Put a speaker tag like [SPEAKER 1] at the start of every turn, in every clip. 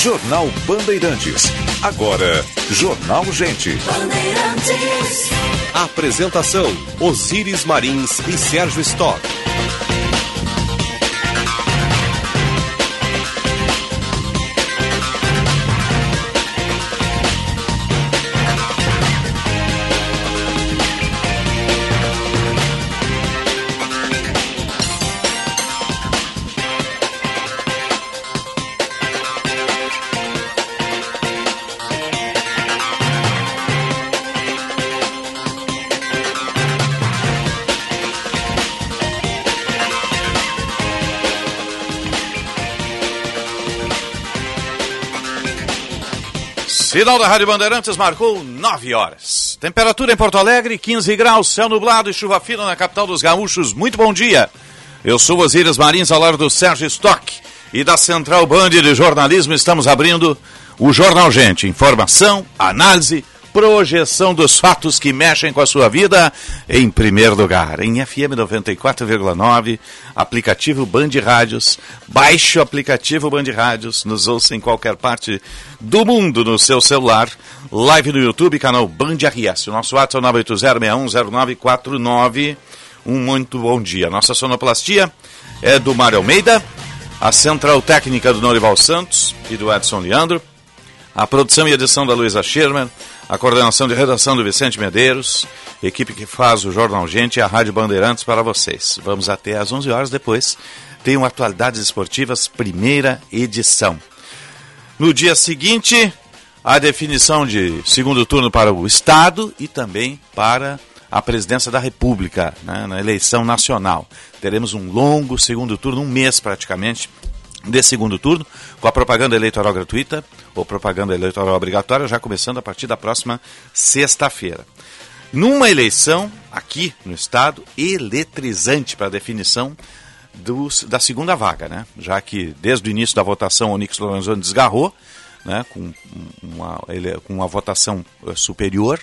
[SPEAKER 1] Jornal Bandeirantes. Agora, Jornal Gente.
[SPEAKER 2] Apresentação: Osíris Marins e Sérgio Stock.
[SPEAKER 3] Sinal da Rádio Bandeirantes marcou 9 horas. Temperatura em Porto Alegre, 15 graus, céu nublado e chuva fina na capital dos gaúchos. Muito bom dia. Eu sou Osíris Marins, ao lado do Sérgio Stock e da Central Band de Jornalismo. Estamos abrindo o Jornal Gente. Informação, análise, projeção dos fatos que mexem com a sua vida em primeiro lugar. Em FM 94,9, aplicativo Band Rádios. Baixe o aplicativo Band Rádios, nos ouça em qualquer parte do mundo no seu celular. Live no YouTube, canal Band RS. O nosso WhatsApp é 980610949. Um muito bom dia. Nossa sonoplastia é do Mário Almeida, a central técnica do Norival Santos e do Edson Leandro, a produção e edição da Luísa Schermer, a coordenação de redação do Vicente Medeiros, equipe que faz o Jornal Gente e a Rádio Bandeirantes para vocês. Vamos até às 11 horas depois. Tem o Atualidades Esportivas, primeira edição. No dia seguinte, a definição de segundo turno para o Estado e também para a presidência da República, né, na eleição nacional. Teremos um longo segundo turno, um mês praticamente, de segundo turno, com a propaganda eleitoral gratuita ou propaganda eleitoral obrigatória, já começando a partir da próxima sexta-feira. Numa eleição, aqui no Estado, eletrizante para a definição dos, da segunda vaga, né? Já que desde o início da votação o Nix Lorenzoni desgarrou, né, com, uma, ele, com uma votação eh, superior,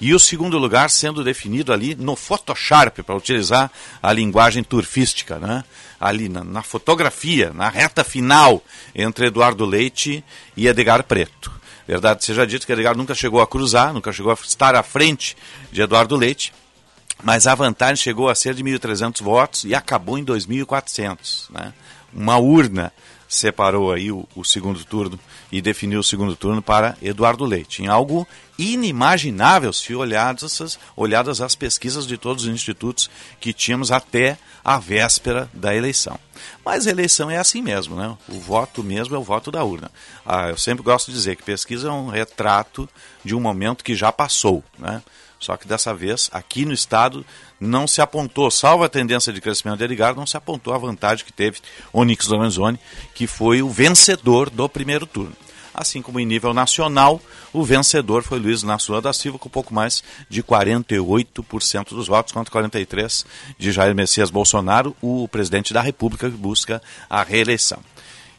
[SPEAKER 3] e o segundo lugar sendo definido ali no Photoshop, para utilizar a linguagem turfística, né, ali na, na, fotografia, na reta final entre Eduardo Leite e Edgar Preto. Verdade seja dito que Edgar nunca chegou a cruzar, nunca chegou a estar à frente de Eduardo Leite, mas a vantagem chegou a ser de 1.300 votos e acabou em 2.400. Né? Uma urna separou aí o, o, segundo turno e definiu o segundo turno para Eduardo Leite, em algo inimaginável se olhadas, olhadas as pesquisas de todos os institutos que tínhamos até a véspera da eleição. Mas a eleição é assim mesmo, né? O voto mesmo é o voto da urna. Ah, eu sempre gosto de dizer que pesquisa é um retrato de um momento que já passou, né? Só que dessa vez, aqui no estado, não se apontou, salvo a tendência de crescimento de Edgar, não se apontou a vantagem que teve Onix Lorenzoni, que foi o vencedor do primeiro turno. Assim como em nível nacional, o vencedor foi Luiz Inácio da Silva, com pouco mais de 48% dos votos, contra 43% de Jair Messias Bolsonaro, o presidente da República que busca a reeleição.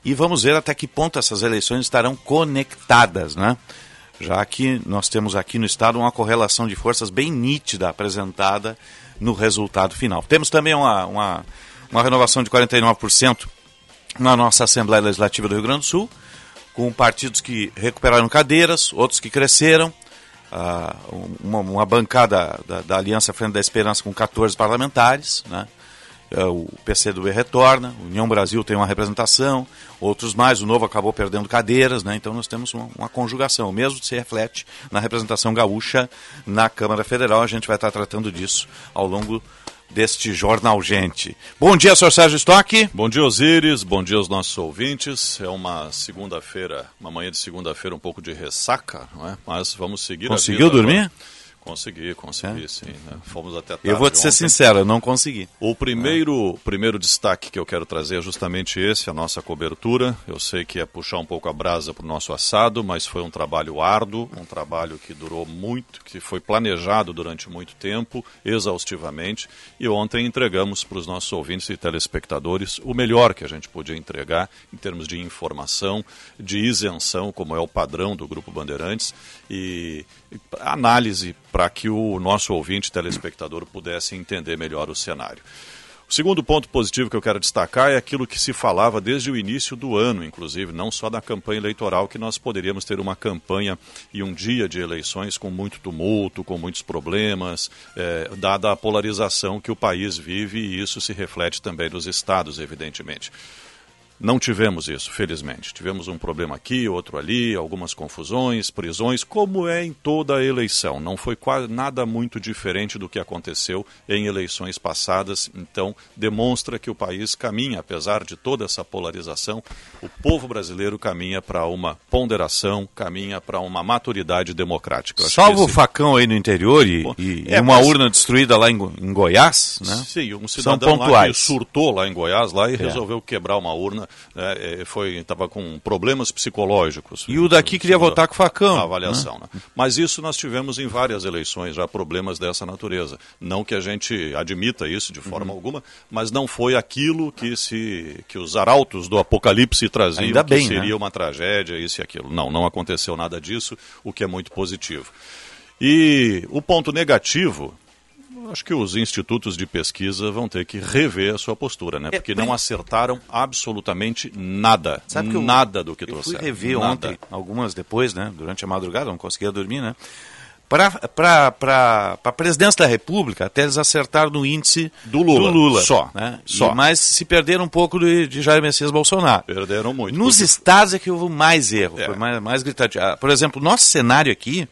[SPEAKER 3] E vamos ver até que ponto essas eleições estarão conectadas, né? já que nós temos aqui no Estado uma correlação de forças bem nítida apresentada no resultado final. Temos também uma, uma, uma renovação de 49% na nossa Assembleia Legislativa do Rio Grande do Sul, com partidos que recuperaram cadeiras, outros que cresceram, uh, uma, uma, bancada da, da, Aliança Frente da Esperança com 14 parlamentares, né? É, o PCdoB retorna, União Brasil tem uma representação, outros mais, o Novo acabou perdendo cadeiras, né? então nós temos uma, uma, conjugação. O mesmo se reflete na representação gaúcha na Câmara Federal, a gente vai estar tratando disso ao longo deste Jornal Gente. Bom dia, senhor Sérgio Stock.
[SPEAKER 4] Bom dia, Osíris. Bom dia aos nossos ouvintes. É uma segunda-feira, uma manhã de segunda-feira um pouco de ressaca, não é? mas vamos seguir
[SPEAKER 3] Conseguiu dormir? Agora.
[SPEAKER 4] Consegui, consegui, é? sim. Né? Fomos até tarde
[SPEAKER 3] Eu vou te ser sincero, eu não consegui.
[SPEAKER 4] O primeiro, é. primeiro destaque que eu quero trazer é justamente esse, a nossa cobertura. Eu sei que é puxar um pouco a brasa para o nosso assado, mas foi um trabalho árduo, um trabalho que durou muito, que foi planejado durante muito tempo, exaustivamente, e ontem entregamos para os nossos ouvintes e telespectadores o melhor que a gente podia entregar em termos de informação, de isenção, como é o padrão do Grupo Bandeirantes, e análise para que o nosso ouvinte telespectador pudesse entender melhor o cenário. O segundo ponto positivo que eu quero destacar é aquilo que se falava desde o início do ano, inclusive, não só da campanha eleitoral, que nós poderíamos ter uma campanha e um dia de eleições com muito tumulto, com muitos problemas, é, dada a polarização que o país vive e isso se reflete também nos estados, evidentemente. Não tivemos isso, felizmente. Tivemos um problema aqui, outro ali, algumas confusões, prisões, como é em toda a eleição. Não foi quase nada muito diferente do que aconteceu em eleições passadas. Então, demonstra que o país caminha, apesar de toda essa polarização, o povo brasileiro caminha para uma ponderação, caminha para uma maturidade democrática.
[SPEAKER 3] Salvo esse... o facão aí no interior e, e, é, uma mas... urna destruída lá em, em Goiás, né?
[SPEAKER 4] Sim, um cidadão lá que surtou lá em Goiás lá e é. resolveu quebrar uma urna né, foi estava com problemas psicológicos.
[SPEAKER 3] E o daqui queria votar com facão.
[SPEAKER 4] A avaliação. Né? Né? Mas isso nós tivemos em várias eleições já problemas dessa natureza. Não que a gente admita isso de forma uhum. alguma, mas não foi aquilo que se que os arautos do apocalipse traziam Ainda bem, que seria né? uma tragédia isso e aquilo. Não, não aconteceu nada disso, o que é muito positivo. E o ponto negativo acho que os institutos de pesquisa vão ter que rever a sua postura, né? É, Porque não acertaram absolutamente nada. Sabe que eu, nada do que trouxeram.
[SPEAKER 3] Eu fui rever nada. ontem, algumas depois, né? Durante a madrugada, não conseguia dormir, né? Para a presidência da República, até eles acertaram no índice do Lula. Do Lula
[SPEAKER 4] só.
[SPEAKER 3] Né?
[SPEAKER 4] só.
[SPEAKER 3] E, mas se perderam um pouco de, de Jair Messias Bolsonaro.
[SPEAKER 4] Perderam muito.
[SPEAKER 3] Nos porque... estados é que houve mais erro, é. mais, mais gritante. Ah, por exemplo, nosso cenário aqui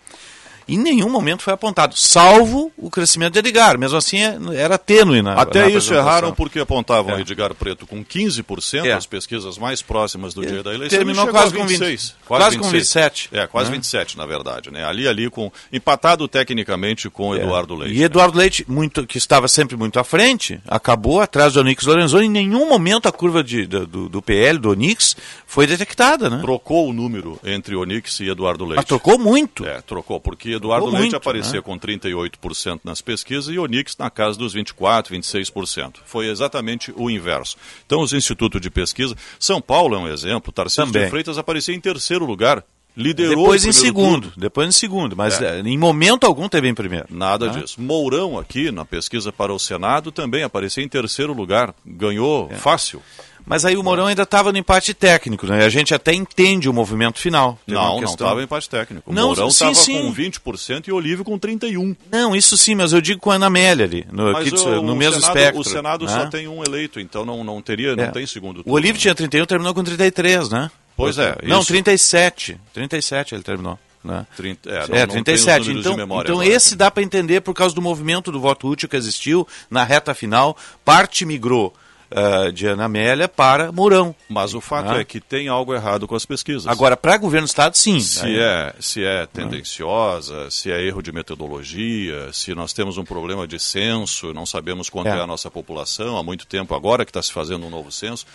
[SPEAKER 3] em nenhum momento foi apontado, salvo o crescimento de Edgar. Mesmo assim, é, era tênue na
[SPEAKER 4] Até
[SPEAKER 3] na
[SPEAKER 4] isso erraram porque apontavam é. Edgar Preto com 15%, é. as pesquisas mais próximas do dia da eleição.
[SPEAKER 3] Terminou quase com 26. quase, quase 26. com 27.
[SPEAKER 4] É, quase né? 27, na verdade. Né? Ali, ali, com empatado tecnicamente com é. Eduardo Leite.
[SPEAKER 3] E Eduardo né? Leite, muito, que estava sempre muito à frente, acabou atrás do Onix Lorenzoni. Em nenhum momento a curva de, do, do PL, do Onix, foi detectada. Né?
[SPEAKER 4] Trocou o número entre Onix e Eduardo Leite. Mas
[SPEAKER 3] trocou muito.
[SPEAKER 4] É, trocou, porque Eduardo Leite muito, apareceu né? com 38% nas pesquisas e Onix na casa dos 24%, 26%. Foi exatamente o inverso. Então, os institutos de pesquisa, São Paulo é um exemplo, Tarcísio de Freitas apareceu em terceiro lugar liderou
[SPEAKER 3] depois em segundo turno. depois em segundo mas é. em momento algum teve em primeiro
[SPEAKER 4] nada né? disso Mourão aqui na pesquisa para o Senado também apareceu em terceiro lugar ganhou é. fácil
[SPEAKER 3] mas aí o Mourão ainda estava no empate técnico, né? A gente até entende o movimento final.
[SPEAKER 4] não, não estava em empate técnico. O não, Mourão estava com 20% e o Olívio com 31%.
[SPEAKER 3] Não, isso sim, mas eu digo com a Ana Amélia ali, no, aqui, o, no mesmo
[SPEAKER 4] Senado,
[SPEAKER 3] espectro.
[SPEAKER 4] O Senado né? só tem um eleito, então não, não teria, não é. tem segundo turno.
[SPEAKER 3] O Olívio tinha 31 terminou com 33, né?
[SPEAKER 4] Pois é.
[SPEAKER 3] Não, isso. 37. 37 ele terminou. Né?
[SPEAKER 4] 30, é, não, é,
[SPEAKER 3] 37. então, então esse dá para entender por causa do movimento do voto útil que existiu na reta final. Parte migrou uh, de Ana Amélia para Mourão.
[SPEAKER 4] Mas o fato ah. é que tem algo errado com as pesquisas.
[SPEAKER 3] Agora, para governo do Estado, sim.
[SPEAKER 4] Se, Aí... é, se é tendenciosa, se é erro de metodologia, se nós temos um problema de censo, não sabemos quanto é, é a nossa população, há muito tempo agora que está se fazendo um novo censo.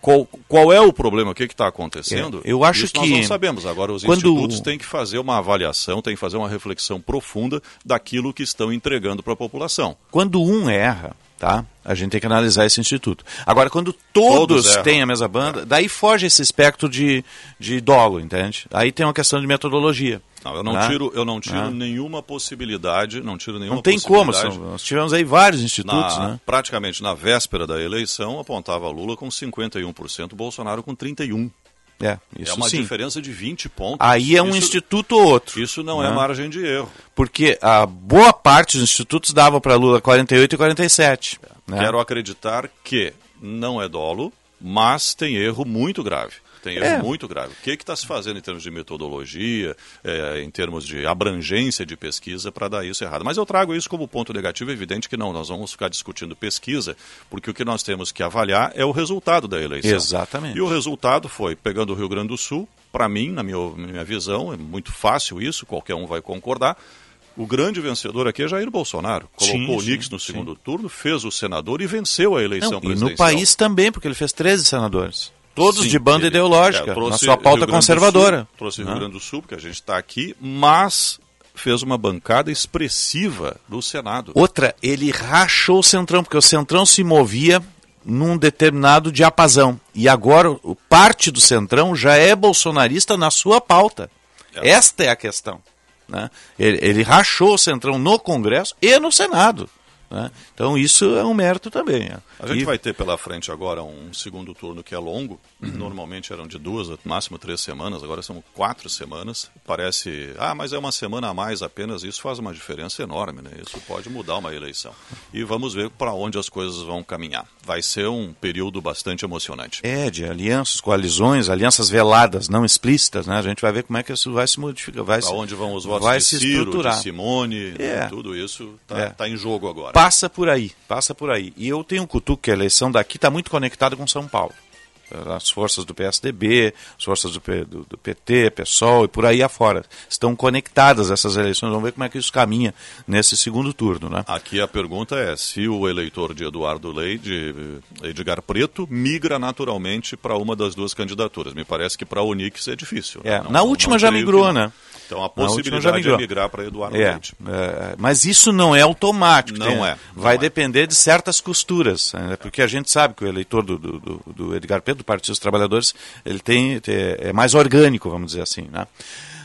[SPEAKER 4] Qual, qual é o problema? O que está acontecendo?
[SPEAKER 3] É, eu acho
[SPEAKER 4] Isso
[SPEAKER 3] que.
[SPEAKER 4] Nós não sabemos. Agora, os quando... institutos têm que fazer uma avaliação, têm que fazer uma reflexão profunda daquilo que estão entregando para a população.
[SPEAKER 3] Quando um erra, tá? A gente tem que analisar esse instituto. Agora, quando todos, todos têm a mesma banda, daí foge esse espectro de, de dolo, entende? Aí tem uma questão de metodologia.
[SPEAKER 4] Não, eu não né? tiro, eu não tiro né? nenhuma possibilidade, não tiro nenhuma
[SPEAKER 3] Não tem como, nós tivemos aí vários institutos,
[SPEAKER 4] na,
[SPEAKER 3] né?
[SPEAKER 4] Praticamente na véspera da eleição apontava Lula com 51%, Bolsonaro com 31%.
[SPEAKER 3] É, isso
[SPEAKER 4] é uma
[SPEAKER 3] sim.
[SPEAKER 4] diferença de 20 pontos.
[SPEAKER 3] Aí é um
[SPEAKER 4] isso,
[SPEAKER 3] instituto ou outro.
[SPEAKER 4] Isso não é né? é margem de erro.
[SPEAKER 3] Porque a boa parte dos institutos davam para Lula 48 e 47.
[SPEAKER 4] É. Né? Quero acreditar que não é dolo, mas tem erro muito grave. Tem erro é. muito grave. O que está se fazendo em termos de metodologia, é, em termos de abrangência de pesquisa para dar isso errado? Mas eu trago isso como ponto negativo, é evidente que não, nós vamos ficar discutindo pesquisa, porque o que nós temos que avaliar é o resultado da eleição.
[SPEAKER 3] Exatamente.
[SPEAKER 4] E o resultado foi, pegando o Rio Grande do Sul, para mim, na minha, minha visão, é muito fácil isso, qualquer um vai concordar. O grande vencedor aqui é Jair Bolsonaro. Colocou sim, o Nix no segundo sim. turno, fez o senador e venceu a eleição Não, presidencial.
[SPEAKER 3] E no país também, porque ele fez 13 senadores. Todos Sim, de banda ele, ideológica, é, na sua pauta conservadora.
[SPEAKER 4] Sul, trouxe o Rio Grande do Sul, porque a gente está aqui, mas fez uma bancada expressiva no Senado.
[SPEAKER 3] Outra, ele rachou o Centrão, porque o Centrão se movia num determinado diapasão. E agora parte do Centrão já é bolsonarista na sua pauta. É. Esta é a questão. Né? Ele, ele rachou o Centrão no Congresso e no Senado. Né? Então isso é um mérito também. Né?
[SPEAKER 4] A gente e... vai ter pela frente agora um segundo turno que é longo. Uhum. Normalmente eram de duas, máximo três semanas, agora são quatro semanas. Parece, ah, mas é uma semana a mais apenas. Isso faz uma diferença enorme, né? Isso pode mudar uma eleição. E vamos ver para onde as coisas vão caminhar. Vai ser um período bastante emocionante.
[SPEAKER 3] É, de alianças, coalizões, alianças veladas, não explícitas, né? A gente vai ver como é que isso vai se modificar. Vai
[SPEAKER 4] para onde vão os votos vai de se Ciro, estruturar. de Simone, é. tudo isso está é. tá em jogo agora.
[SPEAKER 3] Passa por aí, passa por aí. E eu tenho um cutuco que a eleição daqui está muito conectada com São Paulo as forças do PSDB, as forças do, do, do, PT, PSOL e por aí afora. Estão conectadas essas eleições. Vamos ver como é que isso caminha nesse segundo turno. Né?
[SPEAKER 4] Aqui a pergunta é se o eleitor de Eduardo Leite, Edgar Preto, migra naturalmente para uma das duas candidaturas. Me parece que para a Unix é difícil.
[SPEAKER 3] Né? É, não, na última já migrou, né?
[SPEAKER 4] Então a possibilidade de migrar para Eduardo
[SPEAKER 3] é,
[SPEAKER 4] Leite.
[SPEAKER 3] É, mas isso não é automático.
[SPEAKER 4] Não tem, é.
[SPEAKER 3] Não vai
[SPEAKER 4] é.
[SPEAKER 3] depender de certas costuras. Né? Porque a gente sabe que o eleitor do, do, do Edgar Preto, do Partido dos Trabalhadores, ele tem, é mais orgânico, vamos dizer assim. Né?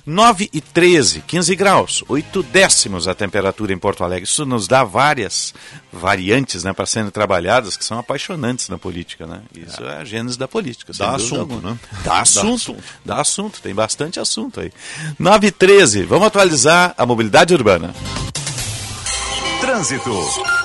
[SPEAKER 3] 9 e 13, 15 graus, 8 décimos a temperatura em Porto Alegre. Isso nos dá várias variantes né, para serem trabalhadas que são apaixonantes na política. Né? Isso é, é a gênese da política.
[SPEAKER 4] Dá assunto, né?
[SPEAKER 3] Dá assunto, dá assunto, dá assunto, tem bastante assunto aí. 9 e 13, vamos atualizar a mobilidade urbana.
[SPEAKER 5] Trânsito.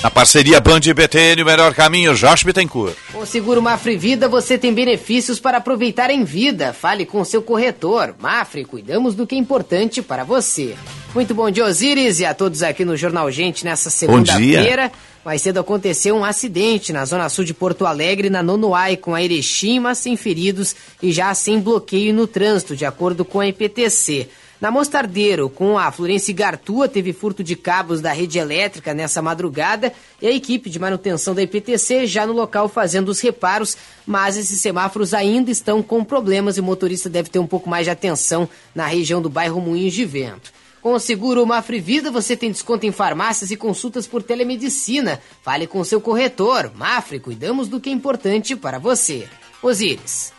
[SPEAKER 3] A parceria Band e BTN, o melhor caminho, Josh Bittencourt.
[SPEAKER 6] Com o seguro Mafre Vida, você tem benefícios para aproveitar em vida. Fale com seu corretor. Mafre, cuidamos do que é importante para você. Muito bom dia, Osiris, e a todos aqui no Jornal Gente nessa segunda-feira. Mais cedo aconteceu um acidente na zona sul de Porto Alegre, na Nonoai, com a Erechima, sem feridos e já sem bloqueio no trânsito, de acordo com a IPTC. Na Mostardeiro, com a Florence Gartua, teve furto de cabos da rede elétrica nessa madrugada e a equipe de manutenção da IPTC já no local fazendo os reparos, mas esses semáforos ainda estão com problemas e o motorista deve ter um pouco mais de atenção na região do bairro Moinhos de Vento. Com o seguro Mafre Vida, você tem desconto em farmácias e consultas por telemedicina. Fale com seu corretor. Mafre, cuidamos do que é importante para você. Osíris.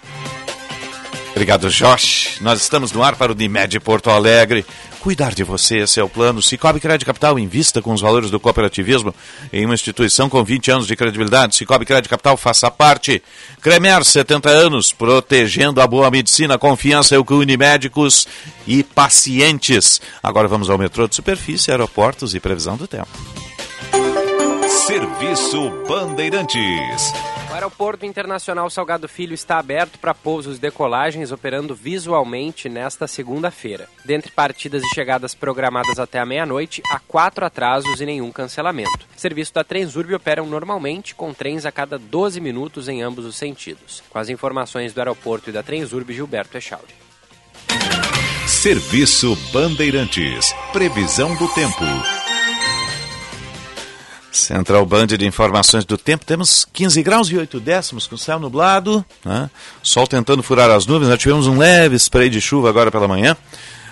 [SPEAKER 3] Obrigado, Josh. Nós estamos no ar para o Unimed Porto Alegre. Cuidar de você, esse é o plano. Cicobi Crédito Capital invista com os valores do cooperativismo em uma instituição com 20 anos de credibilidade. Cicobi Crédito Capital faça parte. Cremer, 70 anos, protegendo a boa medicina, confiança é o que une médicos e pacientes. Agora vamos ao metrô de superfície, aeroportos e previsão do tempo.
[SPEAKER 5] Serviço Bandeirantes.
[SPEAKER 7] Aeroporto Internacional Salgado Filho está aberto para pousos e decolagens, operando visualmente nesta segunda-feira. Dentre partidas e chegadas programadas até a meia-noite, há quatro atrasos e nenhum cancelamento. O serviço da Transurb operam normalmente, com trens a cada 12 minutos em ambos os sentidos. Com as informações do aeroporto e da Transurb, Gilberto Echauri.
[SPEAKER 5] Serviço Bandeirantes. Previsão do tempo.
[SPEAKER 3] Central Band de Informações do Tempo. Temos 15 graus e 8 décimos com céu nublado, né? sol tentando furar as nuvens. Nós tivemos um leve spray de chuva agora pela manhã.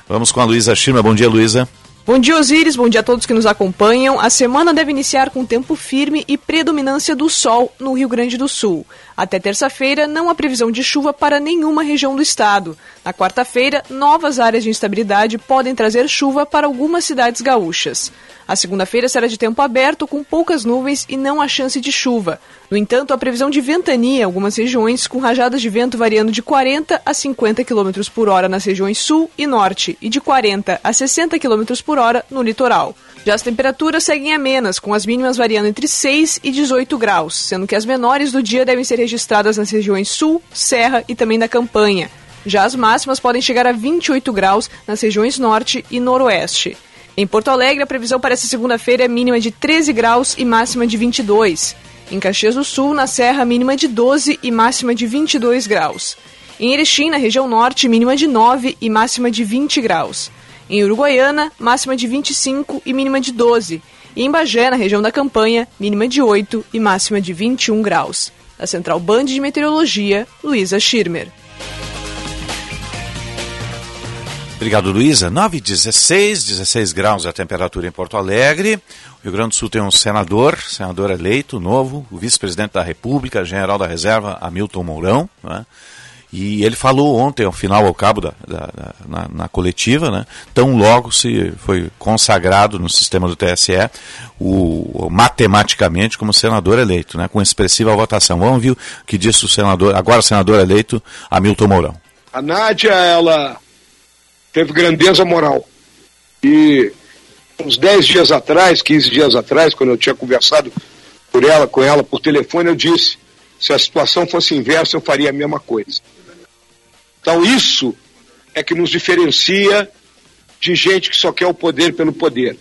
[SPEAKER 3] Vamos com a Luísa Schirma. Bom dia, Luísa.
[SPEAKER 8] Bom dia, Osiris. Bom dia a todos que nos acompanham. A semana deve iniciar com tempo firme e predominância do sol no Rio Grande do Sul. Até terça-feira, não há previsão de chuva para nenhuma região do estado. Na quarta-feira, novas áreas de instabilidade podem trazer chuva para algumas cidades gaúchas. A segunda-feira será de tempo aberto, com poucas nuvens e não há chance de chuva. No entanto, a previsão de ventania em algumas regiões, com rajadas de vento variando de 40 a 50 km por hora nas regiões sul e norte e de 40 a 60 km por hora no litoral. Já as temperaturas seguem amenas, com as mínimas variando entre 6 e 18 graus, sendo que as menores do dia devem ser registradas nas regiões sul, serra e também da campanha. Já as máximas podem chegar a 28 graus nas regiões norte e noroeste. Em Porto Alegre, a previsão para essa segunda-feira é mínima de 13 graus e máxima de 22. Em Caxias do Sul, na Serra, mínima de 12 e máxima de 22 graus. Em Erechim, na região norte, mínima de 9 e máxima de 20 graus. Em Uruguaiana, máxima de 25 e mínima de 12. E em Bagé, na região da Campanha, mínima de 8 e máxima de 21 graus. Da Central Band de Meteorologia, Luísa Schirmer.
[SPEAKER 3] Obrigado, Luísa. 9 16, 16 graus a temperatura em Porto Alegre. O Rio Grande do Sul tem um senador, senador eleito, novo, o vice-presidente da República, general da reserva, Hamilton Mourão. Né? E ele falou ontem, ao final, ao cabo da, da, da na, na, coletiva, né, tão logo se foi consagrado no sistema do TSE, o, matematicamente como senador eleito, né, com expressiva votação. Vamos ver o que disse o senador, agora senador eleito, Hamilton Mourão.
[SPEAKER 9] A Nádia, ela teve grandeza moral. E uns 10 dias atrás, 15 dias atrás, quando eu tinha conversado por ela, com ela por telefone, eu disse: se a situação fosse inversa, eu faria a mesma coisa. Então, isso é que nos diferencia de gente que só quer o poder pelo poder.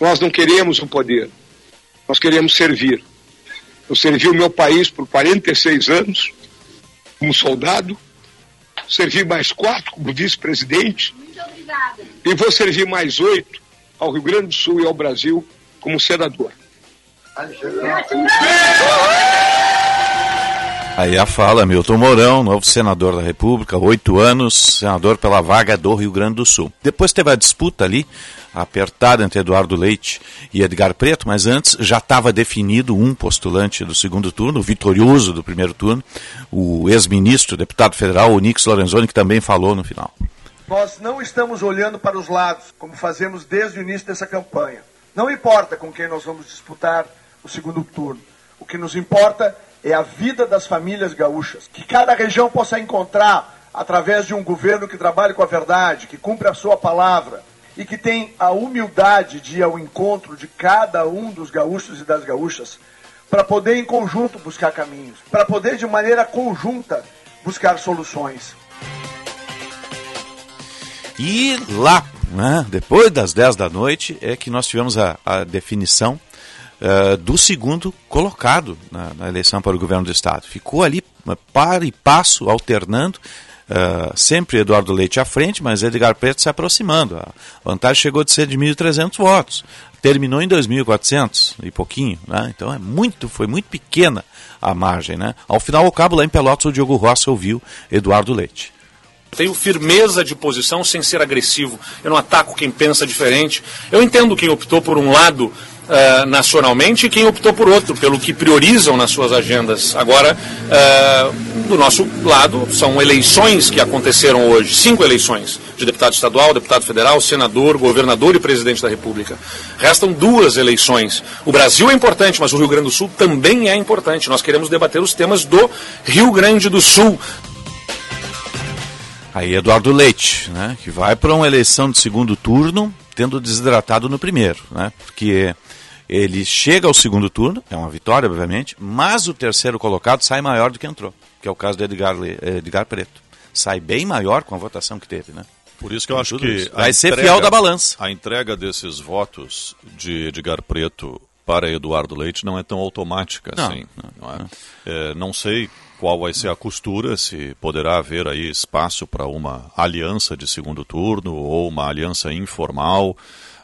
[SPEAKER 9] Nós não queremos o poder, nós queremos servir. Eu servi o meu país por 46 anos como soldado, servi mais quatro como vice-presidente e vou servir mais oito ao Rio Grande do Sul e ao Brasil como senador.
[SPEAKER 3] Aí a fala, Milton Mourão, novo senador da República, oito anos, senador pela vaga do Rio Grande do Sul. Depois teve a disputa ali, apertada entre Eduardo Leite e Edgar Preto, mas antes já estava definido um postulante do segundo turno, o vitorioso do primeiro turno, o ex-ministro, deputado federal, o Nix Lorenzoni, que também falou no final.
[SPEAKER 10] Nós não estamos olhando para os lados, como fazemos desde o início dessa campanha. Não importa com quem nós vamos disputar o segundo turno. O que nos importa é a vida das famílias gaúchas. Que cada região possa encontrar, através de um governo que trabalhe com a verdade, que cumpra a sua palavra e que tem a humildade de ir ao encontro de cada um dos gaúchos e das gaúchas, para poder em conjunto buscar caminhos, para poder de maneira conjunta buscar soluções.
[SPEAKER 3] E lá, né, depois das 10 da noite, é que nós tivemos a, a definição uh, do segundo colocado na, na, eleição para o governo do Estado. Ficou ali para e passo, alternando, uh, sempre Eduardo Leite à frente, mas Edgar Preto se aproximando. A vantagem chegou de ser de 1.300 votos. Terminou em 2.400 e pouquinho, né? então é muito, foi muito pequena a margem. Né? Ao final, ao cabo, lá em Pelotas, o Diogo Rossi ouviu Eduardo Leite.
[SPEAKER 11] Tenho firmeza de posição sem ser agressivo. Eu não ataco quem pensa diferente. Eu entendo quem optou por um lado uh, nacionalmente e quem optou por outro, pelo que priorizam nas suas agendas. Agora, uh, do nosso lado, são eleições que aconteceram hoje cinco eleições de deputado estadual, deputado federal, senador, governador e presidente da República. Restam duas eleições. O Brasil é importante, mas o Rio Grande do Sul também é importante. Nós queremos debater os temas do Rio Grande do Sul.
[SPEAKER 3] Aí Eduardo Leite, né, que vai para uma eleição de segundo turno, tendo desidratado no primeiro, né, porque ele chega ao segundo turno, é uma vitória, obviamente, mas o terceiro colocado sai maior do que entrou, que é o caso do Edgar, Edgar Preto. Sai bem maior com a votação que teve, né?
[SPEAKER 4] Por isso que eu acho que.
[SPEAKER 3] Vai ser fiel da balança.
[SPEAKER 4] A entrega desses votos de Edgar Preto para Eduardo Leite não é tão automática
[SPEAKER 3] não,
[SPEAKER 4] assim.
[SPEAKER 3] Não,
[SPEAKER 4] não, é? É, não sei qual vai ser a costura, se poderá haver aí espaço para uma aliança de segundo turno ou uma aliança informal,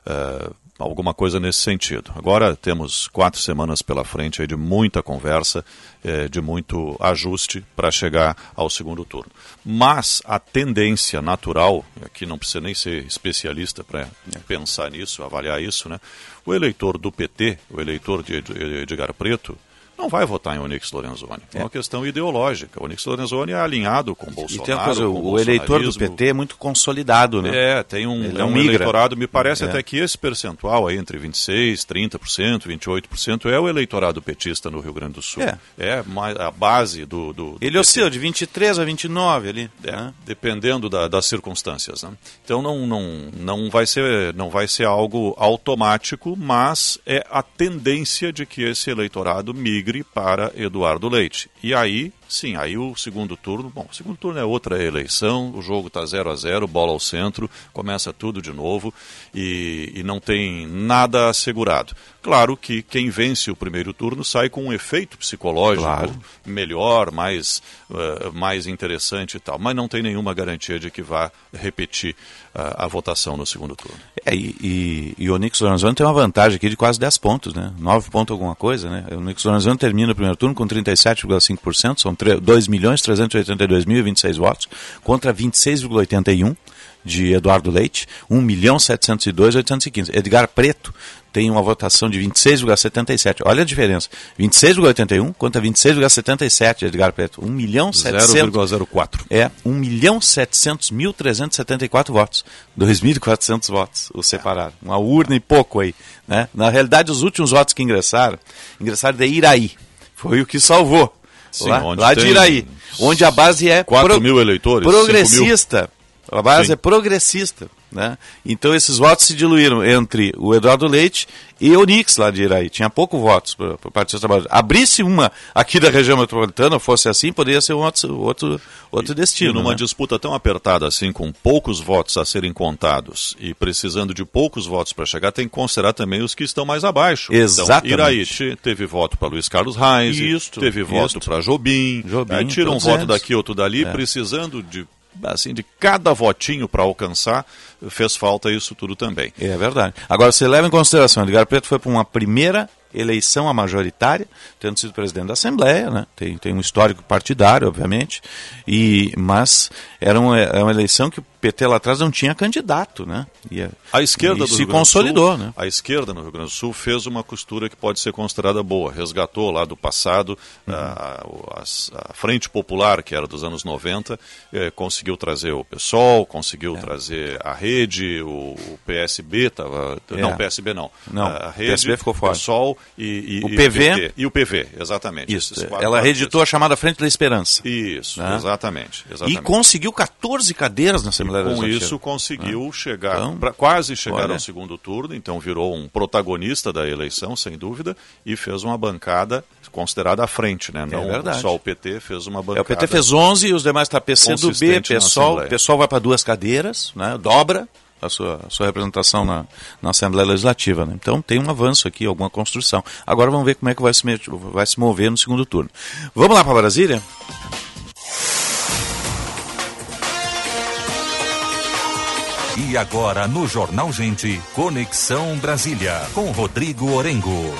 [SPEAKER 4] é, alguma coisa nesse sentido. Agora temos quatro semanas pela frente de muita conversa, é, de muito ajuste para chegar ao segundo turno. Mas a tendência natural, aqui não precisa nem ser especialista para pensar nisso, avaliar isso, né? O eleitor do PT, o eleitor de Edgar Preto, não vai votar em Onyx Lorenzoni. É uma questão ideológica. O Onyx Lorenzoni é alinhado com o Bolsonaro. E tem coisa,
[SPEAKER 3] o, o eleitor do PT é muito consolidado, né?
[SPEAKER 4] É, tem um, é um eleitorado, me parece é. até que esse percentual aí entre 26%, 30%, 28% é o eleitorado petista no Rio Grande do Sul. É, é a base do. do, do
[SPEAKER 3] Ele oscila de 23 a 29 ali.
[SPEAKER 4] É, né? Dependendo da, das circunstâncias. Né? Então não, não, não, vai ser, não vai ser algo automático, mas é a tendência de que esse eleitorado migre para Eduardo Leite. E aí, sim, aí o segundo turno, bom, o segundo turno é outra eleição, o jogo está 0 a 0 bola ao centro, começa tudo de novo e, e não tem nada assegurado. Claro que quem vence o primeiro turno sai com um efeito psicológico claro. melhor, mais, uh, mais interessante e tal, mas não tem nenhuma garantia de que vá repetir uh, a votação no segundo turno.
[SPEAKER 3] É, e, e, e o Nix Lorenzoni tem uma vantagem aqui de quase 10 pontos, né? 9 pontos alguma coisa, né? O Nix Lorenzoni termina o primeiro turno com 37,5%, são 2 milhões 382 mil e 26 votos, contra 26,81 de Eduardo Leite, 1 milhão 702 815. Edgar Preto tem uma votação de 26,77. Olha a diferença. 26,81 contra 26,77 Edgar Preto. 1 milhão
[SPEAKER 4] 0,04.
[SPEAKER 3] É, 1 milhão 700 mil 374 votos. 2.400 votos o separaram. Uma urna e pouco aí. Né? Na realidade, os últimos votos que ingressaram, ingressaram de Iraí. Foi o que salvou.
[SPEAKER 4] Sim,
[SPEAKER 3] lá, lá de Iraí. Onde a base é
[SPEAKER 4] 4
[SPEAKER 3] pro-
[SPEAKER 4] mil eleitores,
[SPEAKER 3] progressista. A base
[SPEAKER 4] Sim.
[SPEAKER 3] é progressista. Né? Então esses votos se diluíram entre o Eduardo Leite e o Nix lá de Iraí. Tinha pouco votos para o Partido Trabalhador. Abrisse uma aqui da região metropolitana, fosse assim, poderia ser um outro, outro, outro destino.
[SPEAKER 4] E numa
[SPEAKER 3] né?
[SPEAKER 4] disputa tão apertada assim, com poucos votos a serem contados e precisando de poucos votos para chegar, tem que considerar também os que estão mais abaixo.
[SPEAKER 3] Exatamente.
[SPEAKER 4] Então, Iraí te- teve voto para Luiz Carlos Reis,
[SPEAKER 3] Isto,
[SPEAKER 4] teve voto para Jobim,
[SPEAKER 3] Jobim,
[SPEAKER 4] aí tira um voto daqui, outro dali,
[SPEAKER 3] É.
[SPEAKER 4] precisando de assim de cada votinho para alcançar, fez falta isso tudo também.
[SPEAKER 3] É verdade. Agora, você leva em consideração, Edgar Preto foi para uma primeira eleição a majoritária, tendo sido presidente da Assembleia, né? tem, tem um histórico partidário, obviamente, e, mas era uma, é uma eleição que PT lá atrás não tinha candidato. Né? E,
[SPEAKER 4] A esquerda
[SPEAKER 3] e
[SPEAKER 4] do
[SPEAKER 3] se
[SPEAKER 4] Rio
[SPEAKER 3] consolidou.
[SPEAKER 4] Sul,
[SPEAKER 3] né?
[SPEAKER 4] A esquerda no Rio Grande do Sul fez uma costura que pode ser considerada boa. Resgatou lá do passado
[SPEAKER 3] Uhum.
[SPEAKER 4] a, a- a Frente Popular, que era dos anos 90, eh, conseguiu trazer o PSOL, conseguiu trazer a Rede, o, o PSB, tava,
[SPEAKER 3] É.
[SPEAKER 4] não, PSB não.
[SPEAKER 3] Não,
[SPEAKER 4] a
[SPEAKER 3] o
[SPEAKER 4] Rede,
[SPEAKER 3] PSB ficou fora.
[SPEAKER 4] PSOL e, e-
[SPEAKER 3] O
[SPEAKER 4] e
[SPEAKER 3] PV.
[SPEAKER 4] PT. E o PV, exatamente.
[SPEAKER 3] Isso.
[SPEAKER 4] Quatro
[SPEAKER 3] Ela reeditou a chamada Frente da Esperança.
[SPEAKER 4] Isso,
[SPEAKER 3] Né?
[SPEAKER 4] exatamente,
[SPEAKER 3] E
[SPEAKER 4] exatamente.
[SPEAKER 3] conseguiu 14 cadeiras na Assembleia
[SPEAKER 4] Com isso conseguiu chegar,
[SPEAKER 3] Então,
[SPEAKER 4] pra, quase chegar
[SPEAKER 3] olha.
[SPEAKER 4] ao segundo turno, então virou um protagonista da eleição, sem dúvida, e fez uma bancada considerada à frente, né? Não
[SPEAKER 3] verdade.
[SPEAKER 4] só o PT fez uma bancada.
[SPEAKER 3] É, o PT fez 11 e os demais tá
[SPEAKER 4] consistente na
[SPEAKER 3] PSOL.
[SPEAKER 4] Assembleia.
[SPEAKER 3] PSOL vai para duas cadeiras, né? dobra a sua, a sua representação na, na Assembleia Legislativa. Né? Então tem um avanço aqui, alguma construção. Agora vamos ver como é que vai se, vai se mover no segundo turno. Vamos lá para Brasília?
[SPEAKER 12] E agora no Jornal Gente, Conexão Brasília, com Rodrigo Orengo.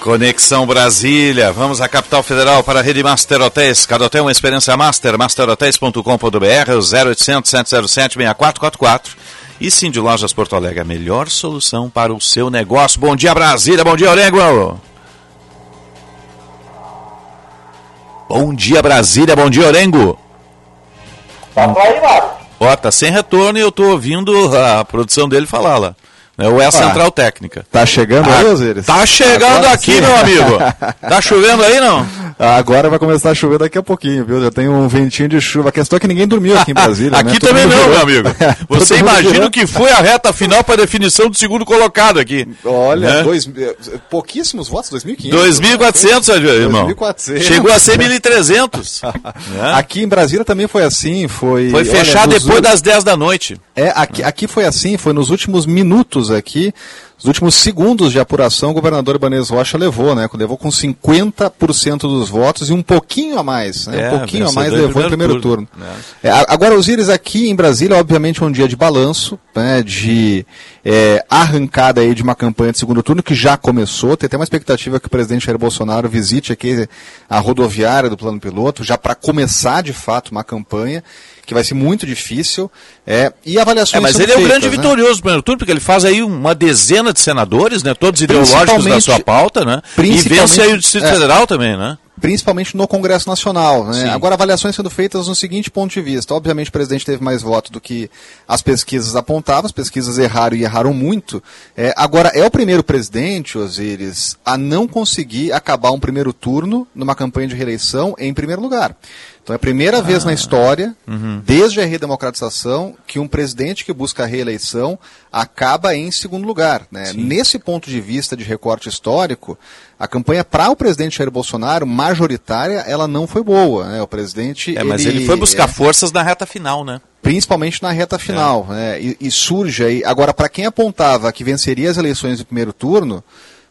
[SPEAKER 3] Conexão Brasília, vamos à capital federal para a rede Master Hotéis. Cada hotel é uma experiência master, masterhotels.com.br, 0800 707 6444. E sim, de Lojas Porto Alegre, a melhor solução para o seu negócio. Bom dia, Brasília, bom dia, Orengo. Bom dia, Brasília, bom dia, Orengo.
[SPEAKER 13] Tá Mário.
[SPEAKER 3] Ó, tá sem retorno e eu tô ouvindo a produção dele falar lá. Né? Ou é a central técnica.
[SPEAKER 14] Tá chegando
[SPEAKER 3] Ah,
[SPEAKER 14] aí, Osiris?
[SPEAKER 3] Tá chegando
[SPEAKER 14] Agora
[SPEAKER 3] aqui,
[SPEAKER 14] sim.
[SPEAKER 3] meu amigo. Tá chovendo aí, não?
[SPEAKER 14] Agora vai começar a chover daqui a pouquinho, viu? Já tem um ventinho de chuva. A questão é que ninguém dormiu aqui em Brasília. né?
[SPEAKER 3] Aqui
[SPEAKER 14] Todo
[SPEAKER 3] também não, meu amigo. Você imagina o que foi a reta final para a definição do segundo colocado aqui.
[SPEAKER 14] Olha,
[SPEAKER 3] Né?
[SPEAKER 14] dois, pouquíssimos votos, 2.500.
[SPEAKER 3] 2.400, irmão.
[SPEAKER 14] 2.400.
[SPEAKER 3] Chegou a ser 1.300. né?
[SPEAKER 14] Aqui em Brasília também foi assim, foi...
[SPEAKER 3] Foi
[SPEAKER 14] nos
[SPEAKER 3] depois das 10 da noite.
[SPEAKER 14] É, aqui, aqui foi assim, foi nos últimos minutos aqui, os últimos segundos de apuração, o governador Ibanez Rocha levou, né? Levou com 50% dos votos e um pouquinho a mais, né?
[SPEAKER 3] É,
[SPEAKER 14] um pouquinho a mais levou em
[SPEAKER 3] primeiro
[SPEAKER 14] turno.
[SPEAKER 3] turno,
[SPEAKER 14] É, a- agora, Osíris, aqui em Brasília, obviamente, é um dia de balanço, né? De é, arrancada aí de uma campanha de segundo turno que já começou. Tem até uma expectativa que o presidente Jair Bolsonaro visite aqui a rodoviária do plano piloto, já para começar de fato uma campanha que vai ser muito difícil. É, e avaliações
[SPEAKER 3] É, mas ele é o
[SPEAKER 14] feitas,
[SPEAKER 3] grande
[SPEAKER 14] né?
[SPEAKER 3] vitorioso do primeiro turno, porque ele faz aí uma dezena de senadores, né? Todos ideológicos da sua pauta, né? E
[SPEAKER 14] principalmente-
[SPEAKER 3] vence aí o Distrito
[SPEAKER 14] é.
[SPEAKER 3] Federal também, né?
[SPEAKER 14] principalmente no Congresso Nacional. Né? Agora, avaliações sendo feitas no seguinte ponto de vista. Obviamente, o presidente teve mais votos do que as pesquisas apontavam, as pesquisas erraram e erraram muito. É, agora, é o primeiro presidente, Osíris, a não conseguir acabar um primeiro turno numa campanha de reeleição em primeiro lugar. Então, é a primeira vez na história, desde a redemocratização, que um presidente que busca a reeleição acaba em segundo lugar. Né? Nesse ponto de vista de recorte histórico, a campanha para o presidente Jair Bolsonaro, majoritária, ela não foi boa. Né? O presidente.
[SPEAKER 3] É, mas ele foi buscar forças na reta final, né?
[SPEAKER 14] Principalmente na reta final. né? E, e surge aí. Agora, para quem apontava que venceria as eleições do primeiro turno,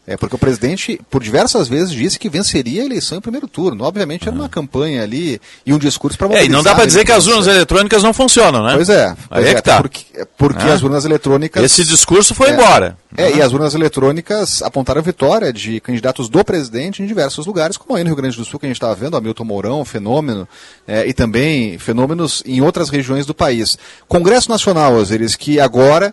[SPEAKER 14] É porque o presidente, por diversas vezes, disse que venceria a eleição em primeiro turno. Obviamente era uma campanha ali e um discurso para
[SPEAKER 3] É, e não dá para dizer que as urnas eletrônicas não funcionam, né?
[SPEAKER 14] Pois é. Pois
[SPEAKER 3] Aí é, que tá.
[SPEAKER 14] Porque, porque
[SPEAKER 3] É.
[SPEAKER 14] as urnas eletrônicas.
[SPEAKER 3] Esse discurso foi
[SPEAKER 14] É.
[SPEAKER 3] embora.
[SPEAKER 14] É, e as urnas eletrônicas apontaram vitória de candidatos do presidente em diversos lugares, como aí no Rio Grande do Sul, que a gente estava vendo, Hamilton Mourão, fenômeno, é, e também fenômenos em outras regiões do país. Congresso Nacional, Osiris, que agora é,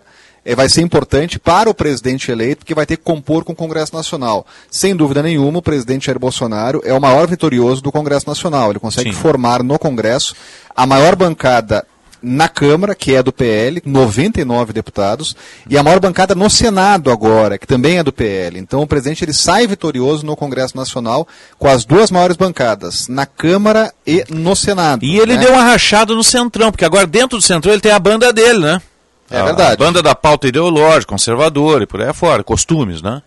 [SPEAKER 14] vai ser importante para o presidente eleito, porque vai ter que compor com o Congresso Nacional. Sem dúvida nenhuma, o presidente Jair Bolsonaro é o maior vitorioso do Congresso Nacional. Ele consegue
[SPEAKER 3] Sim.
[SPEAKER 14] formar no Congresso a maior bancada na Câmara, que é do PL, 99 deputados, e a maior bancada no Senado agora, que também é do PL. Então o presidente ele sai vitorioso no Congresso Nacional com as duas maiores bancadas, na Câmara e no Senado.
[SPEAKER 3] E ele
[SPEAKER 14] né?
[SPEAKER 3] deu uma rachada no Centrão, porque agora dentro do Centrão ele tem a banda dele, né?
[SPEAKER 14] É
[SPEAKER 3] A-
[SPEAKER 14] verdade.
[SPEAKER 3] A banda da pauta ideológica, conservadora e por aí afora, costumes, né?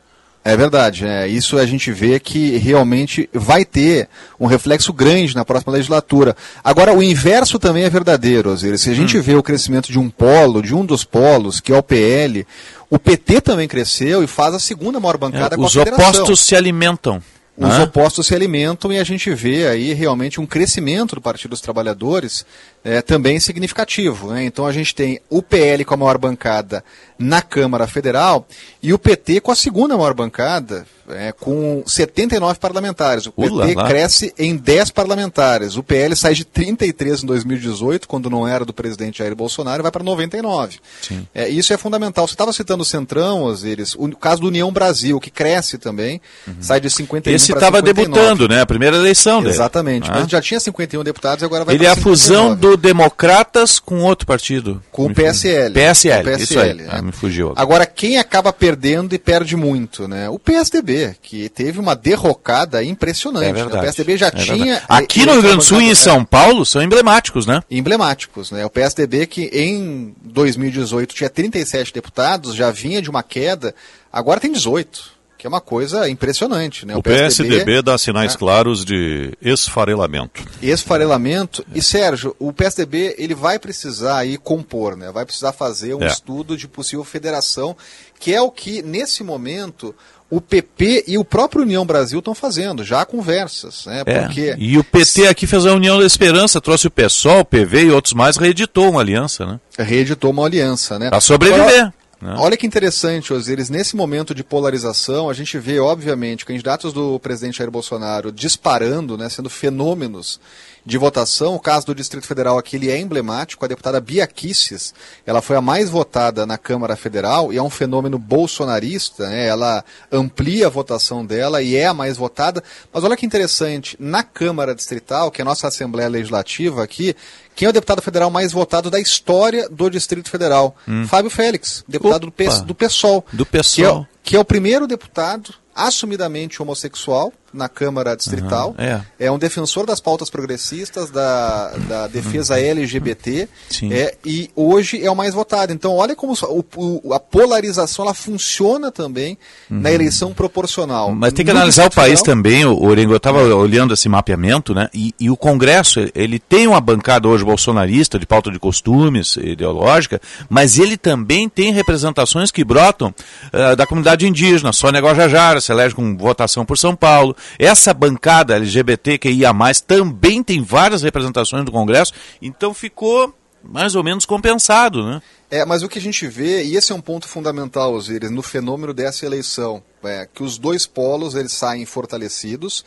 [SPEAKER 14] É verdade, é, isso a gente vê que realmente vai ter um reflexo grande na próxima legislatura. Agora, o inverso também é verdadeiro, Osiris. Se a
[SPEAKER 3] Hum.
[SPEAKER 14] gente vê o crescimento de um polo, de um dos polos, que é o PL, o PT também cresceu e faz a segunda maior bancada
[SPEAKER 3] É,
[SPEAKER 14] com
[SPEAKER 3] os
[SPEAKER 14] a federação.
[SPEAKER 3] opostos se alimentam.
[SPEAKER 14] Os opostos se alimentam e a gente vê aí realmente um crescimento do Partido dos Trabalhadores é, também significativo. né? Então a gente tem o PL com a maior bancada na Câmara Federal e o PT com a segunda maior bancada, é, com 79 parlamentares. O
[SPEAKER 3] Ula
[SPEAKER 14] PT
[SPEAKER 3] lá.
[SPEAKER 14] cresce em 10 parlamentares. O PL sai de 33 em 2018, quando não era do presidente Jair Bolsonaro, e vai para 99.
[SPEAKER 3] Sim.
[SPEAKER 14] É, isso é fundamental. Você estava citando o Centrão, Osiris, o caso do União Brasil, que cresce também, sai de 51
[SPEAKER 3] Uhum. Esse estava
[SPEAKER 14] 59.
[SPEAKER 3] debutando, né? A primeira eleição dele.
[SPEAKER 14] Exatamente,
[SPEAKER 3] né?
[SPEAKER 14] mas já tinha 51 deputados e agora vai
[SPEAKER 3] Ele é a fusão
[SPEAKER 14] 59.
[SPEAKER 3] do Democratas com outro partido.
[SPEAKER 14] Com o PSL.
[SPEAKER 3] PSL,
[SPEAKER 14] o
[SPEAKER 3] isso aí.
[SPEAKER 14] PSL,
[SPEAKER 3] Ah, me fugiu. Agora,
[SPEAKER 14] quem acaba perdendo e perde muito, né? O PSDB, que teve uma derrocada impressionante.
[SPEAKER 3] É
[SPEAKER 14] né?
[SPEAKER 3] verdade.
[SPEAKER 14] O PSDB já
[SPEAKER 3] É
[SPEAKER 14] tinha.
[SPEAKER 3] verdade. Aqui no Rio Grande do Sul e em São Paulo são emblemáticos, né?
[SPEAKER 14] emblemáticos. Né? O PSDB, que em 2018 tinha 37 deputados, já vinha de uma queda, agora tem 18, que é uma coisa impressionante. Né?
[SPEAKER 4] O PSDB dá sinais
[SPEAKER 14] né?
[SPEAKER 4] claros de esfarelamento.
[SPEAKER 14] esfarelamento. E Sérgio, o PSDB ele vai precisar aí compor, né? Vai precisar fazer um
[SPEAKER 4] É.
[SPEAKER 14] estudo de possível federação, que é o que nesse momento o PP e o próprio União Brasil estão fazendo, já há conversas, né?
[SPEAKER 3] É.
[SPEAKER 14] Porque
[SPEAKER 3] E o PT aqui fez a União da Esperança, trouxe o PSOL, o PV e outros mais, reeditou uma aliança, né?
[SPEAKER 14] reeditou uma aliança, né?
[SPEAKER 3] Para sobreviver.
[SPEAKER 14] Agora,
[SPEAKER 3] né?
[SPEAKER 14] Olha que interessante, Osiris, nesse momento de polarização, a gente vê, obviamente, candidatos do presidente Jair Bolsonaro disparando, né, sendo fenômenos de votação. O caso do Distrito Federal aqui ele é emblemático. A deputada Bia Kicis, ela foi a mais votada na Câmara Federal e é um fenômeno bolsonarista. Né? Ela amplia a votação dela e é a mais votada. Mas olha que interessante, na Câmara Distrital, que é a nossa Assembleia Legislativa aqui, quem é o deputado federal mais votado da história do Distrito Federal? Fábio Félix, deputado do,
[SPEAKER 3] Opa.
[SPEAKER 14] do PSOL.
[SPEAKER 3] Do
[SPEAKER 14] Que é,
[SPEAKER 3] PSOL.
[SPEAKER 14] que é o primeiro deputado assumidamente homossexual na Câmara Distrital.
[SPEAKER 3] Aham, é.
[SPEAKER 14] um defensor das pautas progressistas, da, da defesa LGBT,
[SPEAKER 3] Sim.
[SPEAKER 14] é, e hoje é o mais votado. Então, olha como o- o- a polarização ela funciona também na eleição proporcional.
[SPEAKER 3] Uhum. Mas tem que
[SPEAKER 14] No
[SPEAKER 3] analisar o país também, o Orengo. Eu estava olhando esse mapeamento, né? E, e o Congresso, ele tem uma bancada hoje bolsonarista, de pauta de costumes, ideológica, mas ele também tem representações que brotam ah, da comunidade indígena. Sônia Guajajara se elege com votação por São Paulo. Essa bancada LGBTQIA+, também tem várias representações do Congresso, então ficou mais ou menos compensado, né?
[SPEAKER 14] É, mas o que a gente vê, e esse é um ponto fundamental, Osiris, no fenômeno dessa eleição, é que os dois polos eles saem fortalecidos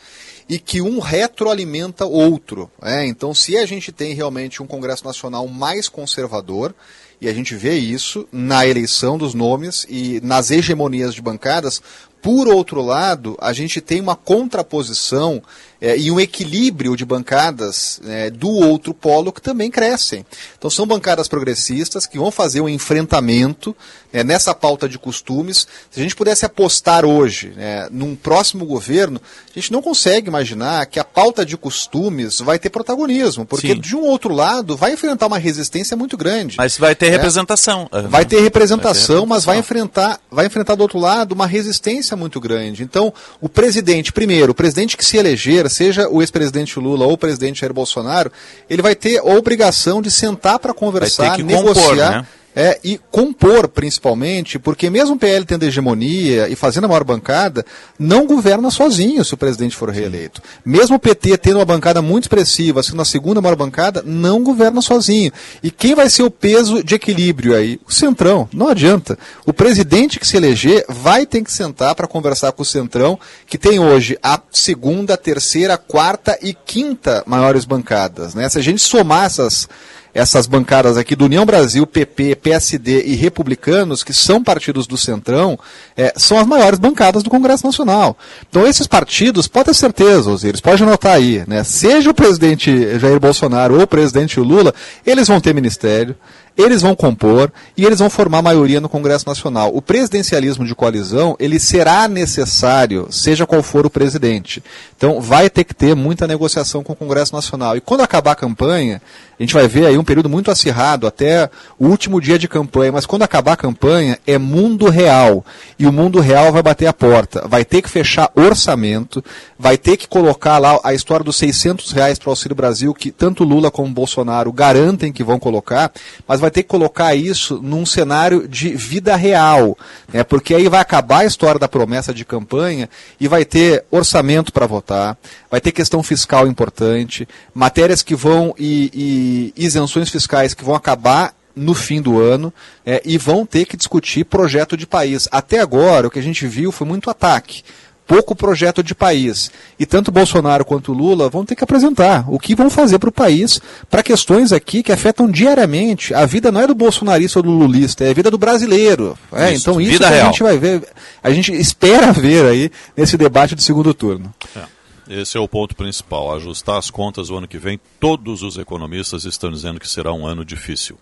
[SPEAKER 14] e que um retroalimenta outro. é. Então, se a gente tem realmente um Congresso Nacional mais conservador, e a gente vê isso na eleição dos nomes e nas hegemonias de bancadas, por outro lado, a gente tem uma contraposição é, e um equilíbrio de bancadas é, do outro polo que também crescem. Então são bancadas progressistas que vão fazer um enfrentamento é, nessa pauta de costumes. Se a gente pudesse apostar hoje né, num próximo governo, a gente não consegue imaginar que a pauta de costumes vai ter protagonismo, porque
[SPEAKER 3] Sim.
[SPEAKER 14] de um outro lado vai enfrentar uma resistência muito grande.
[SPEAKER 3] Mas vai ter
[SPEAKER 14] É.
[SPEAKER 3] representação.
[SPEAKER 14] Vai ter representação,
[SPEAKER 3] Vai ter
[SPEAKER 14] mas vai
[SPEAKER 3] representação.
[SPEAKER 14] enfrentar, vai enfrentar do outro lado uma resistência muito grande. Então, o presidente, primeiro, o presidente que se eleger, seja o ex-presidente Lula ou o presidente Jair Bolsonaro, ele vai ter a obrigação de sentar para conversar,
[SPEAKER 3] que
[SPEAKER 14] negociar.
[SPEAKER 3] compor, né?
[SPEAKER 14] É, e compor, principalmente, porque mesmo o PL tendo hegemonia e fazendo a maior bancada, não governa sozinho se o presidente for reeleito. Mesmo o PT tendo uma bancada muito expressiva, sendo a segunda maior bancada, não governa sozinho. E quem vai ser o peso de equilíbrio aí? O Centrão. Não adianta. O presidente que se eleger vai ter que sentar para conversar com o Centrão, que tem hoje a segunda, terceira, quarta e quinta maiores bancadas. Né? Se a gente somar essas essas bancadas aqui do União Brasil, PP, PSD e Republicanos, que são partidos do Centrão, é, são as maiores bancadas do Congresso Nacional. Então esses partidos, pode ter certeza, Osiris, pode anotar aí, né? Seja o presidente Jair Bolsonaro ou o presidente Lula, eles vão ter ministério, eles vão compor e eles vão formar maioria no Congresso Nacional. O presidencialismo de coalizão, ele será necessário, seja qual for o presidente. Então, vai ter que ter muita negociação com o Congresso Nacional. E quando acabar a campanha, a gente vai ver aí um período muito acirrado até o último dia de campanha, mas quando acabar a campanha é mundo real. E o mundo real vai bater a porta. Vai ter que fechar orçamento, vai ter que colocar lá a história dos 600 reais para o Auxílio Brasil, que tanto Lula como Bolsonaro garantem que vão colocar, mas vai ter que colocar isso num cenário de vida real. Né? Porque aí vai acabar a história da promessa de campanha e vai ter orçamento para votar, vai ter questão fiscal importante, matérias que vão e, e isenções fiscais que vão acabar no fim do ano é, e vão ter que discutir projeto de país. Até agora, o que a gente viu foi muito ataque, pouco projeto de país. E tanto Bolsonaro quanto Lula vão ter que apresentar o que vão fazer para o país para questões aqui que afetam diariamente. A vida não é do bolsonarista ou do lulista, é a vida do brasileiro. É, isso, então isso a gente vai ver, a gente espera ver aí nesse debate do segundo turno.
[SPEAKER 4] É. Esse é o ponto principal. Ajustar as contas o ano que vem. Todos os economistas estão dizendo que será um ano difícil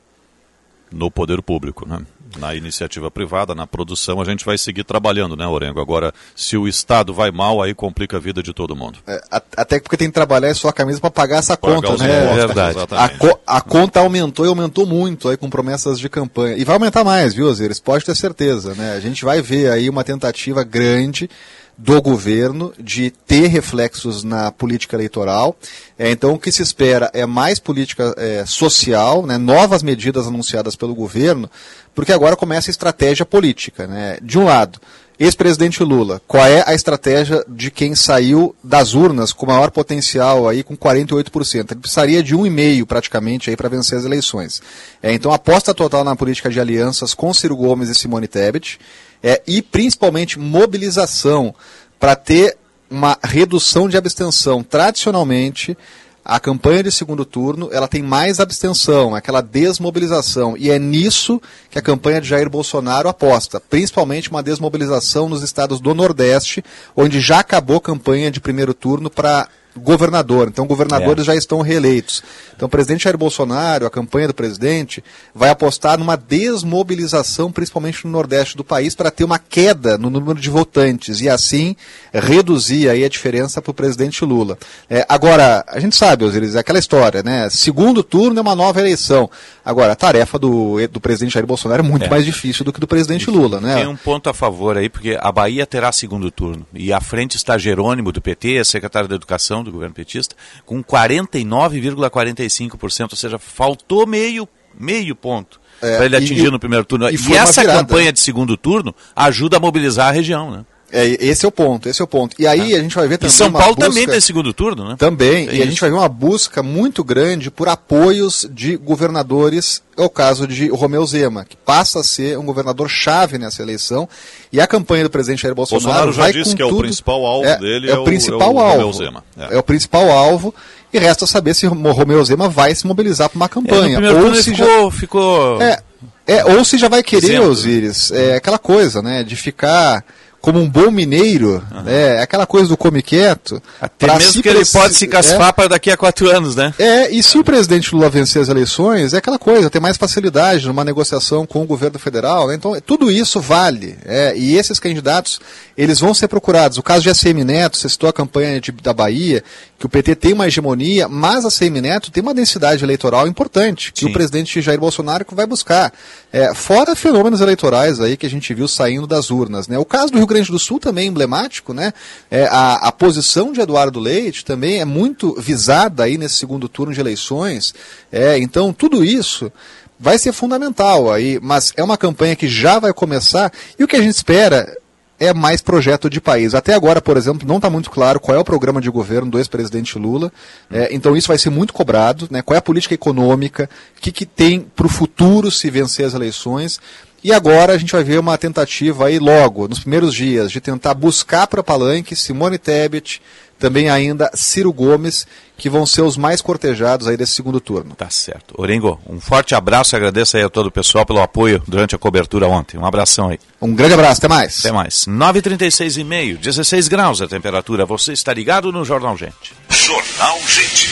[SPEAKER 4] no poder público, né? Na iniciativa privada, na produção, a gente vai seguir trabalhando, né, Orengo? Agora, se o Estado vai mal, aí complica a vida de todo mundo.
[SPEAKER 14] É, até porque tem que trabalhar sua camisa para pagar essa pagar conta, né? É verdade. A, co a, conta aumentou e aumentou muito aí com promessas de campanha. E vai aumentar mais, viu, Osiris? Pode ter certeza, né? A gente vai ver aí uma tentativa grande do governo de ter reflexos na política eleitoral. É, então, o que se espera é mais política é, social, né, novas medidas anunciadas pelo governo, porque agora começa a estratégia política. Né? De um lado, ex-presidente Lula, qual é a estratégia de quem saiu das urnas com maior potencial aí com 48%? Ele precisaria de um e meio praticamente aí para vencer as eleições. É, então aposta total na política de alianças com Ciro Gomes e Simone Tebet é, e principalmente mobilização para ter uma redução de abstenção. Tradicionalmente, a campanha de segundo turno ela tem mais abstenção, aquela desmobilização. E é nisso que a campanha de Jair Bolsonaro aposta, principalmente uma desmobilização nos estados do Nordeste, onde já acabou a campanha de primeiro turno para governador. Então, governadores é. já estão reeleitos. Então, o presidente Jair Bolsonaro, a campanha do presidente, vai apostar numa desmobilização, principalmente no Nordeste do país, para ter uma queda no número de votantes e, assim, reduzir aí a diferença para o presidente Lula. É, agora, a gente sabe, Osiris, é aquela história, né? Segundo turno é uma nova eleição. Agora, a tarefa do, do presidente Jair Bolsonaro é muito é. mais difícil do que do presidente Lula, né?
[SPEAKER 3] Tem um ponto a favor aí, porque a Bahia terá segundo turno. E à frente está Jerônimo, do PT, secretário da Educação do governo petista, com 49,45%, ou seja, faltou meio, meio ponto. É, para ele atingir e, no primeiro turno. E, e essa campanha de segundo turno ajuda a mobilizar a região, né?
[SPEAKER 14] É, esse é o ponto, esse é o ponto. E aí ah. a gente vai ver também.
[SPEAKER 3] E São Paulo busca, também tem segundo turno, né?
[SPEAKER 14] Também. É e isso. a gente vai ver uma busca muito grande por apoios de governadores. É o caso de Romeu Zema, que passa a ser um governador chave nessa eleição. E a campanha do presidente Jair Bolsonaro. Bolsonaro já
[SPEAKER 4] vai disse que é o principal alvo é, dele. É, é o, principal é o alvo. Zema.
[SPEAKER 14] É. é. o principal alvo. E resta saber se Romeu Zema vai se mobilizar para uma campanha.
[SPEAKER 3] ou se ficou, já... ficou...
[SPEAKER 14] É, é, ou se já vai querer, Exemplo. Osíris, é aquela coisa, né, de ficar como um bom mineiro, uhum. né? Aquela coisa do come quieto.
[SPEAKER 3] Até mesmo que ele pode se casfar é, para daqui a quatro anos, né?
[SPEAKER 14] É, e se o presidente Lula vencer as eleições, é aquela coisa, tem mais facilidade numa negociação com o governo federal. Né? Então, tudo isso vale. É, e esses candidatos, eles vão ser procurados. O caso de ACM Neto, você citou a campanha de, da Bahia, que o PT tem uma hegemonia, mas a ACM Neto tem uma densidade eleitoral importante, que Sim. o presidente Jair Bolsonaro vai buscar. É, fora fenômenos eleitorais aí que a gente viu saindo das urnas. Né? O caso do Rio Grande do Sul também é emblemático, né? É, a, a posição de Eduardo Leite também é muito visada aí nesse segundo turno de eleições. É, então, tudo isso vai ser fundamental aí, mas é uma campanha que já vai começar e o que a gente espera é mais projeto de país. Até agora, por exemplo, não está muito claro qual é o programa de governo do ex-presidente Lula. É, então isso vai ser muito cobrado. Né? Qual é a política econômica? O que, que tem para o futuro se vencer as eleições? E agora a gente vai ver uma tentativa aí logo, nos primeiros dias, de tentar buscar para Palanque Simone Tebet, também ainda Ciro Gomes, que vão ser os mais cortejados aí desse segundo turno.
[SPEAKER 3] Tá certo. Orengo, um forte abraço e agradeço aí a todo o pessoal pelo apoio durante a cobertura ontem. Um abração aí.
[SPEAKER 14] Um grande abraço, até mais.
[SPEAKER 3] Até mais. 9h36 e meio, 16 graus a temperatura. Você está ligado no Jornal Gente.
[SPEAKER 1] Jornal Gente.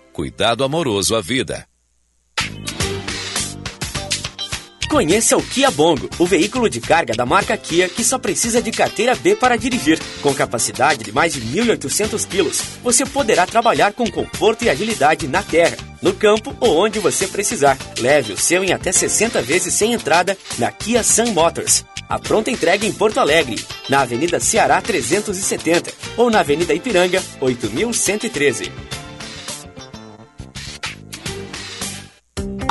[SPEAKER 5] Cuidado amoroso à vida.
[SPEAKER 15] Conheça o Kia Bongo, o veículo de carga da marca Kia que só precisa de carteira B para dirigir. Com capacidade de mais de 1.800 quilos, você poderá trabalhar com conforto e agilidade na terra, no campo ou onde você precisar. Leve o seu em até 60 vezes sem entrada na Kia Sun Motors. A pronta entrega em Porto Alegre, na Avenida Ceará 370 ou na Avenida Ipiranga 8113.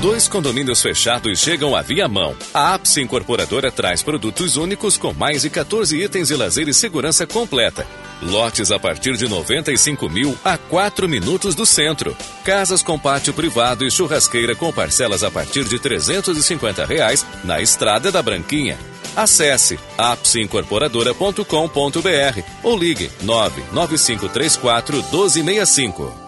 [SPEAKER 5] Dois condomínios fechados chegam à Viamão. A Apse Incorporadora traz produtos únicos com mais de 14 itens de lazer e segurança completa. Lotes a partir de 95 mil a 4 minutos do centro. Casas com pátio privado e churrasqueira com parcelas a partir de 350 reais na Estrada da Branquinha. Acesse apseincorporadora.com.br ou ligue 99534 1265.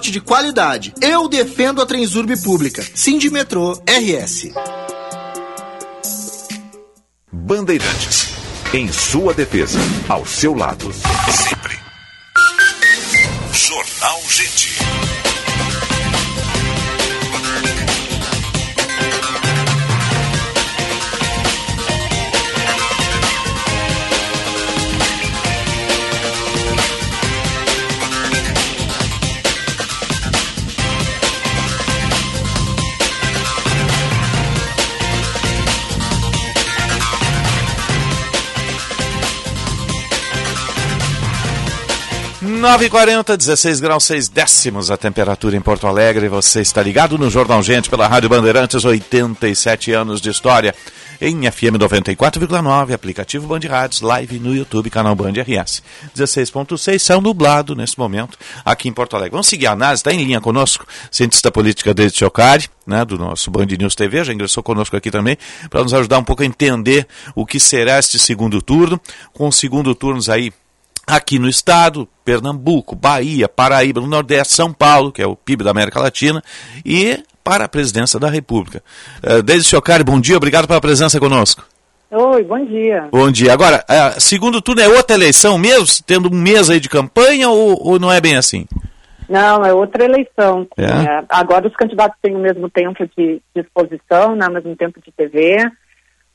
[SPEAKER 16] de qualidade. Eu defendo a Transurb Pública. Sindimetrô RS.
[SPEAKER 1] Bandeirantes. Em sua defesa. Ao seu lado. Sempre. Jornal Gente.
[SPEAKER 3] Nove e quarenta, 16 graus 6 décimos a temperatura em Porto Alegre. Você está ligado no Jornal Gente pela Rádio Bandeirantes, 87 anos de história. em FM 94,9, aplicativo Band Rádios, live no YouTube, canal Band RS. 16.6, céu nublado nesse momento aqui em Porto Alegre. Vamos seguir a análise, está em linha conosco, cientista política Deide Chocari, né, do nosso Band News TV, já ingressou conosco aqui também, para nos ajudar um pouco a entender o que será este segundo turno, com os segundo turnos aí aqui no estado, Pernambuco, Bahia, Paraíba, no Nordeste, São Paulo, que é o PIB da América Latina, e para a presidência da República. Uh, Deise Chocari, bom dia, obrigado pela presença conosco.
[SPEAKER 17] Oi, bom dia.
[SPEAKER 3] Bom dia. Agora, uh, segundo turno é outra eleição mesmo, tendo um mês aí de campanha, ou, ou não é bem assim?
[SPEAKER 17] Não, é outra eleição. É? É, agora os candidatos têm o mesmo tempo de, de exposição, né, o mesmo tempo de TV.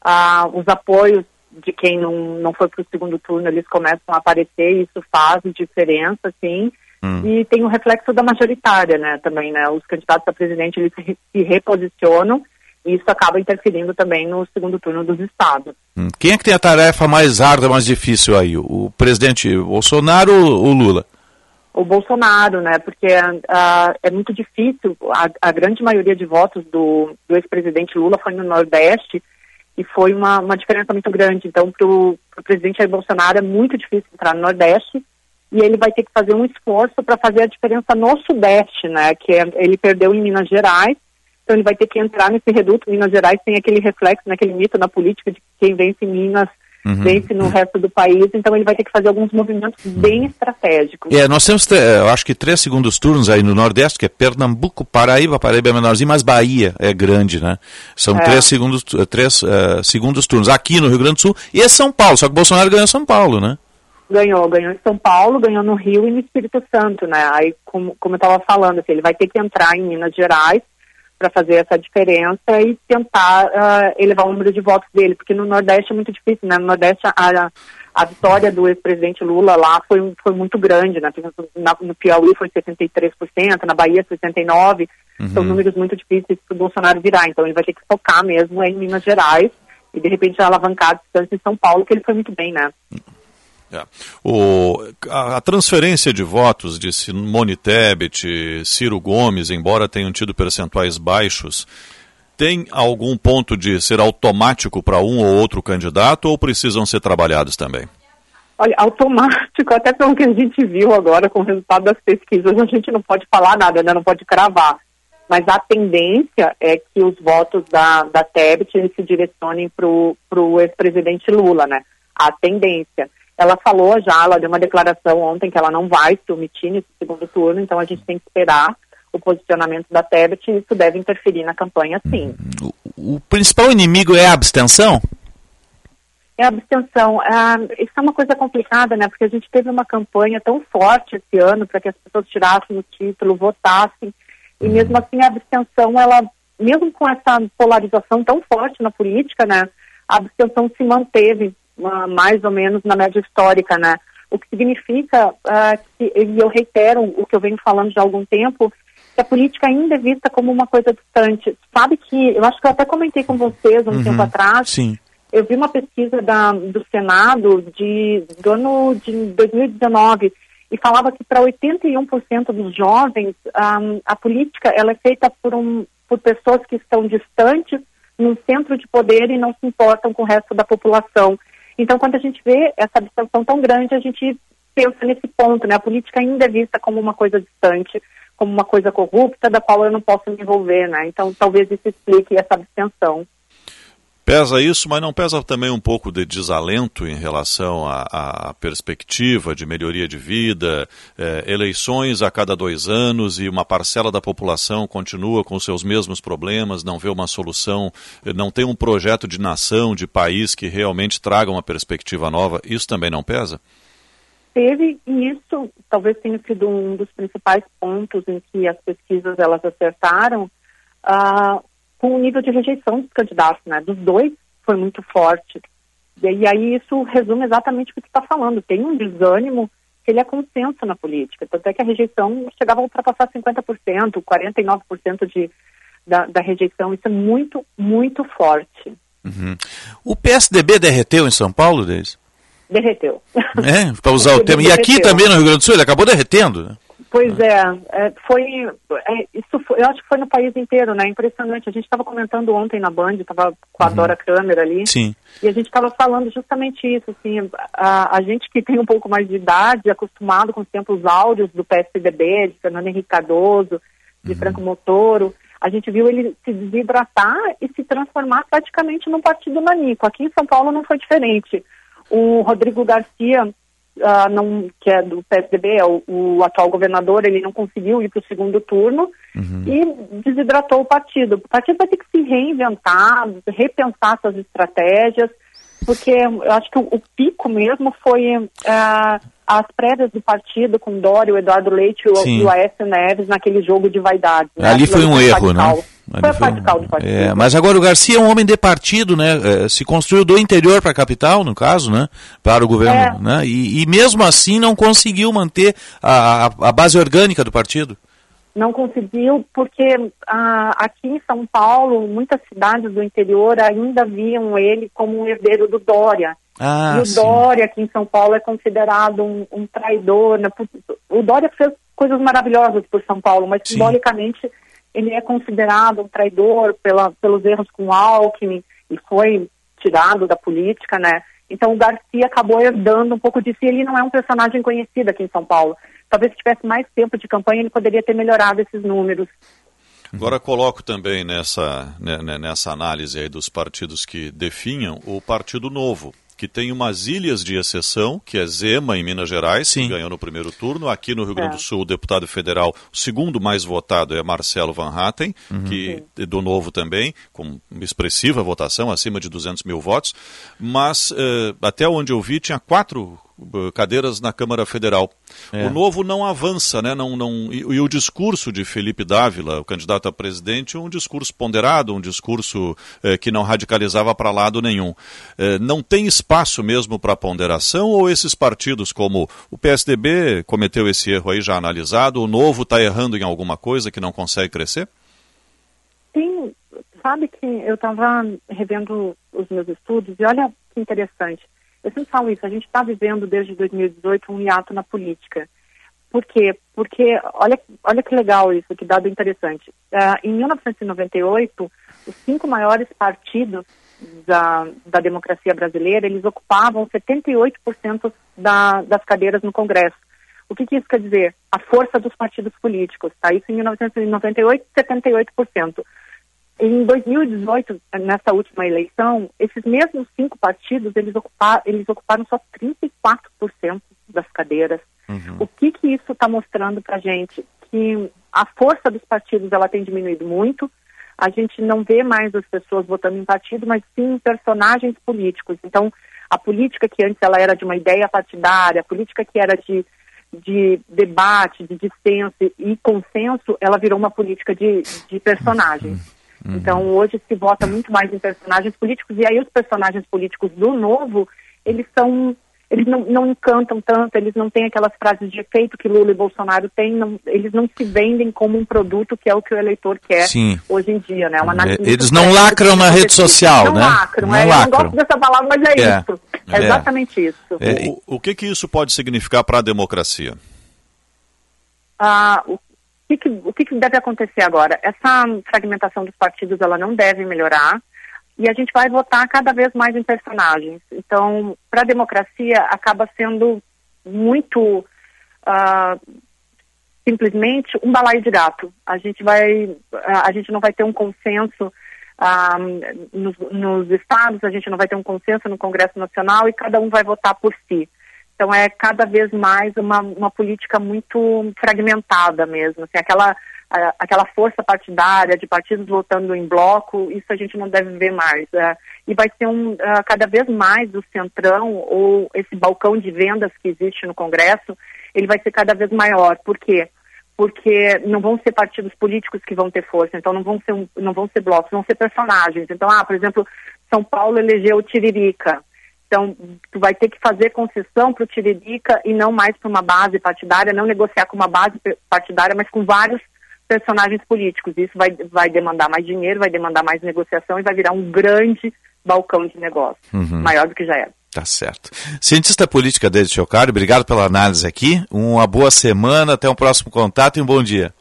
[SPEAKER 17] Ah, os apoios de quem não, não foi para o segundo turno, eles começam a aparecer isso faz diferença, sim. Hum. E tem o reflexo da majoritária, né, também, né, os candidatos a presidente, eles se, se reposicionam e isso acaba interferindo também no segundo turno dos estados.
[SPEAKER 3] Hum. Quem é que tem a tarefa mais árdua, mais difícil aí, o presidente Bolsonaro ou o Lula?
[SPEAKER 17] O Bolsonaro, né, porque uh, é muito difícil, a, a grande maioria de votos do, do ex-presidente Lula foi no Nordeste, e foi uma, uma diferença muito grande. Então, para o presidente Jair Bolsonaro é muito difícil entrar no Nordeste e ele vai ter que fazer um esforço para fazer a diferença no Sudeste, né? Que é, ele perdeu em Minas Gerais, então ele vai ter que entrar nesse reduto. Minas Gerais tem aquele reflexo, naquele né, mito na política de que quem vence em Minas uhum. vence no resto do país, então ele vai ter que fazer alguns movimentos bem estratégicos.
[SPEAKER 3] É, nós temos, eu acho que três segundos turnos aí no Nordeste, que é Pernambuco, Paraíba, Paraíba é menorzinho, mas Bahia é grande, né? São é. três, segundos, três uh, segundos turnos aqui no Rio Grande do Sul e São Paulo, só que Bolsonaro ganhou São Paulo, né?
[SPEAKER 17] Ganhou, ganhou em São Paulo, ganhou no Rio e no Espírito Santo, né? Aí, como, como eu estava falando, assim, ele vai ter que entrar em Minas Gerais, para fazer essa diferença e tentar uh, elevar o número de votos dele, porque no Nordeste é muito difícil, né? No Nordeste a, a vitória do ex-presidente Lula lá foi, foi muito grande, né? Na, no Piauí foi 73%, na Bahia 69%, uhum. são números muito difíceis para o Bolsonaro virar, então ele vai ter que focar mesmo em Minas Gerais e de repente alavancar a distância em São Paulo, que ele foi muito bem, né?
[SPEAKER 4] É. O, a, a, transferência de votos de Simone Tebet, Ciro Gomes, embora tenham tido percentuais baixos, tem algum ponto de ser automático para um ou outro candidato ou precisam ser trabalhados também?
[SPEAKER 17] Olha, automático, até pelo que a gente viu agora com o resultado das pesquisas, a gente não pode falar nada, né? não pode cravar. Mas a tendência é que os votos da, da Tebet se direcionem para o ex-presidente Lula, né? A tendência. Ela falou já, ela deu uma declaração ontem que ela não vai se omitir nesse segundo turno, então a gente tem que esperar o posicionamento da Tebet e isso deve interferir na campanha, sim.
[SPEAKER 3] O, o principal inimigo é a abstenção?
[SPEAKER 17] É a abstenção. Ah, isso é uma coisa complicada, né? Porque a gente teve uma campanha tão forte esse ano para que as pessoas tirassem o título, votassem, e mesmo assim a abstenção, ela, mesmo com essa polarização tão forte na política, né? A abstenção se manteve mais ou menos na média histórica, né? O que significa uh, que, e eu reitero o que eu venho falando já há algum tempo, que a política ainda é vista como uma coisa distante. Sabe que, eu acho que eu até comentei com vocês um uhum, tempo atrás,
[SPEAKER 3] sim.
[SPEAKER 17] eu vi uma pesquisa da, do Senado de, do ano de 2019 e falava que para 81% dos jovens um, a política ela é feita por, um, por pessoas que estão distantes num centro de poder e não se importam com o resto da população. Então, quando a gente vê essa abstenção tão grande, a gente pensa nesse ponto, né? A política ainda é vista como uma coisa distante, como uma coisa corrupta, da qual eu não posso me envolver, né? Então, talvez isso explique essa abstenção.
[SPEAKER 4] Pesa isso, mas não pesa também um pouco de desalento em relação à, perspectiva de melhoria de vida, é, eleições a cada dois anos e uma parcela da população continua com seus mesmos problemas, não vê uma solução, não tem um projeto de nação, de país que realmente traga uma perspectiva nova. Isso também não pesa?
[SPEAKER 17] Teve, e isso talvez tenha sido um dos principais pontos em que as pesquisas elas acertaram. Uh, com o nível de rejeição dos candidatos, né? Dos dois foi muito forte. E aí isso resume exatamente o que você está falando. Tem um desânimo que ele é consenso na política. Tanto é que a rejeição chegava a ultrapassar 50%, 49% de, da, da rejeição. Isso é muito, muito forte.
[SPEAKER 3] Uhum. O PSDB derreteu em São Paulo, Deise?
[SPEAKER 17] Derreteu.
[SPEAKER 3] É, para usar o termo. E aqui também no Rio Grande do Sul, ele acabou derretendo, né?
[SPEAKER 17] Pois é, é foi, é, isso foi, eu acho que foi no país inteiro, né? Impressionante. A gente estava comentando ontem na Band, estava com a uhum. Dora Kramer ali.
[SPEAKER 3] Sim.
[SPEAKER 17] E a gente estava falando justamente isso, assim, a, a, gente que tem um pouco mais de idade, acostumado com os tempos áureos do PSDB, de Fernando Henrique Cardoso, de uhum. Franco Motoro, a gente viu ele se desidratar e se transformar praticamente num partido nanico. Aqui em São Paulo não foi diferente. O Rodrigo Garcia uh, não, que é do PSDB, é o, o, atual governador, ele não conseguiu ir para o segundo turno uhum. e desidratou o partido. O partido vai ter que se reinventar, repensar suas estratégias, porque eu acho que o, o pico mesmo foi uh, as prévias do partido com Dória, o Eduardo Leite e o Aécio Neves naquele jogo de vaidade.
[SPEAKER 3] Né? Ali foi um erro, né? Foi a capital do partido. É, mas agora o Garcia é um homem de partido, né? É, se construiu do interior para a capital, no caso, né? Para o governo, é. né? E, e, mesmo assim não conseguiu manter a, a, base orgânica do partido.
[SPEAKER 17] Não conseguiu porque ah, aqui em São Paulo, muitas cidades do interior ainda viam ele como um herdeiro do Dória. Ah, e o sim. Dória aqui em São Paulo é considerado um, um traidor. Né? O Dória fez coisas maravilhosas por São Paulo, mas sim. simbolicamente ele é considerado um traidor pela, pelos erros com Alckmin e foi tirado da política, né? Então o Garcia acabou herdando um pouco disso e ele não é um personagem conhecido aqui em São Paulo. Talvez se tivesse mais tempo de campanha ele poderia ter melhorado esses números.
[SPEAKER 4] Agora coloco também nessa, né, né, nessa análise dos partidos que definham o Partido Novo, que tem umas ilhas de exceção, que é Zema, em Minas Gerais, Sim. que ganhou no primeiro turno. Aqui no Rio Grande do é. Sul, o deputado federal, o segundo mais votado é Marcelo Van Hatten, uhum. que do Novo também, com expressiva votação, acima de 200 mil votos. Mas, uh, até onde eu vi, tinha quatro cadeiras na Câmara Federal. É. O novo não avança, né? Não, não, e, e, o discurso de Felipe Dávila, o candidato a presidente, um discurso ponderado, um discurso eh, que não radicalizava para lado nenhum. Eh, não tem espaço mesmo para ponderação ou esses partidos como o PSDB cometeu esse erro aí já analisado, o novo está errando em alguma coisa que não consegue crescer?
[SPEAKER 17] Sim, sabe que eu estava revendo os meus estudos e olha que interessante eu sempre falo isso, a gente está vivendo desde 2018 um hiato na política. Por quê? Porque, olha, olha que legal isso, que dado interessante. Uh, em 1998, os cinco maiores partidos da, da democracia brasileira, eles ocupavam 78% da, das cadeiras no Congresso. O que, que, isso quer dizer? A força dos partidos políticos, tá? Isso em 1998, 78%. Em 2018, nessa última eleição, esses mesmos cinco partidos, eles, ocupar, eles ocuparam só 34% das cadeiras. Uhum. O que, que isso está mostrando para a gente? Que a força dos partidos ela tem diminuído muito, a gente não vê mais as pessoas votando em partido, mas sim em personagens políticos. Então, a política que antes ela era de uma ideia partidária, a política que era de, de debate, de dissenso e consenso, ela virou uma política de, de personagens. Uhum. Uhum. Então, hoje se vota muito mais em personagens políticos, e aí os personagens políticos do novo, eles são. Eles não, não encantam tanto, eles não têm aquelas frases de efeito que Lula e Bolsonaro têm, não, eles não se vendem como um produto que é o que o eleitor quer
[SPEAKER 3] Sim.
[SPEAKER 17] hoje em dia, né? Uma
[SPEAKER 3] é, eles não lacram na rede social,
[SPEAKER 17] não
[SPEAKER 3] né?
[SPEAKER 17] Lacram, não é, lacram. Eu não gosto dessa palavra, mas é, é. isso. É, é, exatamente isso.
[SPEAKER 4] É. O, o que, que isso pode significar para a democracia?
[SPEAKER 17] Ah, o que, que, o que, que deve acontecer agora? Essa fragmentação dos partidos ela não deve melhorar e a gente vai votar cada vez mais em personagens. Então, para a democracia, acaba sendo muito uh, simplesmente um balaio de gato. A gente vai, a gente não vai ter um consenso uh, nos, nos estados, a gente não vai ter um consenso no Congresso Nacional e cada um vai votar por si. Então é cada vez mais uma, uma política muito fragmentada mesmo. Assim, aquela, a, aquela força partidária de partidos votando em bloco, isso a gente não deve ver mais. É, e vai ser um, uh, cada vez mais o centrão ou esse balcão de vendas que existe no Congresso, ele vai ser cada vez maior. Por quê? Porque não vão ser partidos políticos que vão ter força, então não vão ser, um, não vão ser blocos, vão ser personagens. Então, ah, por exemplo, São Paulo elegeu o Tiririca. Então, tu vai ter que fazer concessão para o Tiririca e não mais para uma base partidária, não negociar com uma base partidária, mas com vários personagens políticos. Isso vai, vai demandar mais dinheiro, vai demandar mais negociação e vai virar um grande balcão de negócio, uhum. maior do que já era.
[SPEAKER 3] Tá certo. Cientista política desde Chocário, obrigado pela análise aqui. Uma boa semana, até um próximo contato e um bom dia.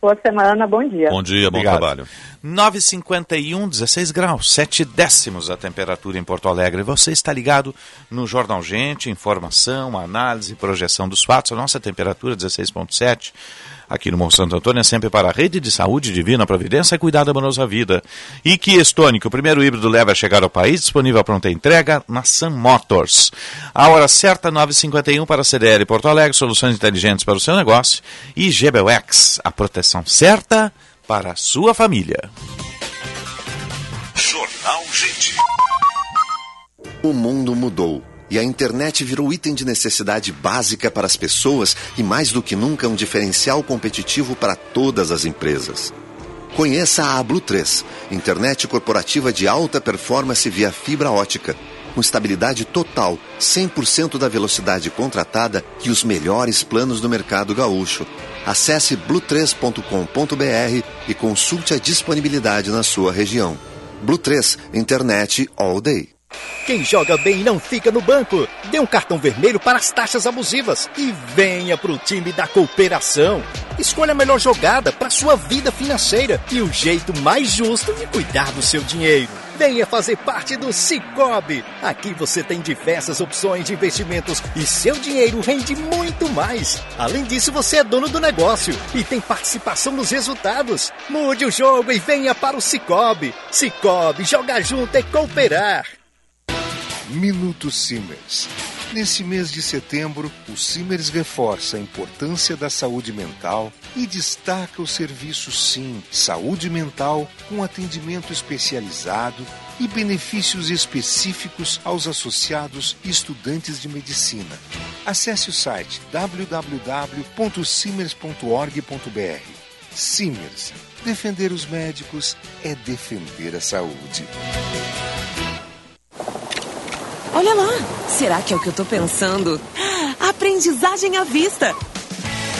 [SPEAKER 17] Boa semana, bom dia.
[SPEAKER 4] Bom dia, bom
[SPEAKER 3] Obrigado.
[SPEAKER 4] trabalho.
[SPEAKER 3] 9,51, 16 graus, 7 décimos a temperatura em Porto Alegre. Você está ligado no Jornal Gente, informação, análise, projeção dos fatos. A nossa temperatura 16,7 aqui no Morro Santo Antônio é sempre para a Rede de Saúde Divina Providência e Cuidado Amoroso à Vida. E que Estônico, o primeiro híbrido leva a chegar ao país, disponível a pronta entrega na Sun Motors. A hora certa, 9h51 para a CDL Porto Alegre, soluções inteligentes para o seu negócio. E GBUX, a proteção certa para a sua família.
[SPEAKER 1] Jornal Gente.
[SPEAKER 18] O mundo mudou e a internet virou item de necessidade básica para as pessoas e, mais do que nunca, um diferencial competitivo para todas as empresas. Conheça a Blue 3, internet corporativa de alta performance via fibra ótica, com estabilidade total, 100% da velocidade contratada e os melhores planos do mercado gaúcho. Acesse blue3.com.br e consulte a disponibilidade na sua região. Blue 3, internet all day.
[SPEAKER 19] Quem joga bem não fica no banco. Dê um cartão vermelho para as taxas abusivas e venha para o time da cooperação. Escolha a melhor jogada para sua vida financeira e o jeito mais justo de cuidar do seu dinheiro. Venha fazer parte do Cicobi. Aqui você tem diversas opções de investimentos e seu dinheiro rende muito mais. Além disso, você é dono do negócio e tem participação nos resultados. Mude o jogo e venha para o Cicobi. Cicobi, jogar junto é cooperar.
[SPEAKER 20] Minuto Simers. Nesse mês de setembro, o Simers reforça a importância da saúde mental e destaca o serviço Sim Saúde Mental com atendimento especializado e benefícios específicos aos associados e estudantes de medicina. Acesse o site www.simers.org.br. Simers. Defender os médicos é defender a saúde.
[SPEAKER 21] Olha lá, será que é o que eu tô pensando? Aprendizagem à vista.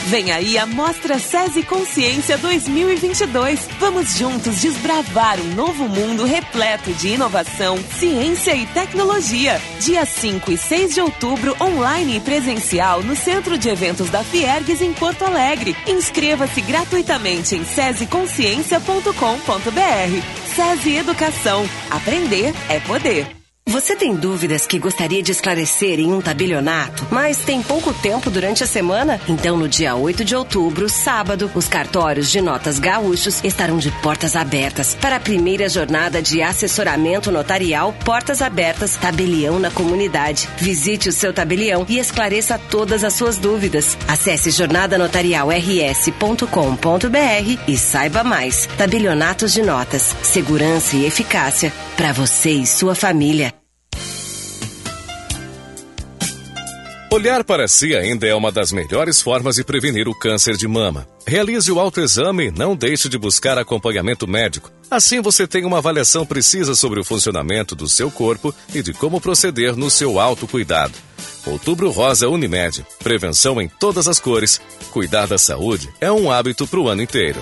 [SPEAKER 21] Vem aí a Mostra SESI Consciência 2022. Vamos juntos desbravar um novo mundo repleto de inovação, ciência e tecnologia. Dia 5 e 6 de outubro, online e presencial no Centro de Eventos da Fiergues em Porto Alegre. Inscreva-se gratuitamente em sesiconsciência.com.br. SESI Educação. Aprender é poder.
[SPEAKER 22] Você tem dúvidas que gostaria de esclarecer em um tabelionato, mas tem pouco tempo durante a semana? Então, no dia 8 de outubro, sábado, os cartórios de notas gaúchos estarão de portas abertas para a primeira jornada de assessoramento notarial Portas Abertas Tabelião na Comunidade. Visite o seu tabelião e esclareça todas as suas dúvidas. Acesse jornadanotarialrs.com.br e saiba mais. Tabelionatos de notas, segurança e eficácia para você e sua família.
[SPEAKER 5] Olhar para si ainda é uma das melhores formas de prevenir o câncer de mama. Realize o autoexame e não deixe de buscar acompanhamento médico. Assim você tem uma avaliação precisa sobre o funcionamento do seu corpo e de como proceder no seu autocuidado. Outubro Rosa Unimed. Prevenção em todas as cores. Cuidar da saúde é um hábito para o ano inteiro.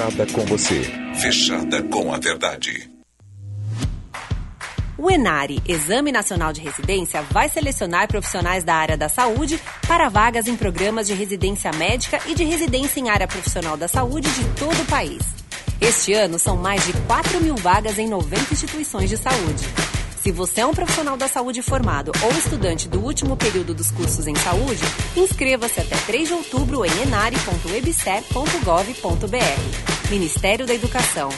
[SPEAKER 1] fechada com você. Fechada com a verdade.
[SPEAKER 23] O ENARE, Exame Nacional de Residência, vai selecionar profissionais da área da saúde para vagas em programas de residência médica e de residência em área profissional da saúde de todo o país. Este ano são mais de 4 mil vagas em 90 instituições de saúde. Se você é um profissional da saúde formado ou estudante do último período dos cursos em saúde, inscreva-se até 3 de outubro em enare.webster.gov.br. Ministério da Educação.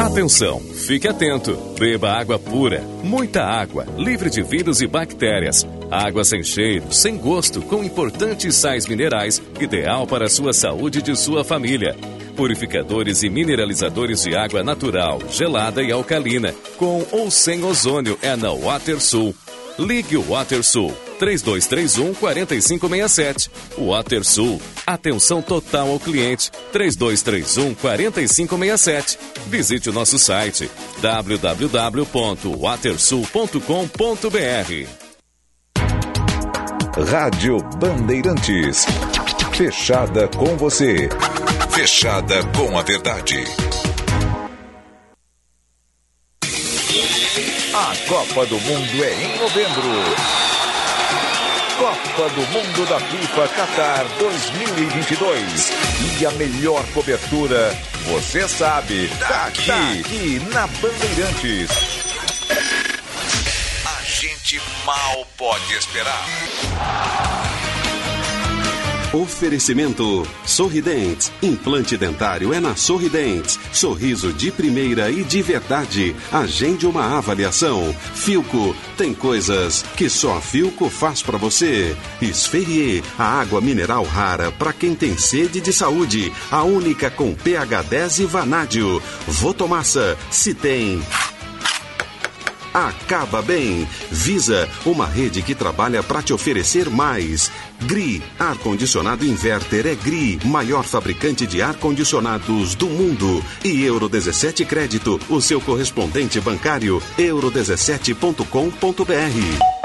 [SPEAKER 5] Atenção, fique atento. Beba água pura, muita água, livre de vírus e bactérias. Água sem cheiro, sem gosto, com importantes sais minerais, ideal para a sua saúde e de sua família. Purificadores e mineralizadores de água natural, gelada e alcalina, com ou sem ozônio é na WaterSul. Ligue o WaterSul 3231 4567. WaterSul. Atenção total ao cliente 3231 4567. Visite o nosso site www.watersul.com.br.
[SPEAKER 1] Rádio Bandeirantes. Fechada com você. Fechada com a verdade. A Copa do Mundo é em novembro. Copa do Mundo da FIFA Qatar 2022. E a melhor cobertura, você sabe, tá aqui, tá aqui na Bandeirantes. A gente mal pode esperar.
[SPEAKER 24] Oferecimento Sorridentes. Implante dentário é na Sorridentes. Sorriso de primeira e de verdade. Agende uma avaliação. Filco. Tem coisas que só a Filco faz para você. Esferrier. A água mineral rara para quem tem sede de saúde. A única com pH 10 e vanádio. Votomassa. Se tem acaba bem. Visa, uma rede que trabalha para te oferecer mais. GRI, ar-condicionado inverter é GRI, maior fabricante de ar-condicionados do mundo. E Euro 17 Crédito, o seu correspondente bancário, euro17.com.br.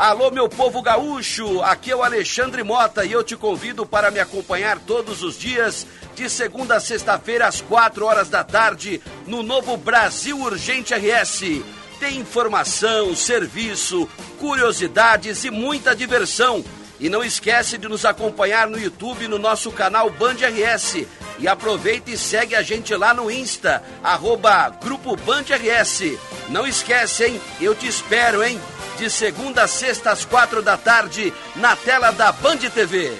[SPEAKER 25] Alô, meu povo gaúcho! Aqui é o Alexandre Mota e eu te convido para me acompanhar todos os dias, de segunda a sexta-feira, às quatro horas da tarde, no novo Brasil Urgente RS. Tem informação, serviço, curiosidades e muita diversão. E não esquece de nos acompanhar no YouTube no nosso canal Band RS. E aproveita e segue a gente lá no Insta, arroba Grupo Band RS. Não esquece, hein? Eu te espero, hein? De segunda a sexta às quatro da tarde, na tela da Band TV.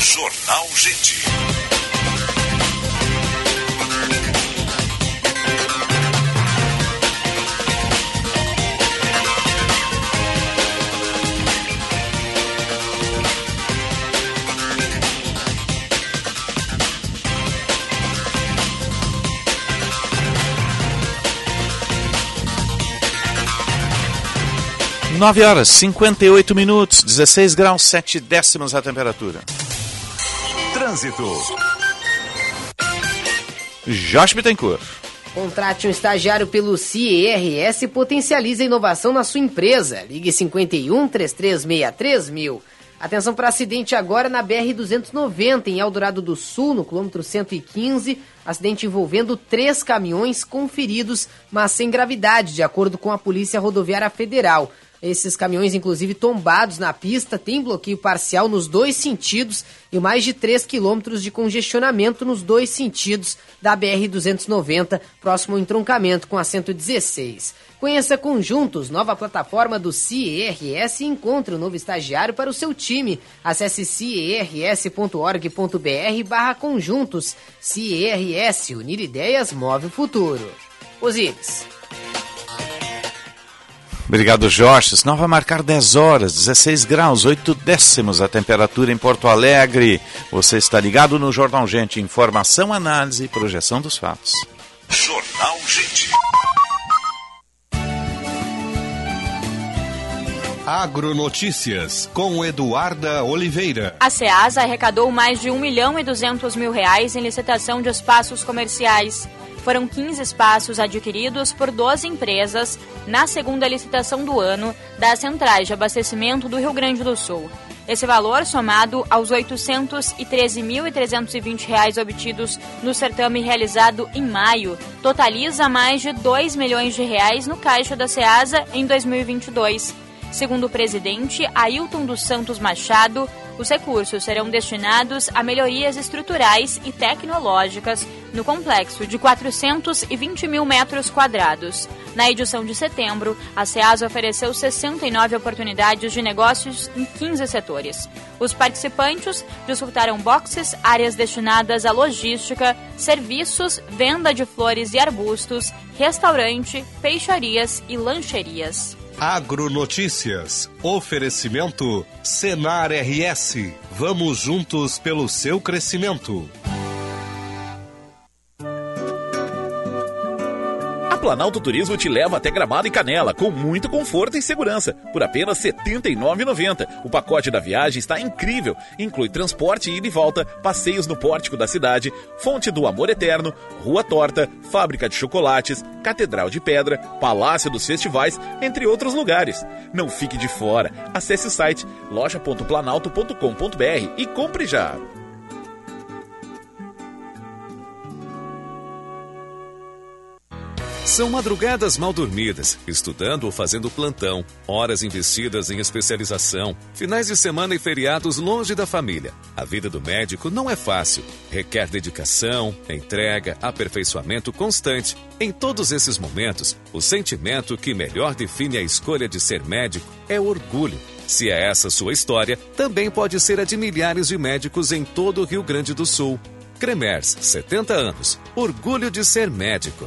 [SPEAKER 1] Jornal Gente.
[SPEAKER 3] 9 horas 58 minutos, 16 graus 7 décimos a temperatura.
[SPEAKER 1] Trânsito.
[SPEAKER 3] Josh Bittencourt.
[SPEAKER 6] Contrate um estagiário pelo CIRS e potencialize a inovação na sua empresa. Ligue 51 3363 mil. Atenção para acidente agora na BR-290, em Eldorado do Sul, no quilômetro 115. Acidente envolvendo três caminhões com feridos, mas sem gravidade, de acordo com a Polícia Rodoviária Federal. Esses caminhões, inclusive, tombados na pista, tem bloqueio parcial nos dois sentidos e mais de 3 quilômetros de congestionamento nos dois sentidos da BR-290, próximo ao entroncamento com a 116. Conheça Conjuntos, nova plataforma do CIRS e encontre um novo estagiário para o seu time. Acesse cirs.org.br barra conjuntos. CIRS, unir ideias, move o futuro. Osíris.
[SPEAKER 3] Obrigado, Jorge. Senão vai marcar 10 horas, 16 graus, 8 décimos a temperatura em Porto Alegre. Você está ligado no Jornal Gente. Informação, análise e projeção dos fatos.
[SPEAKER 1] Jornal Gente.
[SPEAKER 2] Agronotícias com Eduarda Oliveira.
[SPEAKER 26] A SEASA arrecadou mais de 1 milhão e 200 mil reais em licitação de espaços comerciais. Foram 15 espaços adquiridos por 12 empresas na segunda licitação do ano das centrais de abastecimento do Rio Grande do Sul. Esse valor, somado aos R$ 813.320 obtidos no certame realizado em maio, totaliza mais de 2 milhões de reais no caixa da SEASA em 2022. Segundo o presidente Ailton dos Santos Machado, Os recursos serão destinados a melhorias estruturais e tecnológicas no complexo de 420 mil metros quadrados. Na edição de setembro, a SEAS ofereceu 69 oportunidades de negócios em 15 setores. Os participantes disputaram boxes, áreas destinadas à logística, serviços, venda de flores e arbustos, restaurante, peixarias e lancherias.
[SPEAKER 2] Agronotícias. Oferecimento Senar RS. Vamos juntos pelo seu crescimento.
[SPEAKER 27] Planalto Turismo te leva até Gramado e Canela, com muito conforto e segurança, por apenas R$ 79,90. O pacote da viagem está incrível, inclui transporte ida e volta, passeios no pórtico da cidade, Fonte do Amor Eterno, Rua Torta, Fábrica de Chocolates, Catedral de Pedra, Palácio dos Festivais, entre outros lugares. Não fique de fora. Acesse o site loja.planalto.com.br e compre já.
[SPEAKER 5] São madrugadas mal dormidas, estudando ou fazendo plantão, horas investidas em especialização, finais de semana e feriados longe da família. A vida do médico não é fácil, requer dedicação, entrega, aperfeiçoamento constante. Em todos esses momentos, o sentimento que melhor define a escolha de ser médico é orgulho. Se é essa sua história, também pode ser a de milhares de médicos em todo o Rio Grande do Sul. Cremers, 70 anos. Orgulho de ser médico.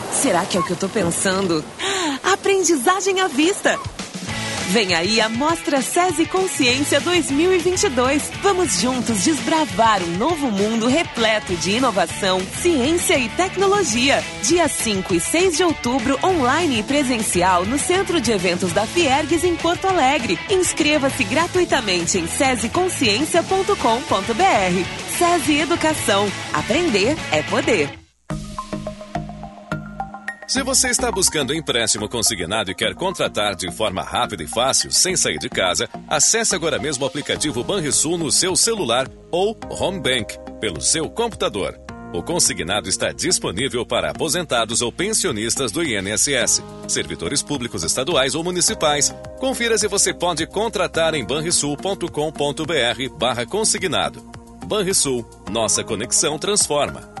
[SPEAKER 21] Será que é o que eu tô pensando? Aprendizagem à vista! Vem aí a Mostra SESI Consciência 2022. Vamos juntos desbravar um novo mundo repleto de inovação, ciência e tecnologia. Dia 5 e 6 de outubro, online e presencial no Centro de Eventos da Fiergues em Porto Alegre. Inscreva-se gratuitamente em sesiconsciência.com.br. SESI Educação. Aprender é poder.
[SPEAKER 5] Se você está buscando empréstimo consignado e quer contratar de forma rápida e fácil, sem sair de casa, acesse agora mesmo o aplicativo Banrisul no seu celular ou Home Bank pelo seu computador. O consignado está disponível para aposentados ou pensionistas do INSS, servidores públicos estaduais ou municipais. Confira se você pode contratar em banrisul.com.br barra consignado. Banrisul, nossa conexão transforma.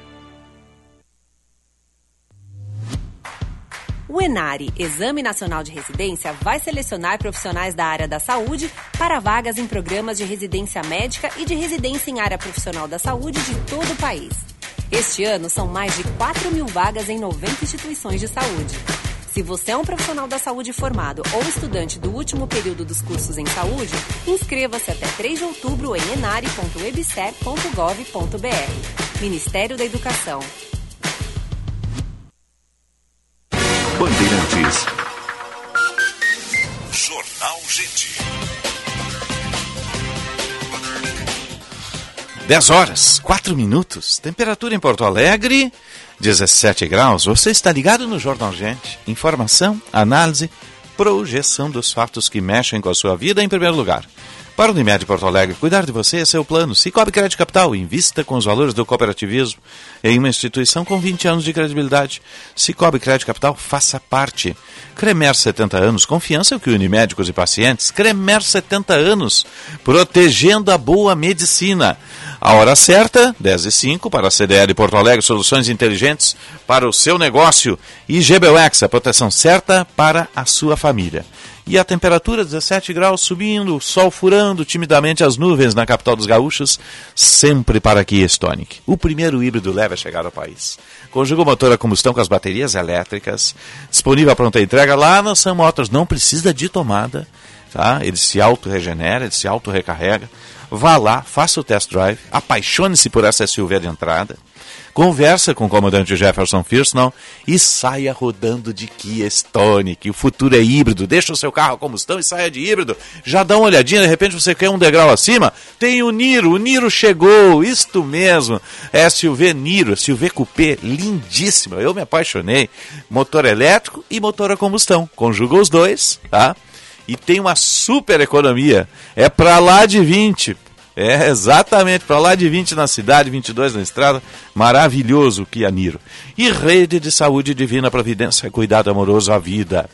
[SPEAKER 23] O ENARE, Exame Nacional de Residência, vai selecionar profissionais da área da saúde para vagas em programas de residência médica e de residência em área profissional da saúde de todo o país. Este ano são mais de 4 mil vagas em 90 instituições de saúde. Se você é um profissional da saúde formado ou estudante do último período dos cursos em saúde, inscreva-se até 3 de outubro em enare.webster.gov.br. Ministério da Educação.
[SPEAKER 24] Bandeirantes.
[SPEAKER 2] Jornal Gente.
[SPEAKER 3] 10 horas, 4 minutos. Temperatura em Porto Alegre, 17 graus. Você está ligado no Jornal Gente. Informação, análise, projeção dos fatos que mexem com a sua vida em primeiro lugar. Para o Unimed Porto Alegre, cuidar de você é seu plano. Cicobi Crédito Capital, invista com os valores do cooperativismo em uma instituição com 20 anos de credibilidade. Cicobi Crédito Capital, faça parte. Cremer 70 anos, confiança é o que une médicos e pacientes. Cremer 70 anos, protegendo a boa medicina. A hora certa, 10 e 05 para a CDL Porto Alegre, soluções inteligentes para o seu negócio. E a proteção certa para a sua família. E a temperatura 17 graus subindo, sol furando timidamente as nuvens na capital dos gaúchos, sempre para aqui Stonic. O primeiro híbrido leve a chegar ao país. Conjuga o motor a combustão com as baterias elétricas, disponível a pronta entrega lá na Sam Motors, não precisa de tomada, tá? Ele se auto-regenera, ele se auto-recarrega. Vá lá, faça o test drive, apaixone-se por essa SUV de entrada, conversa com o comandante Jefferson Firsnall e saia rodando de Kia Stonic. O futuro é híbrido. Deixa o seu carro a combustão e saia de híbrido. Já dá uma olhadinha, de repente você quer um degrau acima? Tem o Niro, o Niro chegou, isto mesmo. É SUV Niro, SUV Coupé, lindíssima. Eu me apaixonei. Motor elétrico e motor a combustão. Conjuga os dois, tá? e tem uma super economia. É para lá de 20. É exatamente para lá de 20 na cidade, 22 na estrada. Maravilhoso Kia Niro. E rede de saúde divina providência, cuidado amoroso à vida.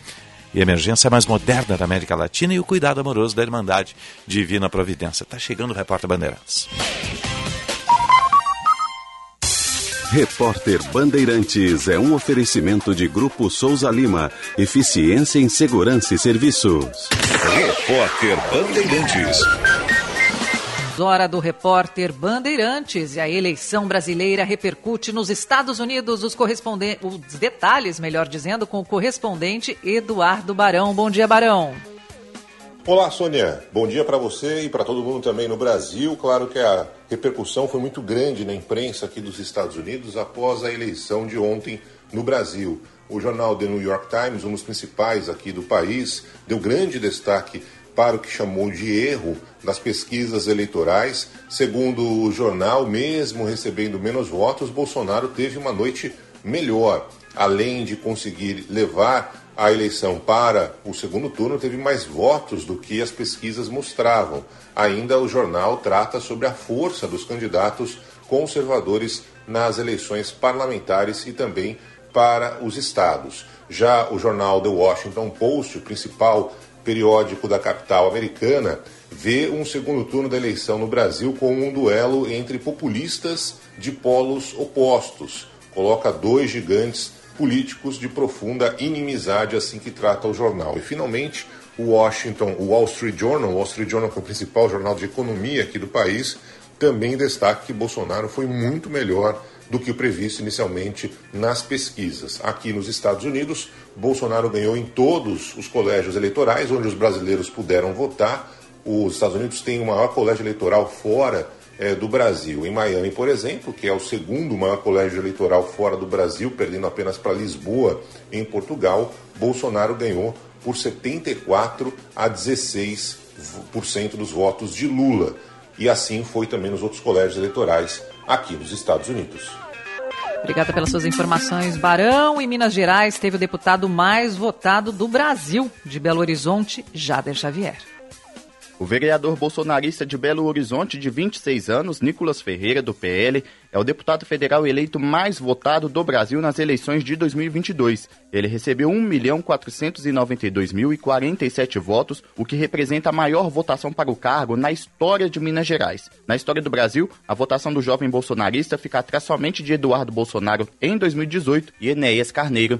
[SPEAKER 3] E emergência mais moderna da América Latina e o cuidado amoroso da Irmandade Divina Providência. Está chegando o Repórter Bandeirantes.
[SPEAKER 24] Repórter Bandeirantes é um oferecimento de Grupo Souza Lima. Eficiência em Segurança e Serviços.
[SPEAKER 5] Repórter Bandeirantes.
[SPEAKER 28] Hora do repórter Bandeirantes e a eleição brasileira repercute nos Estados Unidos os correspondentes, os detalhes, melhor dizendo, com o correspondente Eduardo Barão. Bom dia, Barão.
[SPEAKER 29] Olá, Sônia. Bom dia para você e para todo mundo também no Brasil. Claro que a repercussão foi muito grande na imprensa aqui dos Estados Unidos após a eleição de ontem no Brasil. O jornal The New York Times, um dos principais aqui do país, deu grande destaque para o que chamou de erro das pesquisas eleitorais. Segundo o jornal, mesmo recebendo menos votos, Bolsonaro teve uma noite melhor. Além de conseguir levar a eleição para o segundo turno teve mais votos do que as pesquisas mostravam. Ainda o jornal trata sobre a força dos candidatos conservadores nas eleições parlamentares e também para os estados. Já o jornal The Washington Post, o principal periódico da capital americana, vê um segundo turno da eleição no Brasil como um duelo entre populistas de polos opostos. Coloca dois gigantes políticos de profunda inimizade, assim que trata o jornal. E finalmente, o Washington, o Wall Street Journal, o Wall Street Journal, que é o principal jornal de economia aqui do país, também destaca que Bolsonaro foi muito melhor do que o previsto inicialmente nas pesquisas. Aqui nos Estados Unidos, Bolsonaro ganhou em todos os colégios eleitorais onde os brasileiros puderam votar. Os Estados Unidos têm o maior colégio eleitoral fora é, do Brasil. Em Miami, por exemplo, que é o segundo maior colégio eleitoral fora do Brasil, perdendo apenas para Lisboa, em Portugal, Bolsonaro ganhou por 74 a 16% dos votos de Lula. E assim foi também nos outros colégios eleitorais aqui nos Estados Unidos.
[SPEAKER 28] Obrigada pelas suas informações, Barão. Em Minas Gerais, teve o deputado mais votado do Brasil, de Belo Horizonte, Jader Xavier.
[SPEAKER 30] O vereador bolsonarista de Belo Horizonte, de 26 anos, Nicolas Ferreira, do PL, é o deputado federal eleito mais votado do Brasil nas eleições de 2022. Ele recebeu 1.492.047 votos, o que representa a maior votação para o cargo na história de Minas Gerais. Na história do Brasil, a votação do jovem bolsonarista fica atrás somente de Eduardo Bolsonaro em 2018 e Enéas Carneiro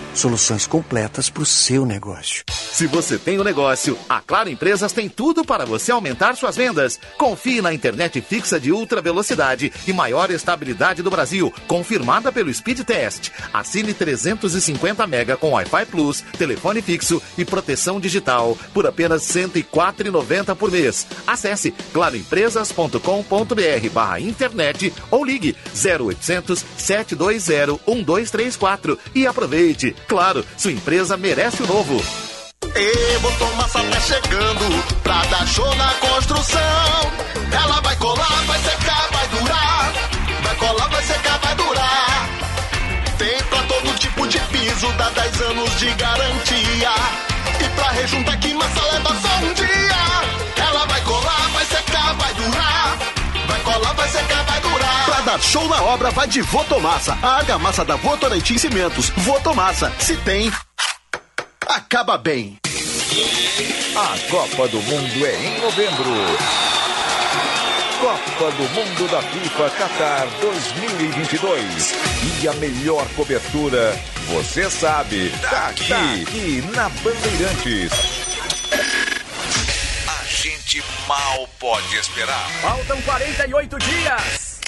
[SPEAKER 31] Soluções completas para o seu negócio.
[SPEAKER 32] Se você tem um negócio, a Claro Empresas tem tudo para você aumentar suas vendas. Confie na internet fixa de ultra velocidade e maior estabilidade do Brasil, confirmada pelo Speed Test. Assine 350 mega com Wi-Fi Plus, telefone fixo e proteção digital por apenas R$ 104,90 por mês. Acesse claroempresas.com.br barra internet ou ligue 0800 720 1234 e aproveite. Claro, sua empresa merece o novo.
[SPEAKER 33] E botou massa tá chegando pra dar show na construção. Ela vai colar, vai secar, vai durar. Vai colar, vai secar, vai durar. Tem pra todo tipo de piso, dá 10 anos de garantia. E pra rejuntar que massa leva só um
[SPEAKER 34] dia. Dar show na obra, vai de Votomassa. A argamassa da Votorantim Cimentos. Votomassa. Se tem, acaba bem.
[SPEAKER 1] A Copa do Mundo é em novembro. Copa do Mundo da FIFA Qatar 2022. E a melhor cobertura, você sabe, tá aqui, tá aqui na Bandeirantes.
[SPEAKER 35] A gente mal pode esperar.
[SPEAKER 36] Faltam 48 dias.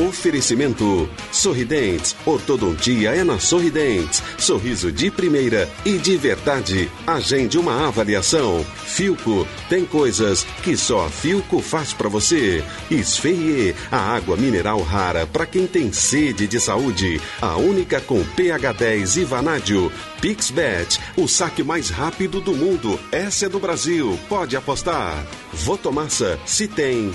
[SPEAKER 24] Oferecimento Sorridentes. Ortodontia é na Sorridentes. Sorriso de primeira e de verdade. Agende uma avaliação. Filco tem coisas que só a Filco faz para você. Esferrier, a água mineral rara para quem tem sede de saúde. A única com pH 10 e vanádio. Pixbet, o saque mais rápido do mundo. Essa é do Brasil. Pode apostar. Votomassa, se tem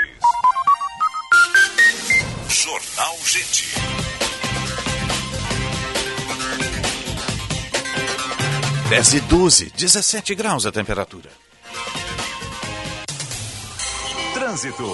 [SPEAKER 3] 10 e 12, 17 graus a temperatura.
[SPEAKER 35] Trânsito.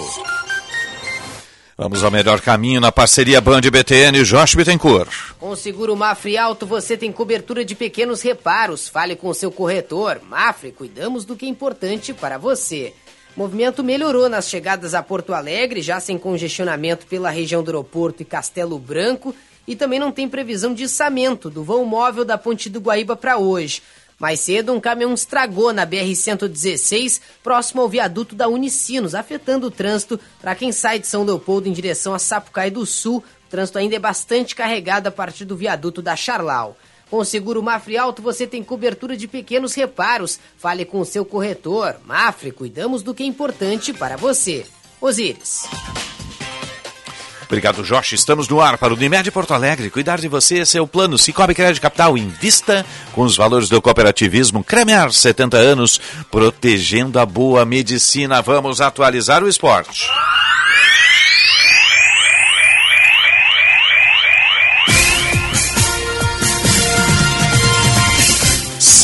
[SPEAKER 3] Vamos ao melhor caminho na parceria Band BTN Josh Bittencourt.
[SPEAKER 6] Com o seguro Mafre Alto você tem cobertura de pequenos reparos. Fale com o seu corretor. Mafre, cuidamos do que é importante para você. movimento melhorou nas chegadas a Porto Alegre, já sem congestionamento pela região do aeroporto e Castelo Branco e também não tem previsão de içamento do vão móvel da Ponte do Guaíba para hoje. Mais cedo, um caminhão estragou na BR-116, próximo ao viaduto da Unicinos, afetando o trânsito para quem sai de São Leopoldo em direção a Sapucaí do Sul. O trânsito ainda é bastante carregado a partir do viaduto da Charlau. Com o seguro Mafre Alto, você tem cobertura de pequenos reparos. Fale com o seu corretor. Mafre, cuidamos do que é importante para você. Osíris.
[SPEAKER 3] Obrigado, Jorge. Estamos no ar para o Unimed Porto Alegre. Cuidar de você, é o plano. Cicobi Crédito Capital Invista com os valores do cooperativismo. Cremer, 70 anos, protegendo a boa medicina. Vamos atualizar o esporte.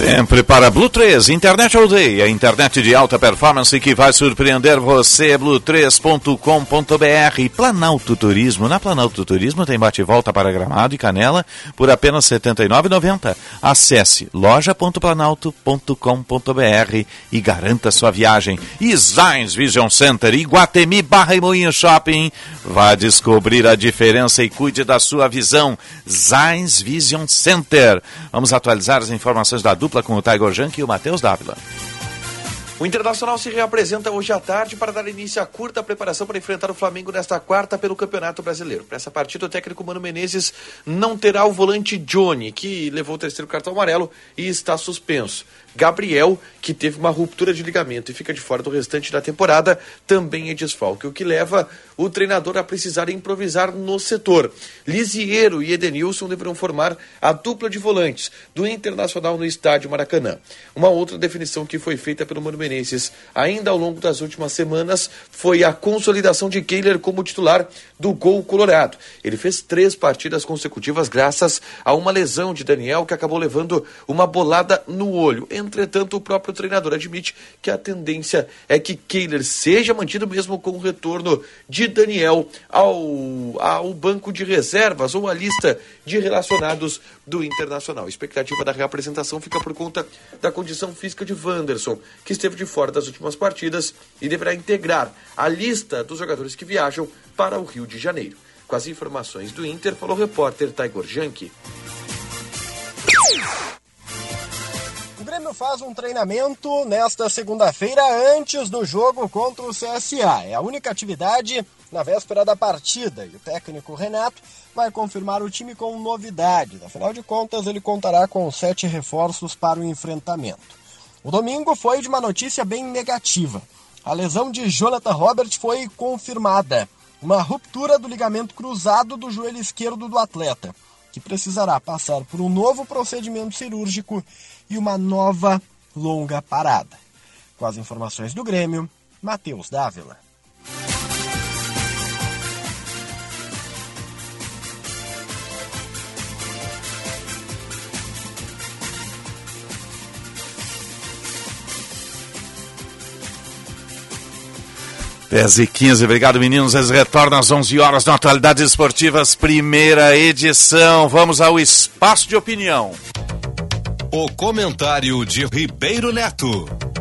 [SPEAKER 3] Sempre para Blue 3, Internet All Day, a internet de alta performance que vai surpreender você, blue3.com.br. Planalto Turismo, na Planalto Turismo tem bate-volta para Gramado e Canela por apenas R$ 79,90. Acesse loja.planalto.com.br e garanta sua viagem. E Zines Vision Center, Iguatemi Barra e Moinho Shopping. Vá descobrir a diferença e cuide da sua visão. Zines Vision Center. Vamos atualizar as informações da dupla com o Tiger Junk e o Matheus Dávila.
[SPEAKER 37] O Internacional se reapresenta hoje à tarde para dar início à curta preparação para enfrentar o Flamengo nesta quarta pelo Campeonato Brasileiro. Para essa partida, o técnico Mano Menezes não terá o volante Johnny, que levou o terceiro cartão amarelo e está suspenso. Gabriel, que teve uma ruptura de ligamento e fica de fora do restante da temporada, também é desfalque, o que leva o treinador a precisar improvisar no setor. Lisiero e Edenilson deverão formar a dupla de volantes do Internacional no estádio Maracanã. Uma outra definição que foi feita pelo Mano Menezes ainda ao longo das últimas semanas foi a consolidação de Kehler como titular do Gol Colorado. Ele fez três partidas consecutivas graças a uma lesão de Daniel que acabou levando uma bolada no olho Entretanto, o próprio treinador admite que a tendência é que Kehler seja mantido mesmo com o retorno de Daniel ao, ao banco de reservas ou à lista de relacionados do Internacional. A expectativa da reapresentação fica por conta da condição física de Wanderson, que esteve de fora das últimas partidas e deverá integrar a lista dos jogadores que viajam para o Rio de Janeiro. Com as informações do Inter, falou o repórter Taigor Janke.
[SPEAKER 38] Grêmio faz um treinamento nesta segunda-feira antes do jogo contra o CSA. É a única atividade na véspera da partida e o técnico Renato vai confirmar o time com novidades. Afinal de contas, ele contará com sete reforços para o enfrentamento. O domingo foi de uma notícia bem negativa. A lesão de Jonathan Robert foi confirmada. Uma ruptura do ligamento cruzado do joelho esquerdo do atleta, que precisará passar por um novo procedimento cirúrgico e uma nova longa parada. Com as informações do Grêmio, Matheus Dávila.
[SPEAKER 3] 10 e 15, obrigado meninos. Eles retornam às 11 horas na Atualidades Esportivas, primeira edição. Vamos ao espaço de opinião.
[SPEAKER 2] O comentário de Ribeiro Neto.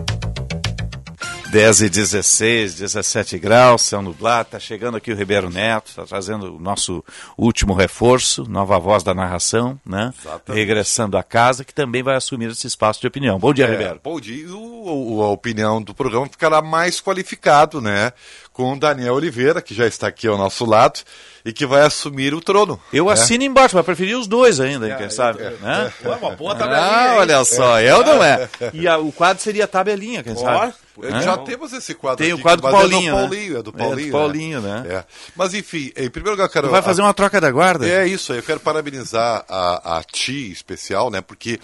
[SPEAKER 3] 10 e 16, 17 graus, céu nublado, está chegando aqui o Ribeiro Neto, está trazendo o nosso último reforço, nova voz da narração, né?
[SPEAKER 39] Exatamente.
[SPEAKER 3] Regressando a casa, que também vai assumir esse espaço de opinião. Bom dia,
[SPEAKER 39] É,
[SPEAKER 3] Ribeiro.
[SPEAKER 39] Bom dia. E o- o- a opinião do programa ficará mais qualificado, né? Com o Daniel Oliveira, que já está aqui ao nosso lado e que vai assumir o trono.
[SPEAKER 3] Eu
[SPEAKER 39] né?
[SPEAKER 3] assino embaixo, mas preferi os dois ainda, hein, quem sabe, né?
[SPEAKER 39] Ué, uma boa
[SPEAKER 3] Ah,
[SPEAKER 39] tabelinha, hein?
[SPEAKER 3] olha só, é ou não é? E a- o quadro seria a tabelinha, quem
[SPEAKER 39] Ó,
[SPEAKER 3] sabe?
[SPEAKER 39] Já
[SPEAKER 3] Né?
[SPEAKER 39] temos esse quadro
[SPEAKER 3] Tem o
[SPEAKER 39] aqui,
[SPEAKER 3] quadro do
[SPEAKER 39] mas
[SPEAKER 3] Paulinho,
[SPEAKER 39] É do
[SPEAKER 3] né?
[SPEAKER 39] Paulinho, é do
[SPEAKER 3] É, do
[SPEAKER 39] Paulinho.
[SPEAKER 3] Paulinho, né?
[SPEAKER 39] É. Mas enfim, em primeiro lugar, quero.
[SPEAKER 3] Tu vai fazer uma troca da guarda?
[SPEAKER 39] É isso aí, eu quero parabenizar a, a ti especial, né? Porque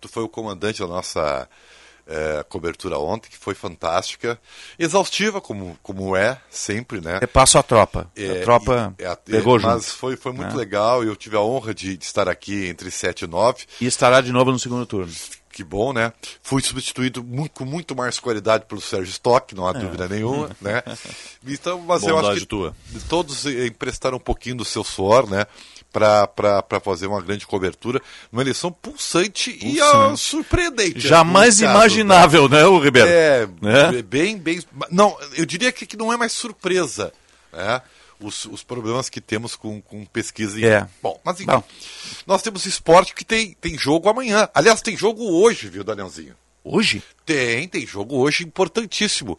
[SPEAKER 39] tu foi o comandante da nossa eh, cobertura ontem, que foi fantástica. Exaustiva, como, como é, sempre, né?
[SPEAKER 3] Repasso a tropa.
[SPEAKER 39] É,
[SPEAKER 3] a tropa
[SPEAKER 39] e- é,
[SPEAKER 3] pegou
[SPEAKER 39] Mas
[SPEAKER 3] junto.
[SPEAKER 39] foi, foi muito
[SPEAKER 3] né?
[SPEAKER 39] legal e eu tive a honra de, de estar aqui entre 7 e 9.
[SPEAKER 3] E estará de novo no segundo turno.
[SPEAKER 39] Que bom, né? Fui substituído mu- com muito mais qualidade pelo Sérgio Stock, não há
[SPEAKER 3] É.
[SPEAKER 39] dúvida nenhuma, né? Então, mas eu acho
[SPEAKER 3] Bondade
[SPEAKER 39] que
[SPEAKER 3] tua.
[SPEAKER 39] todos eh, emprestaram um pouquinho do seu suor, né? Para fazer uma grande cobertura, uma eleição pulsante e ah, surpreendente.
[SPEAKER 3] Jamais
[SPEAKER 39] no caso,
[SPEAKER 3] imaginável, né, o Ribeiro?
[SPEAKER 39] É,
[SPEAKER 3] Né?
[SPEAKER 39] bem, bem. Não, eu diria que, que não é mais surpresa, né? Os, os problemas que temos com, com pesquisa. e-
[SPEAKER 3] É.
[SPEAKER 39] Bom, mas enfim,
[SPEAKER 3] Bom.
[SPEAKER 39] nós temos esporte que tem, tem jogo amanhã. Aliás, tem jogo hoje, viu, Danielzinho?
[SPEAKER 3] Hoje?
[SPEAKER 39] Tem, tem jogo hoje importantíssimo.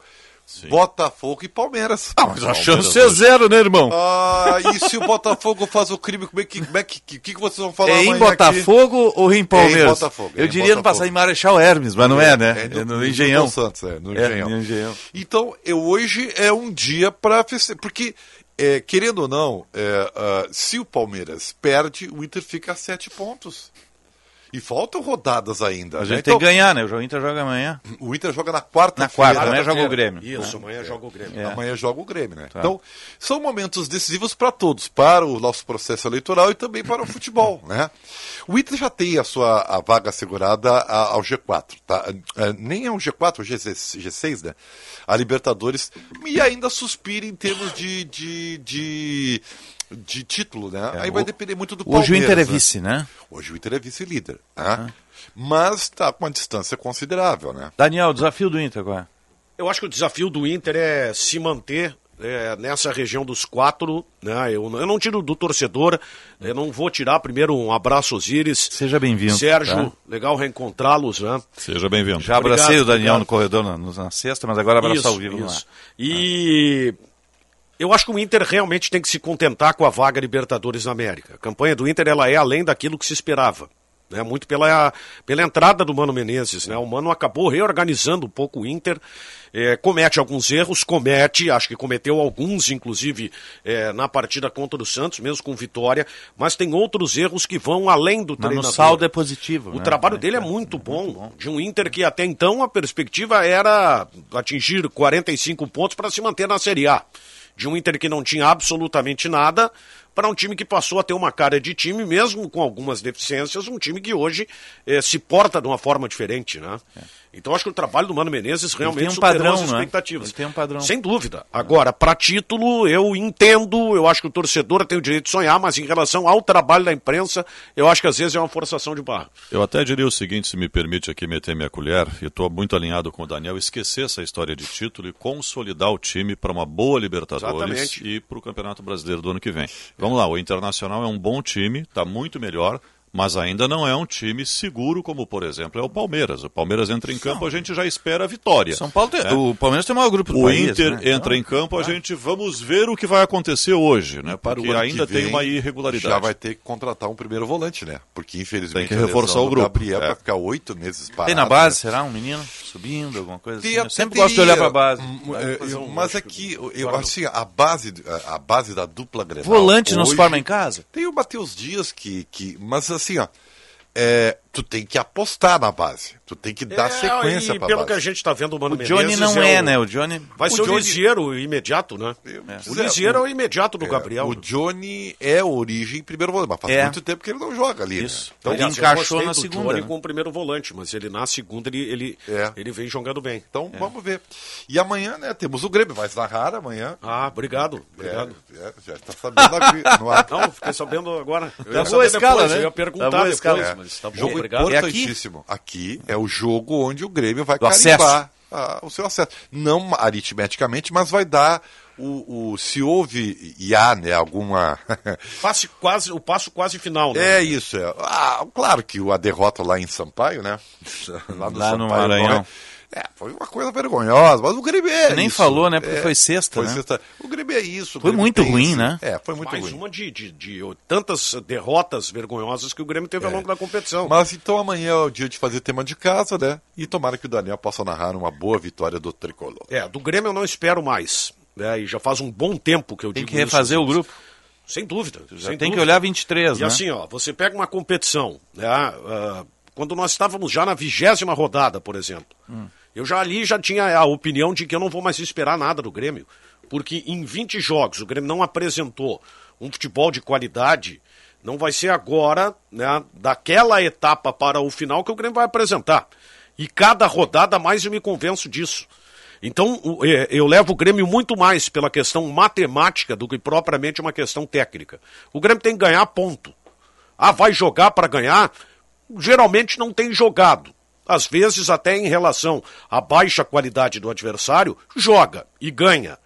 [SPEAKER 39] Botafogo e Palmeiras.
[SPEAKER 3] Ah, mas a chance é zero, né, irmão?
[SPEAKER 39] Ah, e se o Botafogo faz o crime, como é que, como é que, que, que vocês vão falar
[SPEAKER 3] É em
[SPEAKER 39] amanhã aqui?
[SPEAKER 3] Botafogo ou em Palmeiras?
[SPEAKER 39] É em Botafogo, é
[SPEAKER 3] Eu
[SPEAKER 39] em
[SPEAKER 3] diria no
[SPEAKER 39] Botafogo.
[SPEAKER 3] passar em Marechal Hermes, mas não é, né?
[SPEAKER 39] É,
[SPEAKER 3] É
[SPEAKER 39] no,
[SPEAKER 3] no, Engenhão.
[SPEAKER 39] Milton Santos, é, no
[SPEAKER 3] É,
[SPEAKER 39] Engenhão.
[SPEAKER 3] no Engenhão.
[SPEAKER 39] Então, eu, hoje é um dia para. Porque, é, querendo ou não, é, ah, se o Palmeiras perde, o Inter fica a sete pontos. E faltam rodadas ainda.
[SPEAKER 3] A
[SPEAKER 39] né?
[SPEAKER 3] gente
[SPEAKER 39] Então,
[SPEAKER 3] tem que ganhar, né? O Inter joga amanhã.
[SPEAKER 39] O Inter joga na quarta
[SPEAKER 3] Na quarta, amanhã joga o Grêmio.
[SPEAKER 39] Isso,
[SPEAKER 3] né?
[SPEAKER 39] amanhã joga o Grêmio.
[SPEAKER 3] É.
[SPEAKER 39] Amanhã joga o Grêmio, né?
[SPEAKER 3] Tá.
[SPEAKER 39] Então, são momentos decisivos para todos, para o nosso processo eleitoral e também para o futebol, né? O Inter já tem a sua a vaga assegurada ao G4, tá? É, Nem é o G4, o G6, G6, né? A Libertadores e ainda suspira em termos de, de, de, de título, né? Aí vai
[SPEAKER 3] o-
[SPEAKER 39] depender muito do
[SPEAKER 3] Hoje o
[SPEAKER 39] Palmeiras.
[SPEAKER 3] Inter é
[SPEAKER 39] né?
[SPEAKER 3] vice, né?
[SPEAKER 39] Hoje o Inter é vice-líder, né? Mas está com uma distância considerável, né?
[SPEAKER 3] Daniel, o desafio do Inter agora.
[SPEAKER 40] Eu acho que o desafio do Inter é se manter é, nessa região dos quatro. Né? Eu, eu não tiro do torcedor, eu não vou tirar primeiro um abraço Osíris.
[SPEAKER 3] Seja bem-vindo.
[SPEAKER 40] Sérgio,
[SPEAKER 3] tá?
[SPEAKER 40] legal reencontrá-los. Né?
[SPEAKER 3] Seja bem-vindo. Já abracei o Daniel no corredor na, na sexta, mas agora abraço
[SPEAKER 40] Isso,
[SPEAKER 3] ao vivo
[SPEAKER 40] isso.
[SPEAKER 3] lá.
[SPEAKER 40] E eu acho que o Inter realmente tem que se contentar com a vaga Libertadores da América. A campanha do Inter ela é além daquilo que se esperava. Né, muito pela, pela entrada do Mano Menezes. Né? O Mano acabou reorganizando um pouco o Inter, eh, comete alguns erros, comete, acho que cometeu alguns, inclusive, eh, na partida contra o Santos, mesmo com vitória, mas tem outros erros que vão além do
[SPEAKER 3] Mas
[SPEAKER 40] treinador.
[SPEAKER 3] saldo é positivo.
[SPEAKER 40] O
[SPEAKER 3] né?
[SPEAKER 40] trabalho dele é muito bom, De um Inter que até então a perspectiva era atingir 45 pontos para se manter na Série A. De um Inter que não tinha absolutamente nada para um time que passou a ter uma cara de time, mesmo com algumas deficiências, um time que hoje eh, se porta de uma forma diferente, né? Então acho que o trabalho do Mano Menezes realmente
[SPEAKER 3] tem um
[SPEAKER 40] superou
[SPEAKER 3] padrão,
[SPEAKER 40] as
[SPEAKER 3] né?
[SPEAKER 40] expectativas.
[SPEAKER 3] Ele tem um padrão.
[SPEAKER 40] Sem dúvida. Agora, para título, eu entendo, eu acho que o torcedor tem o direito de sonhar, mas em relação ao trabalho da imprensa, eu acho que às vezes é uma forçação de barra.
[SPEAKER 41] Eu até diria o seguinte, se me permite aqui meter minha colher, e estou muito alinhado com o Daniel, esquecer essa história de título e consolidar o time para uma boa Libertadores
[SPEAKER 40] Exatamente.
[SPEAKER 41] e para o Campeonato Brasileiro do ano que vem. Vamos lá, o Internacional é um bom time, está muito melhor, Mas ainda não é um time seguro como, por exemplo, é o Palmeiras. O Palmeiras entra em campo, a gente já espera a vitória.
[SPEAKER 3] São Paulo tem,
[SPEAKER 41] né?
[SPEAKER 3] o Palmeiras tem o maior grupo do
[SPEAKER 41] O
[SPEAKER 3] país,
[SPEAKER 41] Inter
[SPEAKER 3] né?
[SPEAKER 41] entra em campo, a gente vamos ver o que vai acontecer hoje, né?
[SPEAKER 39] Para o
[SPEAKER 41] Porque ainda
[SPEAKER 39] que
[SPEAKER 41] tem
[SPEAKER 39] vem,
[SPEAKER 41] uma irregularidade.
[SPEAKER 39] Já vai ter que contratar um primeiro volante, né? Porque infelizmente
[SPEAKER 41] Tem que
[SPEAKER 39] a
[SPEAKER 41] reforçar o grupo,
[SPEAKER 39] Gabriel
[SPEAKER 41] é.
[SPEAKER 39] vai ficar oito meses parado.
[SPEAKER 3] Tem na base,
[SPEAKER 39] né?
[SPEAKER 3] será? Um menino subindo, alguma coisa assim? Eu sempre gosto de olhar pra base.
[SPEAKER 39] Hum,
[SPEAKER 3] Vai
[SPEAKER 39] é,
[SPEAKER 3] um-
[SPEAKER 39] mas é que eu, eu acho que a base, a, a base da dupla Grenal...
[SPEAKER 3] Volante não se forma em casa?
[SPEAKER 39] Tem o Matheus Dias que, que... Mas assim, ó... é, tu tem que apostar na base. Tu tem que dar
[SPEAKER 40] É,
[SPEAKER 39] sequência
[SPEAKER 40] e
[SPEAKER 39] pra
[SPEAKER 40] pelo
[SPEAKER 39] base.
[SPEAKER 40] que a gente está vendo, o Mano
[SPEAKER 3] O Johnny
[SPEAKER 40] Menezes
[SPEAKER 3] não é,
[SPEAKER 40] o-
[SPEAKER 3] né? O Johnny-
[SPEAKER 40] Vai
[SPEAKER 39] o
[SPEAKER 40] ser o
[SPEAKER 39] Johnny-
[SPEAKER 40] Lisieiro imediato, né? O
[SPEAKER 39] Zé,
[SPEAKER 40] Lisieiro é
[SPEAKER 39] o-
[SPEAKER 40] o imediato do
[SPEAKER 39] É,
[SPEAKER 40] Gabriel.
[SPEAKER 39] O Johnny é origem primeiro volante, mas faz
[SPEAKER 40] É.
[SPEAKER 39] muito tempo que ele não joga ali.
[SPEAKER 40] Isso.
[SPEAKER 39] Né? Então,
[SPEAKER 40] Aliás,
[SPEAKER 39] ele
[SPEAKER 40] eu
[SPEAKER 39] encaixou na segunda.
[SPEAKER 40] Johnny
[SPEAKER 39] né?
[SPEAKER 40] com o primeiro volante, mas ele na segunda ele, ele, ele vem jogando bem.
[SPEAKER 39] Então vamos ver. E amanhã, né, temos o Grêmio, vai narrar amanhã.
[SPEAKER 40] Ah, obrigado, obrigado.
[SPEAKER 39] É, é, já está sabendo aqui.
[SPEAKER 40] Não, fiquei sabendo agora. Eu
[SPEAKER 39] Tá
[SPEAKER 40] ia
[SPEAKER 39] boa escala,
[SPEAKER 40] depois,
[SPEAKER 39] né?
[SPEAKER 40] Eu ia
[SPEAKER 39] Tá
[SPEAKER 40] perguntar
[SPEAKER 39] boa a
[SPEAKER 40] depois,
[SPEAKER 39] escala.
[SPEAKER 40] mas tá bom,
[SPEAKER 39] Jogo
[SPEAKER 40] obrigado.
[SPEAKER 39] importantíssimo. Aqui? é o jogo onde o Grêmio vai
[SPEAKER 40] Do
[SPEAKER 39] carimbar ah, o seu acesso. Não aritmeticamente, mas vai dar o, o se houve e há né, alguma.
[SPEAKER 40] Passe quase, o passo quase final, né?
[SPEAKER 39] é isso. É. Ah, claro que a derrota lá em Sampaio, né? Lá no,
[SPEAKER 3] Lá no
[SPEAKER 39] Sampaio,
[SPEAKER 3] Maranhão.
[SPEAKER 39] É- É, foi uma coisa vergonhosa, mas o Grêmio é
[SPEAKER 3] Você nem
[SPEAKER 39] isso.
[SPEAKER 3] falou, né? Porque
[SPEAKER 39] É,
[SPEAKER 3] foi sexta,
[SPEAKER 39] foi
[SPEAKER 3] né?
[SPEAKER 39] sexta. O Grêmio é isso.
[SPEAKER 3] Foi muito
[SPEAKER 39] tem
[SPEAKER 3] ruim,
[SPEAKER 39] isso.
[SPEAKER 3] né?
[SPEAKER 39] É, foi muito
[SPEAKER 40] Mais
[SPEAKER 39] ruim.
[SPEAKER 40] uma de, de, de tantas derrotas vergonhosas que o Grêmio teve ao longo da competição.
[SPEAKER 39] Mas então amanhã é o dia de fazer tema de casa, né? E tomara que o Daniel possa narrar uma boa vitória do Tricolor.
[SPEAKER 40] É, do Grêmio eu não espero mais. Né? E já faz um bom tempo que eu
[SPEAKER 3] Tem
[SPEAKER 40] digo
[SPEAKER 3] que refazer
[SPEAKER 40] isso,
[SPEAKER 3] o grupo.
[SPEAKER 40] Sem dúvida. Sem
[SPEAKER 3] tem que
[SPEAKER 40] dúvida.
[SPEAKER 3] olhar 23,
[SPEAKER 40] E
[SPEAKER 3] né?
[SPEAKER 40] assim, ó, você pega uma competição, né? ah, quando nós estávamos já na vigésima rodada, por exemplo,
[SPEAKER 3] Hum.
[SPEAKER 40] Eu já ali já tinha a opinião de que eu não vou mais esperar nada do Grêmio, porque em 20 jogos o Grêmio não apresentou um futebol de qualidade, não vai ser agora, né, daquela etapa para o final que o Grêmio vai apresentar. E cada rodada mais eu me convenço disso. Então, é, eu levo o Grêmio muito mais pela questão matemática do que propriamente uma questão técnica. O Grêmio tem que ganhar ponto. Ah, vai jogar para ganhar? Geralmente não tem jogado. Às vezes, até em relação à baixa qualidade do adversário, joga e ganha.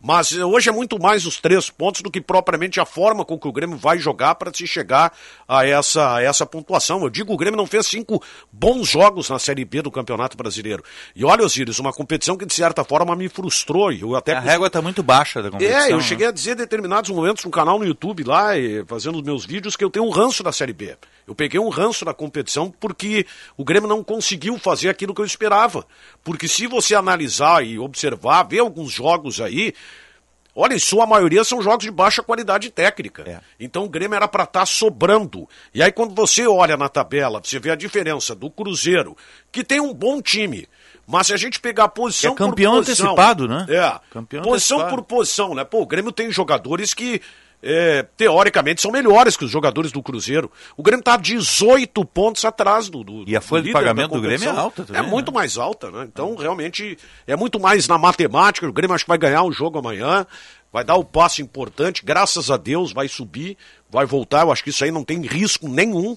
[SPEAKER 40] Mas eh, hoje é muito mais os três pontos do que propriamente a forma com que o Grêmio vai jogar para se chegar a essa, a essa pontuação. Eu digo, o Grêmio não fez cinco bons jogos na Série B do Campeonato Brasileiro. E olha, Osíris, uma competição que de certa forma me frustrou. e Eu até
[SPEAKER 3] A régua está muito baixa da competição.
[SPEAKER 40] é, eu
[SPEAKER 3] né?
[SPEAKER 40] cheguei a dizer em determinados momentos no canal no YouTube lá, e fazendo os meus vídeos, que eu tenho um ranço da Série B. Eu peguei um ranço da competição porque o Grêmio não conseguiu fazer aquilo que eu esperava. Porque se você analisar e observar, ver alguns jogos aí, olha, em sua maioria são jogos de baixa qualidade técnica. Então o Grêmio era para estar sobrando. E aí quando você olha na tabela, você vê a diferença do Cruzeiro, que tem um bom time. Mas se a gente pegar posição
[SPEAKER 3] É campeão
[SPEAKER 40] por posição,
[SPEAKER 3] antecipado, né?
[SPEAKER 40] É.
[SPEAKER 3] Campeão
[SPEAKER 40] posição
[SPEAKER 3] antecipado.
[SPEAKER 40] por posição, né? Pô, o Grêmio tem jogadores que é, teoricamente são melhores que os jogadores do Cruzeiro. O Grêmio tá 18 pontos atrás do, do
[SPEAKER 3] E a folha de pagamento do Grêmio é alta também,
[SPEAKER 40] É muito mais alta, né? Então, realmente, é muito mais na matemática. O Grêmio acho que vai ganhar o jogo amanhã, vai dar o passo importante, graças a Deus, vai subir, vai voltar. Eu acho que isso aí não tem risco nenhum,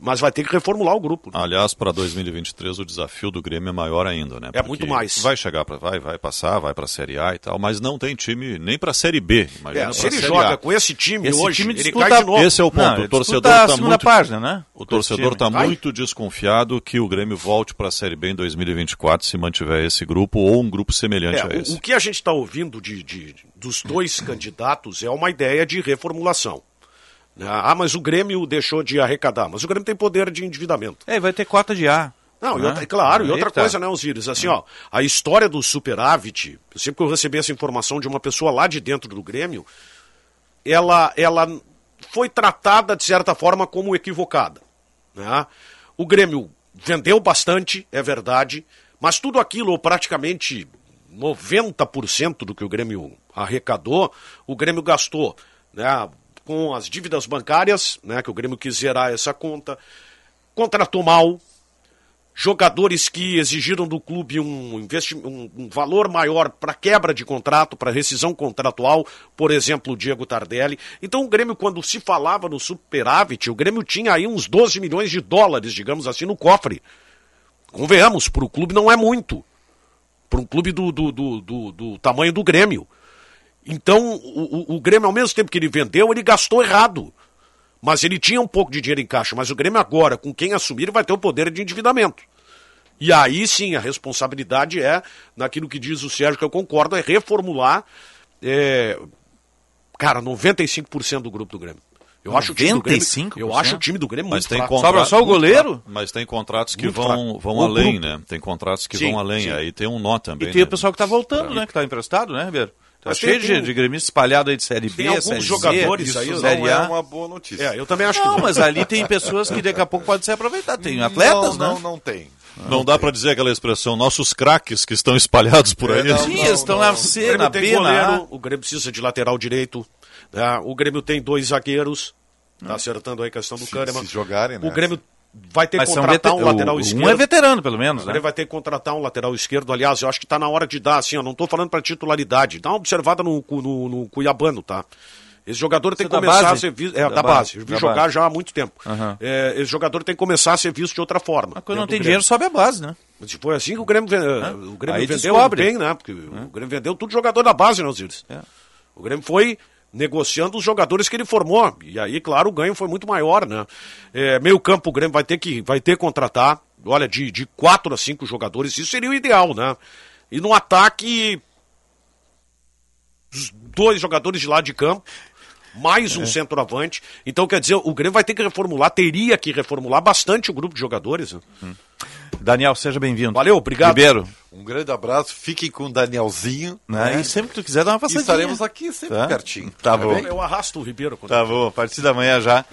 [SPEAKER 40] mas vai ter que reformular o grupo. né?
[SPEAKER 41] Aliás, para 2023 o desafio do Grêmio é maior ainda, né?
[SPEAKER 40] É muito mais.
[SPEAKER 41] Vai chegar para vai, vai passar, vai para a Série A e tal, mas não tem time nem para a Série B. Imagina
[SPEAKER 40] É, se ele
[SPEAKER 41] Série
[SPEAKER 40] joga
[SPEAKER 41] A.
[SPEAKER 40] com esse time
[SPEAKER 41] Esse
[SPEAKER 40] hoje,
[SPEAKER 41] time
[SPEAKER 40] ele
[SPEAKER 41] disputa-
[SPEAKER 40] cai de novo.
[SPEAKER 41] Esse é o ponto.
[SPEAKER 3] Não,
[SPEAKER 41] o
[SPEAKER 3] ele
[SPEAKER 41] torcedor está muito,
[SPEAKER 3] página, né?
[SPEAKER 41] O torcedor
[SPEAKER 3] time.
[SPEAKER 41] está muito desconfiado que o Grêmio volte para a Série B em 2024 se mantiver esse grupo ou um grupo semelhante
[SPEAKER 40] É,
[SPEAKER 41] a
[SPEAKER 40] o-
[SPEAKER 41] esse.
[SPEAKER 40] o, que a gente está ouvindo de, de- dos dois candidatos é uma ideia de reformulação. Né? Ah, mas o Grêmio deixou de arrecadar. Mas o Grêmio tem poder de endividamento.
[SPEAKER 3] É, e vai ter cota de A.
[SPEAKER 40] Não,
[SPEAKER 3] né?
[SPEAKER 40] outra- claro, e outra
[SPEAKER 3] tá.
[SPEAKER 40] coisa, né, Osíris? Assim, ó, a história do superávit, sempre que eu recebi essa informação de uma pessoa lá de dentro do Grêmio, ela, ela foi tratada, de certa forma, como equivocada. Né? O Grêmio vendeu bastante, é verdade, mas tudo aquilo, ou praticamente 90% do que o Grêmio arrecadou, o Grêmio gastou né, com as dívidas bancárias, né, que o Grêmio quis zerar essa conta, contratou mal, jogadores que exigiram do clube um, um, um valor maior para quebra de contrato, para rescisão contratual, por exemplo, o Diego Tardelli. Então o Grêmio, quando se falava no superávit, o Grêmio tinha aí uns 12 milhões de dólares, digamos assim, no cofre. Convenhamos, para o clube não é muito. Para um clube do, do, do, do, do tamanho do Grêmio. Então, o, o- o Grêmio, ao mesmo tempo que ele vendeu, ele gastou errado. Mas ele tinha um pouco de dinheiro em caixa. Mas o Grêmio agora, com quem assumir, vai ter o poder de endividamento. E aí sim, a responsabilidade é, naquilo que diz o Sérgio, que eu concordo, é reformular, é, cara, 95% do grupo do Grêmio. Eu acho o time do Grêmio,
[SPEAKER 3] 95%?
[SPEAKER 40] eu acho o time do Grêmio
[SPEAKER 41] Mas
[SPEAKER 40] muito
[SPEAKER 41] tem
[SPEAKER 3] Sobra só o goleiro?
[SPEAKER 41] Mas tem contratos que
[SPEAKER 3] Muito
[SPEAKER 41] vão, vão
[SPEAKER 3] O
[SPEAKER 41] além,
[SPEAKER 3] grupo.
[SPEAKER 41] né? Tem contratos que
[SPEAKER 3] Sim,
[SPEAKER 41] vão além.
[SPEAKER 3] sim.
[SPEAKER 41] Aí tem um nó também.
[SPEAKER 3] E tem
[SPEAKER 41] né?
[SPEAKER 3] o pessoal que tá voltando, né? Que tá emprestado, né, Ribeiro? Tá
[SPEAKER 40] Mas
[SPEAKER 3] cheio
[SPEAKER 40] tem-
[SPEAKER 3] de, de gremistas espalhado aí de Série B,
[SPEAKER 40] alguns
[SPEAKER 3] Série
[SPEAKER 40] jogadores
[SPEAKER 3] Z,
[SPEAKER 40] aí,
[SPEAKER 3] Série
[SPEAKER 40] não
[SPEAKER 39] é
[SPEAKER 3] A.
[SPEAKER 39] uma boa notícia.
[SPEAKER 40] É, eu também acho que
[SPEAKER 3] Não,
[SPEAKER 40] não.
[SPEAKER 3] mas ali tem pessoas que daqui a pouco podem ser aproveitadas. Tem atletas,
[SPEAKER 39] não,
[SPEAKER 3] né?
[SPEAKER 39] Não, não tem.
[SPEAKER 41] Não dá pra dizer aquela expressão, nossos craques que estão espalhados por aí.
[SPEAKER 39] É, não,
[SPEAKER 3] Sim,
[SPEAKER 39] não,
[SPEAKER 3] estão
[SPEAKER 39] não.
[SPEAKER 3] na C, na
[SPEAKER 40] tem
[SPEAKER 3] B, na A.
[SPEAKER 40] goleiro, o Grêmio precisa de lateral direito. né? O Grêmio tem dois zagueiros. Tá acertando aí a questão do Kahneman.
[SPEAKER 39] se jogarem, né?
[SPEAKER 40] O Grêmio vai ter que contratar
[SPEAKER 3] veter-
[SPEAKER 40] um lateral
[SPEAKER 3] o-
[SPEAKER 40] esquerdo.
[SPEAKER 3] Um é veterano, pelo menos, né?
[SPEAKER 40] Grêmio vai ter que contratar um lateral esquerdo. Aliás, eu acho que está na hora de dar, assim, eu não estou falando para titularidade. Dá uma observada no, no, no Cuiabano, tá? Esse jogador tem
[SPEAKER 3] Você
[SPEAKER 40] que
[SPEAKER 3] da
[SPEAKER 40] começar
[SPEAKER 3] base?
[SPEAKER 40] a ser visto. É,
[SPEAKER 3] Da
[SPEAKER 40] da,
[SPEAKER 3] base.
[SPEAKER 40] Eu vi
[SPEAKER 3] da
[SPEAKER 40] jogar
[SPEAKER 3] base.
[SPEAKER 40] já há muito tempo.
[SPEAKER 3] Aham.
[SPEAKER 40] É, esse jogador tem que começar a ser visto de outra forma.
[SPEAKER 3] Mas quando não tem dinheiro, sobe a base, né?
[SPEAKER 40] Mas foi assim que o Grêmio, o Grêmio
[SPEAKER 3] Aí
[SPEAKER 40] vendeu
[SPEAKER 3] descobre.
[SPEAKER 40] bem, né? Porque o Grêmio vendeu tudo jogador da base, né, Osiris?
[SPEAKER 3] É.
[SPEAKER 40] O Grêmio foi negociando os jogadores que ele formou. E aí, claro, o ganho foi muito maior, né? É, meio campo o Grêmio vai ter que, vai ter que contratar, olha, de, de quatro a cinco jogadores, isso seria o ideal, né? E no ataque, os dois jogadores de lado de campo, mais
[SPEAKER 3] É.
[SPEAKER 40] um centroavante. Então, quer dizer, o Grêmio vai ter que reformular, teria que reformular bastante o grupo de jogadores. Né?
[SPEAKER 3] Daniel, seja bem-vindo.
[SPEAKER 40] Valeu, obrigado.
[SPEAKER 3] Ribeiro,
[SPEAKER 39] Um grande abraço, fiquem com o Danielzinho.
[SPEAKER 3] né?
[SPEAKER 39] né?
[SPEAKER 3] E sempre que tu quiser dar uma
[SPEAKER 39] E
[SPEAKER 3] passadinha.
[SPEAKER 39] estaremos aqui sempre
[SPEAKER 3] Tá?
[SPEAKER 39] pertinho.
[SPEAKER 3] Tá bom.
[SPEAKER 40] Eu arrasto o Ribeiro. Quando
[SPEAKER 3] Tá bom, a partir da manhã já.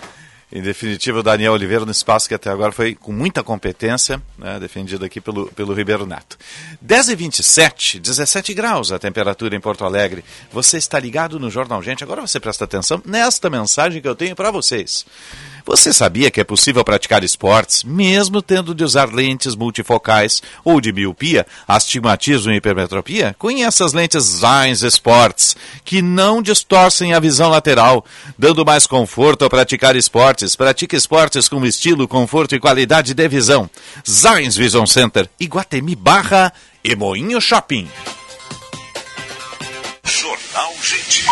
[SPEAKER 3] Em definitiva, o Daniel Oliveira no espaço que até agora foi com muita competência, né, defendido aqui pelo, pelo Ribeiro Neto. 10 e 27 17 graus a temperatura em Porto Alegre. Você está ligado no Jornal Gente. Agora você presta atenção nesta mensagem que eu tenho para vocês. Você sabia que é possível praticar esportes mesmo tendo de usar lentes multifocais ou de miopia, astigmatismo e hipermetropia? Conheça as lentes Zeiss Sports, que não distorcem a visão lateral, dando mais conforto ao praticar esportes. Pratique esportes com estilo, conforto e qualidade de visão. Zeiss Vision Center, Iguatemi Barra e Moinho Shopping.
[SPEAKER 35] Jornal Gente.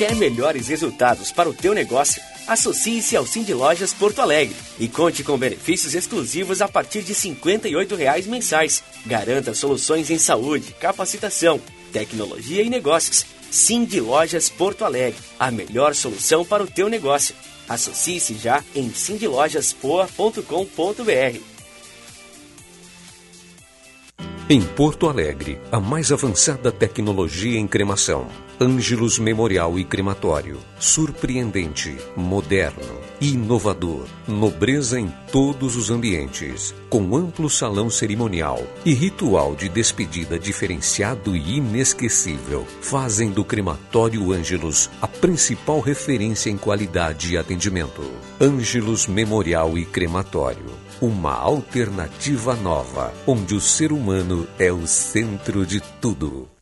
[SPEAKER 42] Quer melhores resultados para o teu negócio? Associe-se ao Cindy Lojas Porto Alegre e conte com benefícios exclusivos a partir de 58 reais mensais. Garanta soluções em saúde, capacitação, tecnologia e negócios. Cindy Lojas Porto Alegre, a melhor solução para o teu negócio. Associe-se já em cindylojaspoa.com.br.
[SPEAKER 43] Em Porto Alegre, a mais avançada tecnologia em cremação. Ângelos Memorial e Crematório. Surpreendente, moderno, inovador. Nobreza em todos os ambientes. Com amplo salão cerimonial e ritual de despedida diferenciado e inesquecível. Fazem do Crematório Ângelos a principal referência em qualidade e atendimento. Ângelos Memorial e Crematório uma alternativa nova, onde o ser humano é o centro de tudo.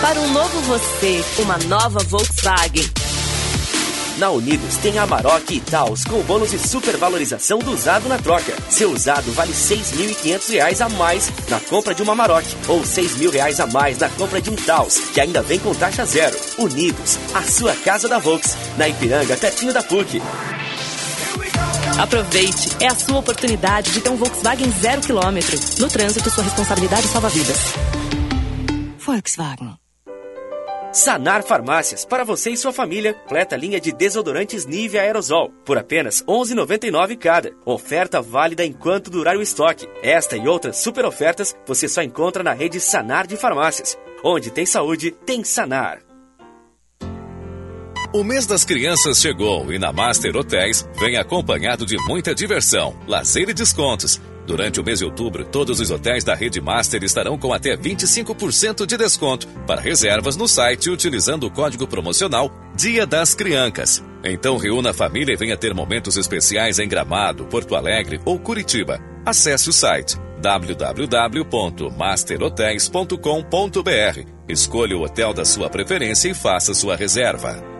[SPEAKER 44] Para um novo você, uma nova Volkswagen.
[SPEAKER 42] Na Unidos tem Amarok e Taos com bônus de supervalorização do usado na troca. Seu usado vale 6.500 reais a mais na compra de uma Amarok ou 6 mil reais a mais na compra de um Taos, que ainda vem com taxa zero. Unidos, a sua casa da Volks, na Ipiranga, pertinho da PUC.
[SPEAKER 44] Aproveite, é a sua oportunidade de ter um Volkswagen zero quilômetro. No trânsito, sua responsabilidade salva vidas.
[SPEAKER 45] Volkswagen.
[SPEAKER 42] Sanar Farmácias, para você e sua família, completa linha de desodorantes Nivea Aerosol, por apenas R$ 11,99 cada. Oferta válida enquanto durar o estoque. Esta e outras super ofertas você só encontra na rede Sanar de Farmácias. Onde tem saúde, tem Sanar.
[SPEAKER 5] O mês das crianças chegou e na Master Hotéis vem acompanhado de muita diversão, lazer e descontos. Durante o mês de outubro, todos os hotéis da Rede Master estarão com até 25% de desconto para reservas no site utilizando o código promocional Dia das Criancas. Então reúna a família e venha ter momentos especiais em Gramado, Porto Alegre ou Curitiba. Acesse o site www.masterhotels.com.br. Escolha o hotel da sua preferência e faça sua reserva.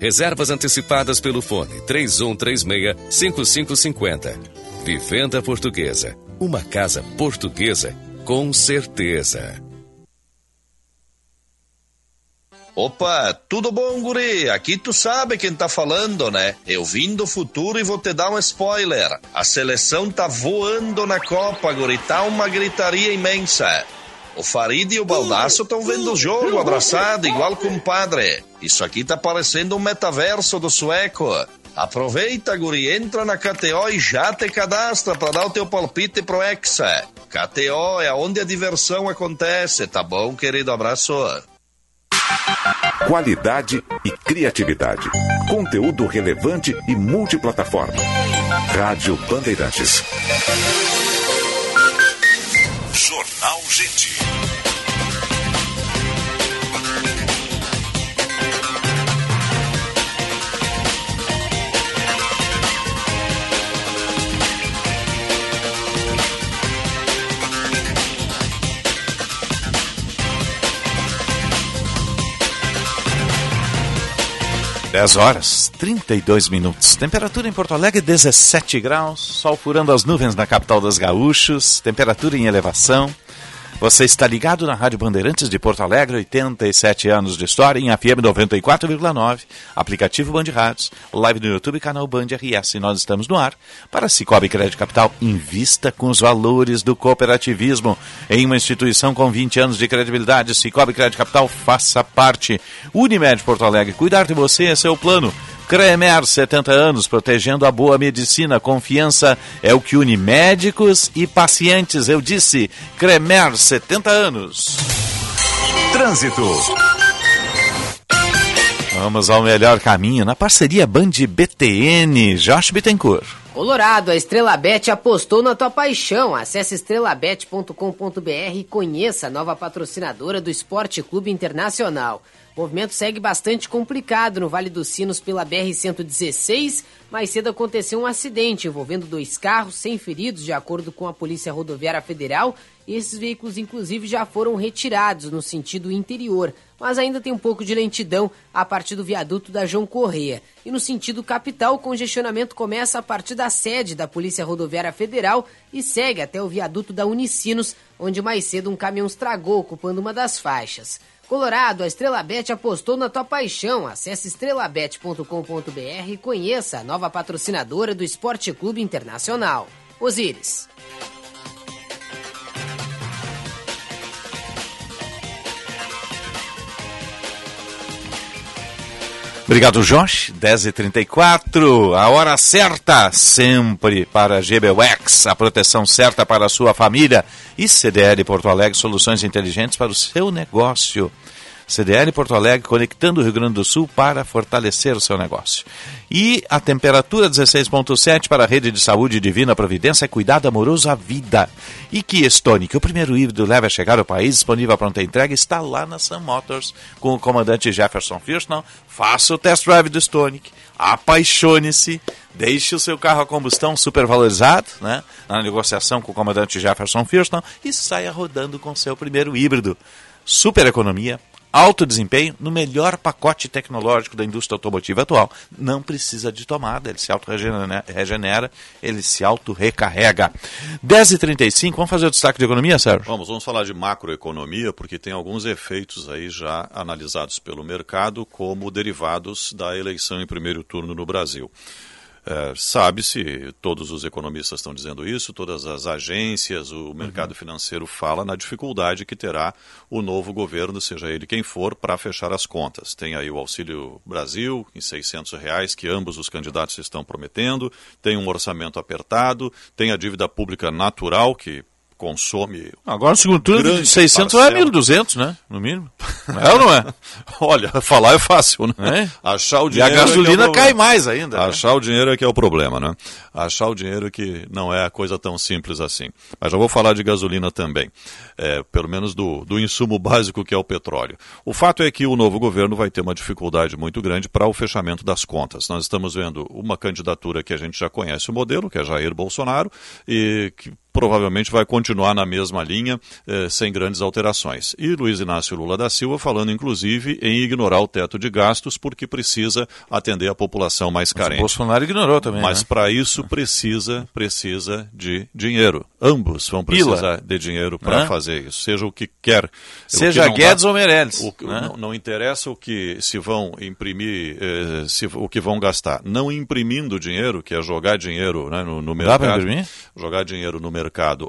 [SPEAKER 5] Reservas antecipadas pelo fone 3136-5550. Vivenda Portuguesa. Uma casa portuguesa com certeza.
[SPEAKER 46] Opa, tudo bom, guri? Aqui tu sabe quem tá falando, né? Eu vim do futuro e vou te dar um spoiler. A seleção tá voando na Copa, guri. Tá uma gritaria imensa. O Farid e o Baldaço estão vendo o jogo abraçado, igual com o padre. Isso aqui tá parecendo um metaverso do sueco. Aproveita, guri, entra na KTO e já te cadastra para dar o teu palpite pro Hexa. KTO é onde a diversão acontece, tá bom, querido? Abraço.
[SPEAKER 35] Qualidade e criatividade. Conteúdo relevante e multiplataforma. Rádio Bandeirantes. Jornal Gente.
[SPEAKER 3] Dez horas, 32 minutos. Temperatura em Porto Alegre, 17 graus. Sol furando as nuvens na capital dos gaúchos. Temperatura em elevação. Você está ligado na Rádio Bandeirantes de Porto Alegre, 87 anos de história, em FM 94,9, aplicativo Band Rádios, live no YouTube, canal Band RS. Nós estamos no ar para Cicobi Crédito Capital. Invista com os valores do cooperativismo em uma instituição com 20 anos de credibilidade. Cicobi Crédito Capital, faça parte. Unimed Porto Alegre, cuidar de você, é o plano. Cremer, 70 anos, protegendo a boa medicina. Confiança é o que une médicos e pacientes. Eu disse, Cremer, 70 anos.
[SPEAKER 35] Trânsito.
[SPEAKER 3] Vamos ao melhor caminho na parceria Band BTN. Josh Bittencourt.
[SPEAKER 6] Colorado, a Estrela Bet apostou na tua paixão. Acesse estrelabet.com.br e conheça a nova patrocinadora do Esporte Clube Internacional. O movimento segue bastante complicado no Vale dos Sinos pela BR-116. Mais cedo aconteceu um acidente envolvendo dois carros sem feridos, de acordo com a Polícia Rodoviária Federal. Esses veículos, inclusive, já foram retirados no sentido interior, mas ainda tem um pouco de lentidão a partir do viaduto da João Correia. E no sentido capital, o congestionamento começa a partir da sede da Polícia Rodoviária Federal e segue até o viaduto da Unicinos, onde mais cedo um caminhão estragou, ocupando uma das faixas. Colorado, a Estrela Bet apostou na tua paixão. Acesse estrelabet.com.br e conheça a nova patrocinadora do Esporte Clube Internacional. Osíris.
[SPEAKER 3] Obrigado, Josh. 10h34, a hora certa, sempre para a GBWEX, a proteção certa para a sua família. E CDL Porto Alegre, soluções inteligentes para o seu negócio. CDL Porto Alegre, conectando o Rio Grande do Sul para fortalecer o seu negócio. E a temperatura 16.7 para a rede de saúde Divina Providência é cuidado amoroso à vida. E que Stonic, o primeiro híbrido leve a chegar ao país, disponível a pronta entrega, está lá na Sun Motors com o comandante Jefferson Firston. Faça o test drive do Stonic, apaixone-se, deixe o seu carro a combustão supervalorizado, né, na negociação com o comandante Jefferson Firston e saia rodando com seu primeiro híbrido. Super economia, alto desempenho no melhor pacote tecnológico da indústria automotiva atual. Não precisa de tomada, ele se auto-regenera, ele se auto-recarrega. 10h35, vamos fazer o destaque de economia, Sérgio?
[SPEAKER 41] Vamos, vamos falar de macroeconomia, porque tem alguns efeitos aí já analisados pelo mercado como derivados da eleição em primeiro turno no Brasil.
[SPEAKER 4] É, Sabe-se, todos os economistas estão dizendo isso, todas as agências, o mercado financeiro fala na dificuldade que terá o novo governo, seja ele quem for, para fechar as contas. Tem aí o Auxílio Brasil em 600 reais, que ambos os candidatos estão prometendo, tem um orçamento apertado, tem a dívida pública natural, que consome.
[SPEAKER 3] Agora no segundo turno, de 600
[SPEAKER 4] parcela.
[SPEAKER 3] é 1.200, né? No mínimo. É ou não é?
[SPEAKER 4] Olha, falar é fácil, né?
[SPEAKER 3] É?
[SPEAKER 4] Achar o
[SPEAKER 3] E a
[SPEAKER 4] dinheiro. é é o
[SPEAKER 3] gasolina
[SPEAKER 4] problema.
[SPEAKER 3] cai mais ainda, né?
[SPEAKER 4] Achar o dinheiro é que é o problema, né? Achar o dinheiro que não é a coisa tão simples assim. Mas já vou falar de gasolina também. É, pelo menos do, do insumo básico que é o petróleo. O fato é que o novo governo vai ter uma dificuldade muito grande para o fechamento das contas. Nós estamos vendo uma candidatura que a gente já conhece o modelo, que é Jair Bolsonaro, e que provavelmente vai continuar na mesma linha, eh, sem grandes alterações. E Luiz Inácio Lula da Silva falando, inclusive, em ignorar o teto de gastos, porque precisa atender a população mais
[SPEAKER 3] Mas o
[SPEAKER 4] carente.
[SPEAKER 3] Bolsonaro ignorou também,
[SPEAKER 4] Mas
[SPEAKER 3] né?
[SPEAKER 4] para isso precisa, precisa de dinheiro. Ambos vão
[SPEAKER 3] Pila.
[SPEAKER 4] precisar de dinheiro para
[SPEAKER 3] Hã?
[SPEAKER 4] fazer isso, seja o que quer.
[SPEAKER 3] Seja
[SPEAKER 4] que não
[SPEAKER 3] Guedes
[SPEAKER 4] dá-
[SPEAKER 3] ou Meirelles,
[SPEAKER 4] o
[SPEAKER 3] né?
[SPEAKER 4] não, não interessa o que se vão imprimir, eh, se, o que vão gastar. Não imprimindo dinheiro, que é jogar dinheiro né, no, no
[SPEAKER 3] Dá pra
[SPEAKER 4] mercado.
[SPEAKER 3] imprimir?
[SPEAKER 4] Jogar dinheiro no mercado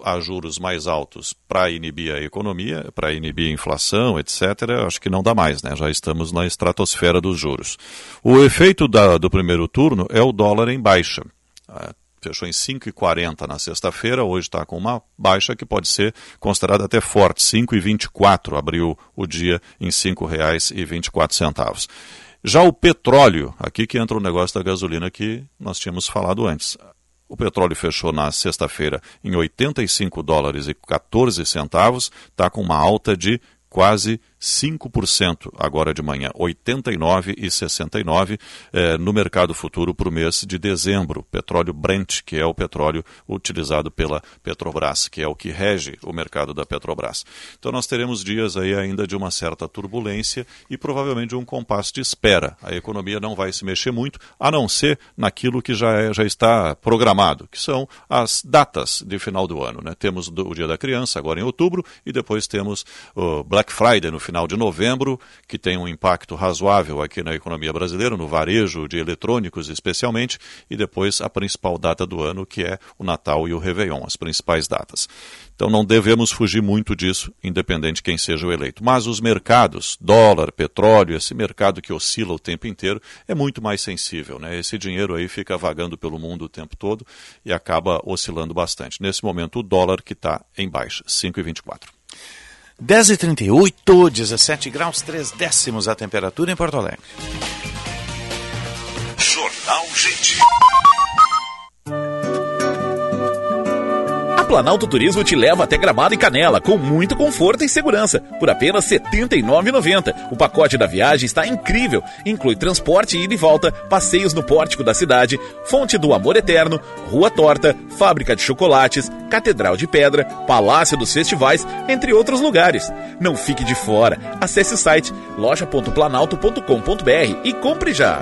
[SPEAKER 4] a juros mais altos para inibir a economia, para inibir a inflação, etc., acho que não dá mais, né? Já estamos na estratosfera dos juros. O efeito da- do primeiro turno é o dólar em baixa. Ah, Fechou em 5,40 na sexta-feira, hoje está com uma baixa que pode ser considerada até forte. 5,24 abriu o dia em R$ 5,24. Já o petróleo, aqui que entra o negócio da gasolina que nós tínhamos falado antes. O petróleo fechou na sexta-feira em 85 dólares e 14 centavos, está com uma alta de quase 5% agora de manhã, 89,69 eh, no mercado futuro para o mês de dezembro. Petróleo Brent, que é o petróleo utilizado pela Petrobras, que é o que rege o mercado da Petrobras. Então nós teremos dias aí ainda de uma certa turbulência e provavelmente um compasso de espera. A economia não vai se mexer muito, a não ser naquilo que já, é- já está programado, que são as datas de final do ano. Né? Temos o Dia da Criança, agora em outubro, e depois temos o Black Friday no final de novembro, que tem um impacto razoável aqui na economia brasileira, no varejo de eletrônicos especialmente, e depois a principal data do ano, que é o Natal e o Réveillon, as principais datas. Então não devemos fugir muito disso, independente de quem seja o eleito. Mas os mercados, dólar, petróleo, esse mercado que oscila o tempo inteiro, é muito mais sensível. Né? Esse dinheiro aí fica vagando pelo mundo o tempo todo e acaba oscilando bastante. Nesse momento, o dólar que está em baixa, 5,24.
[SPEAKER 3] 10h38, 17 graus, 3 décimos a temperatura em Porto Alegre.
[SPEAKER 1] Jornal Gente.
[SPEAKER 27] Planalto Turismo te leva até Gramado e Canela com muito conforto e segurança por apenas R$ 79,90. O pacote da viagem está incrível. Inclui transporte ida e volta, passeios no pórtico da cidade, Fonte do Amor Eterno, Rua Torta, Fábrica de Chocolates, Catedral de Pedra, Palácio dos Festivais, entre outros lugares. Não fique de fora. Acesse o site loja.planalto.com.br e compre já.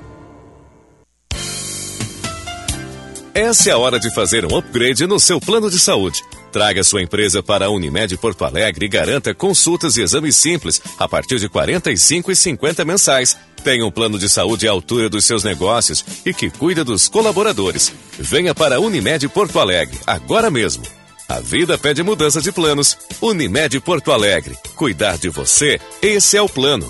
[SPEAKER 5] Essa é a hora de fazer um upgrade no seu plano de saúde. Traga sua empresa para a Unimed Porto Alegre e garanta consultas e exames simples a partir de R$ 45,50 mensais. Tenha um plano de saúde à altura dos seus negócios e que cuida dos colaboradores. Venha para a Unimed Porto Alegre, agora mesmo. A vida pede mudança de planos. Unimed Porto Alegre. Cuidar de você, esse é o plano.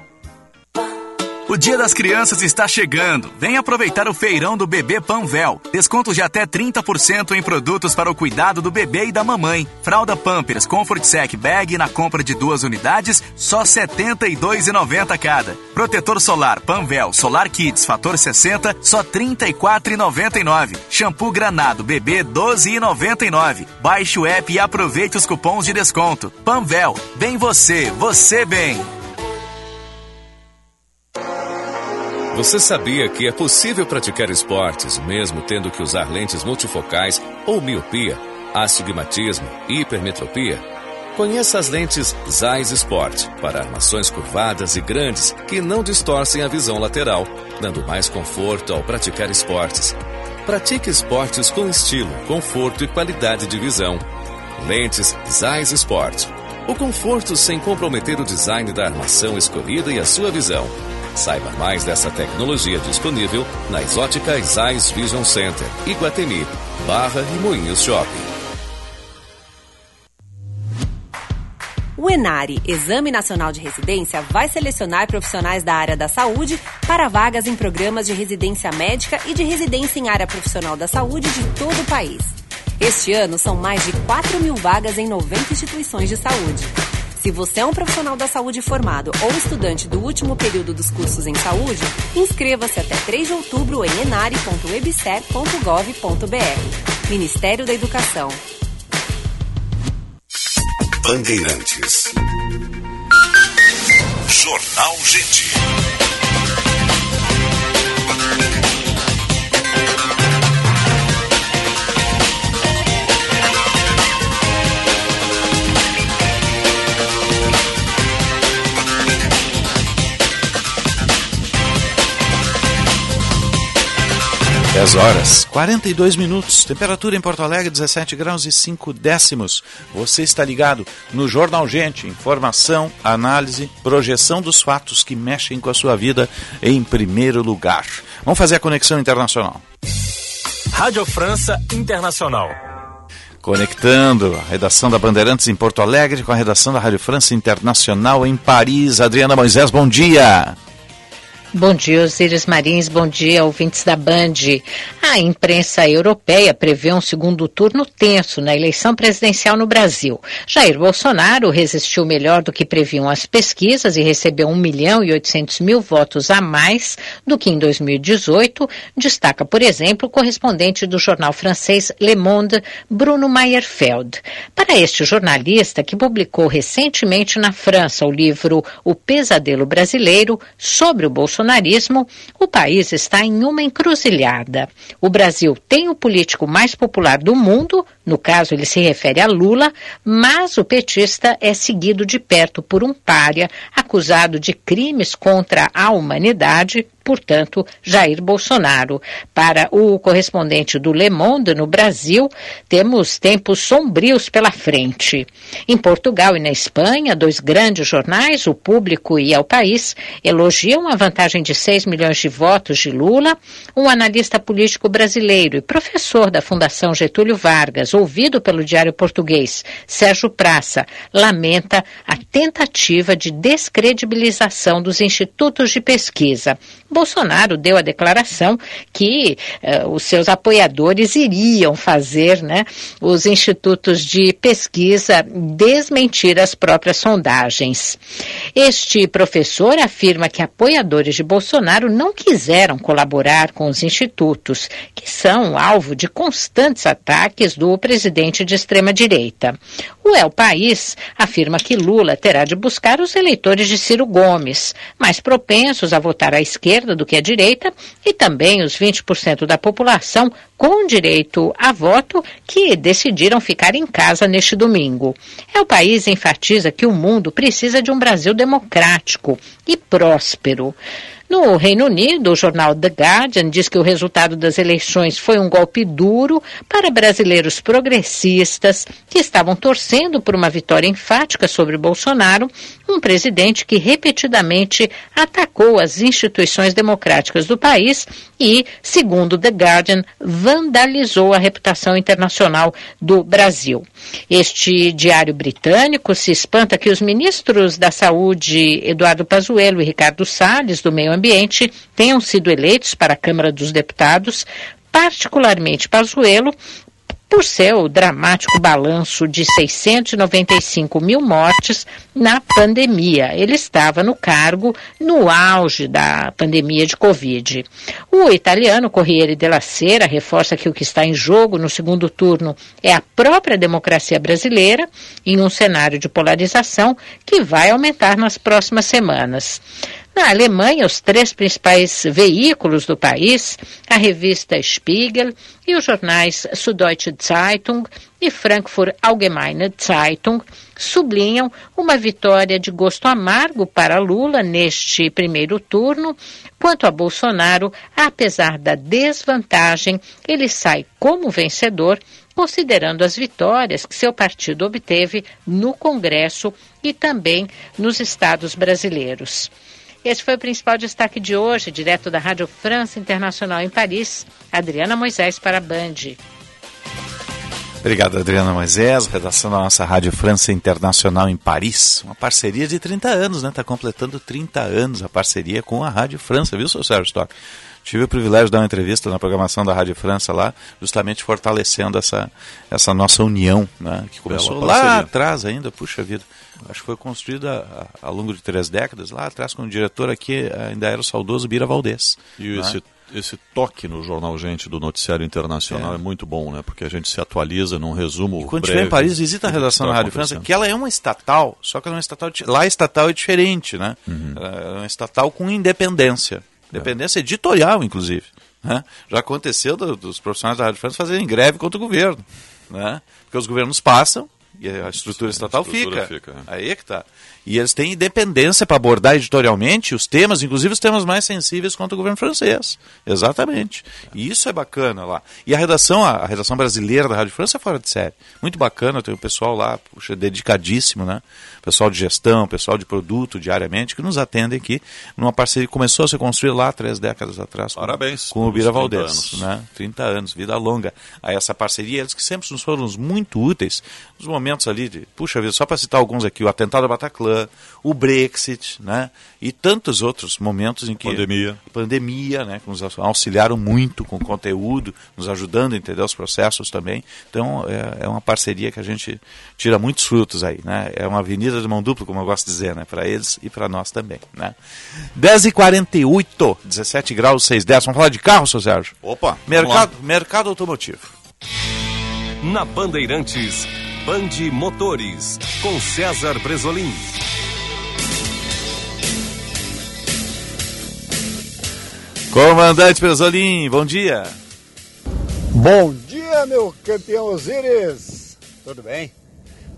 [SPEAKER 2] O Dia das Crianças está chegando. Vem aproveitar o feirão do Bebê Panvel. Descontos de até 30% em produtos para o cuidado do bebê e da mamãe. Fralda Pampers Comfort Sec Bag na compra de duas unidades, só R$ 72,90 cada. Protetor solar Panvel Solar Kids Fator 60, só R$ 34,99. Shampoo Granado Bebê R$ 12,99. Baixe o app e aproveite os cupons de desconto. Panvel, bem você, você bem.
[SPEAKER 5] Você sabia que é possível praticar esportes mesmo tendo que usar lentes multifocais ou miopia, astigmatismo e hipermetropia? Conheça as lentes Zeiss Sport para armações curvadas e grandes que não distorcem a visão lateral, dando mais conforto ao praticar esportes. Pratique esportes com estilo, conforto e qualidade de visão. Lentes Zeiss Sport. O conforto sem comprometer o design da armação escolhida e a sua visão. Saiba mais dessa tecnologia disponível nas óticas Zeiss Vision Center, Iguatemi, Barra e Moinhos Shopping.
[SPEAKER 23] O Enare, Exame Nacional de Residência, vai selecionar profissionais da área da saúde para vagas em programas de residência médica e de residência em área profissional da saúde de todo o país. Este ano são mais de 4 mil vagas em 90 instituições de saúde. Se você é um profissional da saúde formado ou estudante do último período dos cursos em saúde, inscreva-se até 3 de outubro em enare.webser.gov.br. Ministério da Educação.
[SPEAKER 1] Bandeirantes. Jornal Gente.
[SPEAKER 3] Horas, 42 minutos. Temperatura em Porto Alegre, 17 graus e 5 décimos. Você está ligado no Jornal Gente. Informação, análise, projeção dos fatos que mexem com a sua vida em primeiro lugar. Vamos fazer a conexão internacional.
[SPEAKER 47] Rádio França Internacional.
[SPEAKER 3] Conectando a redação da Bandeirantes em Porto Alegre com a redação da Rádio França Internacional em Paris. Adriana Moisés, bom dia.
[SPEAKER 48] Bom dia, Osíris Marins. Bom dia, ouvintes da Band. A imprensa europeia prevê um segundo turno tenso na eleição presidencial no Brasil. Jair Bolsonaro resistiu melhor do que previam as pesquisas e recebeu 1 milhão e 800 mil votos a mais do que em 2018, destaca, por exemplo, o correspondente do jornal francês Le Monde, Bruno Meyerfeld. Para este jornalista, que publicou recentemente na França o livro O Pesadelo Brasileiro sobre o Bolsonaro, bolsonarismo, o país está em uma encruzilhada. O Brasil tem o político mais popular do mundo, no caso ele se refere a Lula, mas o petista é seguido de perto por um pária acusado de crimes contra a humanidade portanto, Jair Bolsonaro. Para o correspondente do Le Monde no Brasil, temos tempos sombrios pela frente. Em Portugal e na Espanha, dois grandes jornais, O Público e El País, elogiam a vantagem de 6 milhões de votos de Lula. Um analista político brasileiro e professor da Fundação Getúlio Vargas, ouvido pelo Diário Português, Sérgio Praça, lamenta a tentativa de descredibilização dos institutos de pesquisa. Deu a declaração que uh, os seus apoiadores iriam fazer né, os institutos de pesquisa desmentir as próprias sondagens. Este professor afirma que apoiadores de Bolsonaro não quiseram colaborar com os institutos, que são alvo de constantes ataques do presidente de extrema-direita. O El País afirma que Lula terá de buscar os eleitores de Ciro Gomes, mais propensos a votar à esquerda do que à direita, e também os 20% da população com direito a voto que decidiram ficar em casa neste domingo. El País enfatiza que o mundo precisa de um Brasil democrático e próspero. No Reino Unido, o jornal The Guardian diz que o resultado das eleições foi um golpe duro para brasileiros progressistas que estavam torcendo por uma vitória enfática sobre Bolsonaro, um presidente que repetidamente atacou as instituições democráticas do país e, segundo The Guardian, vandalizou a reputação internacional do Brasil. Este diário britânico se espanta que os ministros da Saúde, Eduardo Pazuello e Ricardo Salles, do Meio Ambiente, tenham sido eleitos para a Câmara dos Deputados particularmente Pazuello, por seu dramático balanço de 695 mil mortes na pandemia. Ele estava no cargo no auge da pandemia de Covid. O italiano Corriere della Sera reforça que o que está em jogo no segundo turno é a própria democracia brasileira, em um cenário de polarização que vai aumentar nas próximas semanas. Na Alemanha, os três principais veículos do país, a revista Spiegel e os jornais Süddeutsche Zeitung e Frankfurt Allgemeine Zeitung, sublinham uma vitória de gosto amargo para Lula neste primeiro turno. Quanto a Bolsonaro, apesar da desvantagem, ele sai como vencedor considerando as vitórias que seu partido obteve no Congresso e também nos estados brasileiros. Esse foi o principal destaque de hoje, direto da Rádio França Internacional em Paris. Adriana Moisés para a Band.
[SPEAKER 3] Obrigado, Adriana Moisés, redação da nossa Rádio França Internacional em Paris. Uma parceria de 30 anos, né? Está completando 30 anos a parceria com a Rádio França, viu, seu Sérgio Stock? Tive o privilégio de dar uma entrevista na programação da Rádio França lá, justamente fortalecendo essa, essa nossa união, né? Que começou lá atrás ainda, puxa vida. Acho que foi construída ao longo de três décadas, lá atrás com o diretor aqui ainda era o saudoso Bira Valdez.
[SPEAKER 41] E
[SPEAKER 3] né?
[SPEAKER 41] esse, esse toque no Jornal Gente do Noticiário Internacional é. é. muito bom, né? Porque a gente se atualiza num resumo.
[SPEAKER 3] E quando estiver em Paris, visita a redação da Rádio França, que ela é uma estatal, só que ela é uma estatal. Lá a estatal é diferente, né? Uhum. É uma estatal com independência. Independência é. editorial, inclusive. Né? Já aconteceu do, dos profissionais da Rádio França fazerem greve contra o governo. Né? Porque os governos passam e a estrutura estatal a estrutura fica. fica é. Aí é que está. E eles têm independência para abordar editorialmente os temas, inclusive os temas mais sensíveis contra o governo francês. Exatamente. E isso é bacana lá. E a redação, a, redação brasileira da Rádio França é fora de série. Muito bacana, tem o pessoal lá, puxa, dedicadíssimo, né? Pessoal de gestão, pessoal de produto diariamente, que nos atendem aqui numa parceria que começou a ser construída lá três décadas atrás.
[SPEAKER 41] Parabéns.
[SPEAKER 3] Com, com o Bira Valdez. Né? 30 anos, vida longa. A essa parceria, eles que sempre nos foram muito úteis nos momentos ali de, puxa vida, só para citar alguns aqui, o atentado da Bataclan, o Brexit, né? E tantos outros momentos em que
[SPEAKER 41] pandemia,
[SPEAKER 3] pandemia, né? Que nos auxiliaram muito com conteúdo, nos ajudando a entender os processos também. Então é, é uma parceria que a gente tira muitos frutos aí, né? É uma avenida de mão dupla, como eu gosto de dizer, né? Para eles e para nós também, né? 10h48, 17 graus 6 décimos. Vamos falar de carro, seu Sérgio?
[SPEAKER 41] Opa!
[SPEAKER 3] Mercado, mercado automotivo.
[SPEAKER 43] Na Bandeirantes, Bande Motores, com César Bresolim.
[SPEAKER 3] Comandante Bresolim, bom dia.
[SPEAKER 49] Bom dia, meu campeão Osiris. Tudo bem?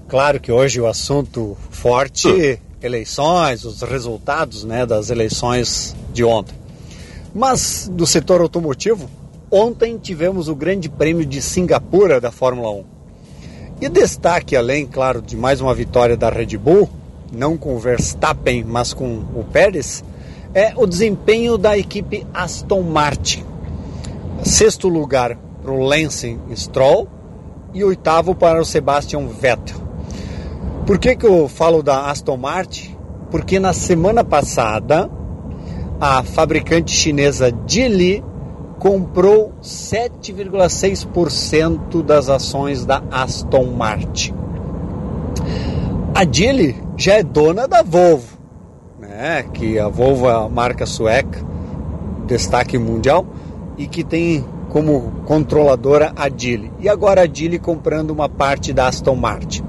[SPEAKER 49] Claro que hoje o assunto forte, uh. eleições, os resultados né, das eleições de ontem. Mas do setor automotivo, ontem tivemos o Grande Prêmio de Singapura da Fórmula 1. E destaque, além, claro, de mais uma vitória da Red Bull, não com o Verstappen, mas com o Pérez, é o desempenho da equipe Aston Martin. Sexto lugar para o Lance Stroll e oitavo para o Sebastian Vettel. Por que, que eu falo da Aston Martin? Porque na semana passada a fabricante chinesa Geely comprou 7,6% das ações da Aston Martin. A Geely já é dona da Volvo, né? que a Volvo é a marca sueca, destaque mundial, e que tem como controladora a Geely. E agora a Geely comprando uma parte da Aston Martin.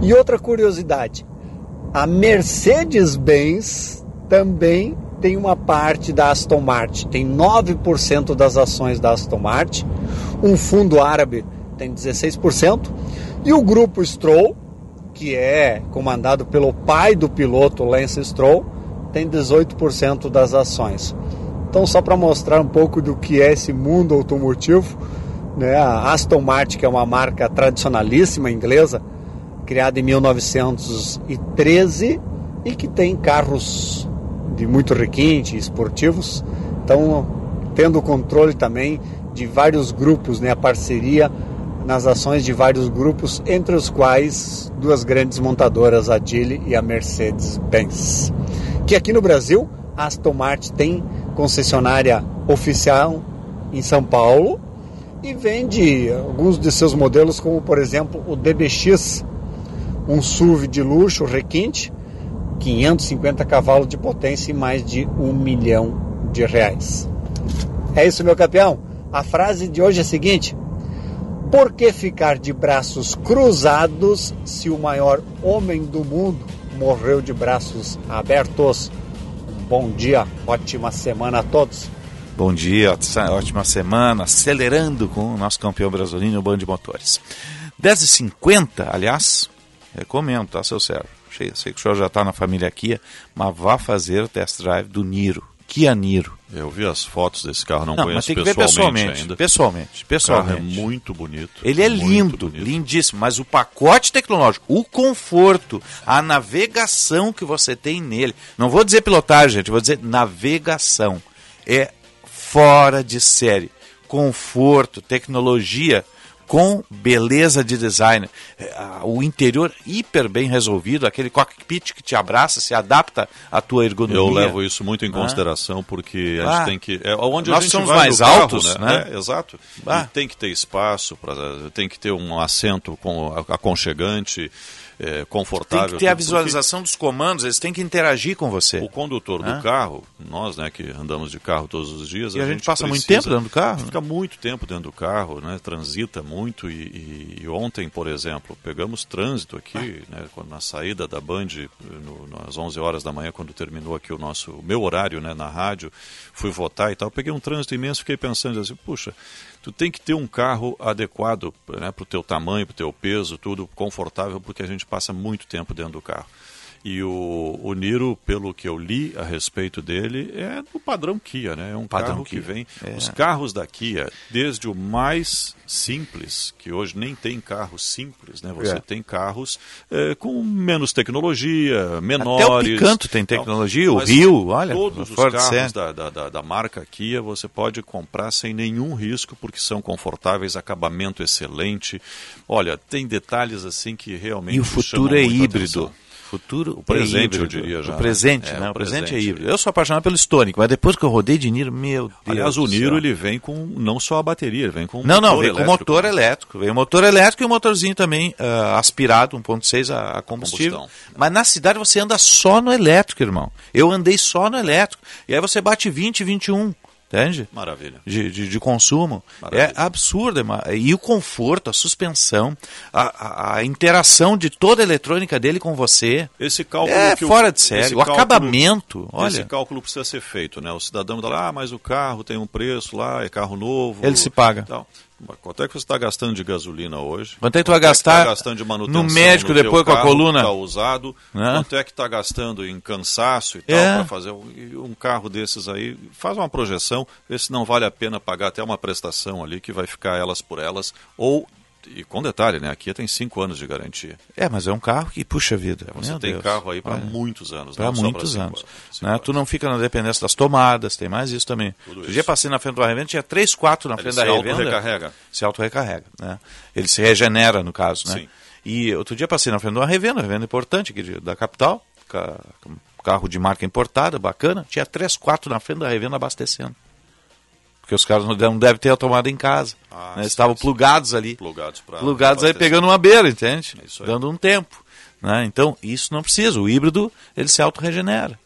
[SPEAKER 49] E outra curiosidade, a Mercedes-Benz também tem uma parte da Aston Martin, tem 9% das ações da Aston Martin, um fundo árabe tem 16%, e o grupo Stroll, que é comandado pelo pai do piloto Lance Stroll, tem 18% das ações. Então, só para mostrar um pouco do que é esse mundo automotivo, né, a Aston Martin, que é uma marca tradicionalíssima inglesa, criada em 1913 e que tem carros de muito requinte, esportivos. Então tendo controle também de vários grupos, né, a parceria nas ações de vários grupos, entre os quais duas grandes montadoras, a Geely e a Mercedes-Benz. Que aqui no Brasil, a Aston Martin tem concessionária oficial em São Paulo e vende alguns de seus modelos, como por exemplo o DBX, um SUV de luxo requinte, 550 cavalos de potência e mais de um milhão de reais. É isso, meu campeão. A frase de hoje é a seguinte: Por que ficar de braços cruzados se o maior homem do mundo morreu de braços abertos? Bom dia, ótima semana a todos.
[SPEAKER 3] Bom dia, ótima semana, acelerando com o nosso campeão brasileiro, o de Motores. 10h50, aliás, recomendo, tá, seu Sérgio? Sei, sei que o senhor já está na família Kia, mas vá fazer o test drive do Niro. Kia Niro.
[SPEAKER 4] Eu vi as fotos desse carro, não,
[SPEAKER 3] Não,
[SPEAKER 4] conheço
[SPEAKER 3] mas tem que ver
[SPEAKER 4] pessoalmente,
[SPEAKER 3] pessoalmente,
[SPEAKER 4] ainda.
[SPEAKER 3] pessoalmente, pessoalmente.
[SPEAKER 4] O carro é muito bonito.
[SPEAKER 3] Ele é lindo,
[SPEAKER 4] bonito.
[SPEAKER 3] lindíssimo, mas o pacote tecnológico, o conforto, a navegação que você tem nele, não vou dizer pilotagem, gente, vou dizer navegação, é fora de série. Conforto, tecnologia com beleza de design. É, ah, O interior hiper bem resolvido, aquele cockpit que te abraça, se adapta à tua ergonomia.
[SPEAKER 4] Eu levo isso muito em
[SPEAKER 3] Ah.
[SPEAKER 4] consideração porque a
[SPEAKER 3] Ah.
[SPEAKER 4] gente tem que é onde
[SPEAKER 3] Nós
[SPEAKER 4] a gente
[SPEAKER 3] somos
[SPEAKER 4] vai
[SPEAKER 3] mais
[SPEAKER 4] carro,
[SPEAKER 3] altos, né?
[SPEAKER 4] É, exato.
[SPEAKER 3] Ah.
[SPEAKER 4] E tem que ter espaço para tem que ter um assento com aconchegante, é, confortável.
[SPEAKER 3] Tem que ter a
[SPEAKER 4] porque
[SPEAKER 3] visualização dos comandos, eles têm que interagir com você.
[SPEAKER 4] O condutor do carro, nós, né, que andamos de carro todos os dias,
[SPEAKER 3] E a gente passa muito tempo dentro do carro?
[SPEAKER 4] Fica muito tempo dentro do carro, né? Transita muito e, e- e ontem, por exemplo, pegamos trânsito aqui,
[SPEAKER 3] Ah.
[SPEAKER 4] né, na saída da Band no, às 11 horas da manhã, quando terminou aqui o nosso o meu horário, né, na rádio, fui votar e tal. Peguei um trânsito imenso, fiquei pensando assim, puxa, tu tem que ter um carro adequado, né, para o teu tamanho, para o teu peso, tudo confortável, porque a gente passa muito tempo dentro do carro. E o, o Niro, pelo que eu li a respeito dele, é do padrão Kia, né? É um
[SPEAKER 3] Padrão
[SPEAKER 4] carro que
[SPEAKER 3] Kia.
[SPEAKER 4] vem.
[SPEAKER 3] É.
[SPEAKER 4] Os carros da Kia, desde o mais simples, que hoje nem tem carros simples, né? Você
[SPEAKER 3] É.
[SPEAKER 4] tem carros eh, com menos tecnologia, menores.
[SPEAKER 3] Até o Picanto tem
[SPEAKER 4] tal.
[SPEAKER 3] tecnologia, o Rio, olha,
[SPEAKER 4] Todos os carros da, da, da, marca Kia você pode comprar sem nenhum risco, porque são confortáveis, acabamento excelente. Olha, tem detalhes assim que realmente
[SPEAKER 3] E o futuro é híbrido.
[SPEAKER 4] atenção.
[SPEAKER 3] Futuro
[SPEAKER 4] O presente,
[SPEAKER 3] é
[SPEAKER 4] eu diria já,
[SPEAKER 3] O
[SPEAKER 4] né?
[SPEAKER 3] presente,
[SPEAKER 4] É,
[SPEAKER 3] né?
[SPEAKER 4] o
[SPEAKER 3] O presente é
[SPEAKER 4] presente.
[SPEAKER 3] híbrido. Eu sou apaixonado pelo Stonic, mas depois que eu rodei de Niro, meu Deus.
[SPEAKER 4] Aliás, o Niro ele vem com não só a bateria, ele vem com
[SPEAKER 3] Não, não,
[SPEAKER 4] motor
[SPEAKER 3] vem com motor elétrico. Vem o motor elétrico e o motorzinho também ah, aspirado, 1.6 a, a combustível.
[SPEAKER 4] Combustão.
[SPEAKER 3] Mas na cidade você anda só no elétrico, irmão. Eu andei só no elétrico. E aí você bate 20, 21. Entende?
[SPEAKER 4] Maravilha.
[SPEAKER 3] De, de, de consumo.
[SPEAKER 4] Maravilha.
[SPEAKER 3] É absurdo. é ma- E o conforto, a suspensão, a, a- a interação de toda a eletrônica dele com você.
[SPEAKER 4] Esse cálculo
[SPEAKER 3] é
[SPEAKER 4] que o-
[SPEAKER 3] fora de série. O
[SPEAKER 4] cálculo-
[SPEAKER 3] acabamento, olha.
[SPEAKER 4] Esse cálculo precisa ser feito, né? O cidadão fala, ah, mas o carro tem um preço lá, é carro novo.
[SPEAKER 3] Ele se paga.
[SPEAKER 4] Tal. Quanto é que você está gastando de gasolina hoje?
[SPEAKER 3] Quanto é que tu vai
[SPEAKER 4] Quanto
[SPEAKER 3] gastar
[SPEAKER 4] tá gastando de manutenção
[SPEAKER 3] no médico
[SPEAKER 4] teu
[SPEAKER 3] depois com a coluna?
[SPEAKER 4] Tá usado.
[SPEAKER 3] Né?
[SPEAKER 4] Quanto é que está gastando em cansaço e tal
[SPEAKER 3] É.
[SPEAKER 4] para fazer um carro desses aí? Faz uma projeção, vê se não vale a pena pagar até uma prestação ali que vai ficar elas por elas ou e com detalhe, né? Aqui tem cinco anos de garantia.
[SPEAKER 3] É, mas é um carro que puxa vida.
[SPEAKER 4] Você
[SPEAKER 3] Meu
[SPEAKER 4] tem
[SPEAKER 3] Deus.
[SPEAKER 4] carro aí para muitos anos,
[SPEAKER 3] Para muitos
[SPEAKER 4] cinco
[SPEAKER 3] anos.
[SPEAKER 4] anos.
[SPEAKER 3] Né? Tu não fica na dependência das tomadas, tem mais isso também.
[SPEAKER 4] Tudo
[SPEAKER 3] Outro dia passei na frente do revenda, tinha três, quatro na
[SPEAKER 4] Ele
[SPEAKER 3] frente da revenda.
[SPEAKER 4] auto-recarrega.
[SPEAKER 3] Se auto-recarrega. Né? Ele se regenera, no caso. Né?
[SPEAKER 4] Sim.
[SPEAKER 3] E outro dia passei na frente de uma revenda, revenda importante aqui da capital, ca- carro de marca importada, bacana. Tinha três, quatro na frente da revenda abastecendo. Porque os caras não de- não devem ter a tomada em casa.
[SPEAKER 4] Ah,
[SPEAKER 3] né?
[SPEAKER 4] sim,
[SPEAKER 3] Estavam
[SPEAKER 4] sim.
[SPEAKER 3] plugados ali.
[SPEAKER 4] Plugados pra
[SPEAKER 3] Plugados aí
[SPEAKER 4] abastecer.
[SPEAKER 3] pegando uma beira, entende?
[SPEAKER 4] É isso aí.
[SPEAKER 3] Dando um tempo. Né? Então, isso não precisa. O híbrido, ele se autorregenera.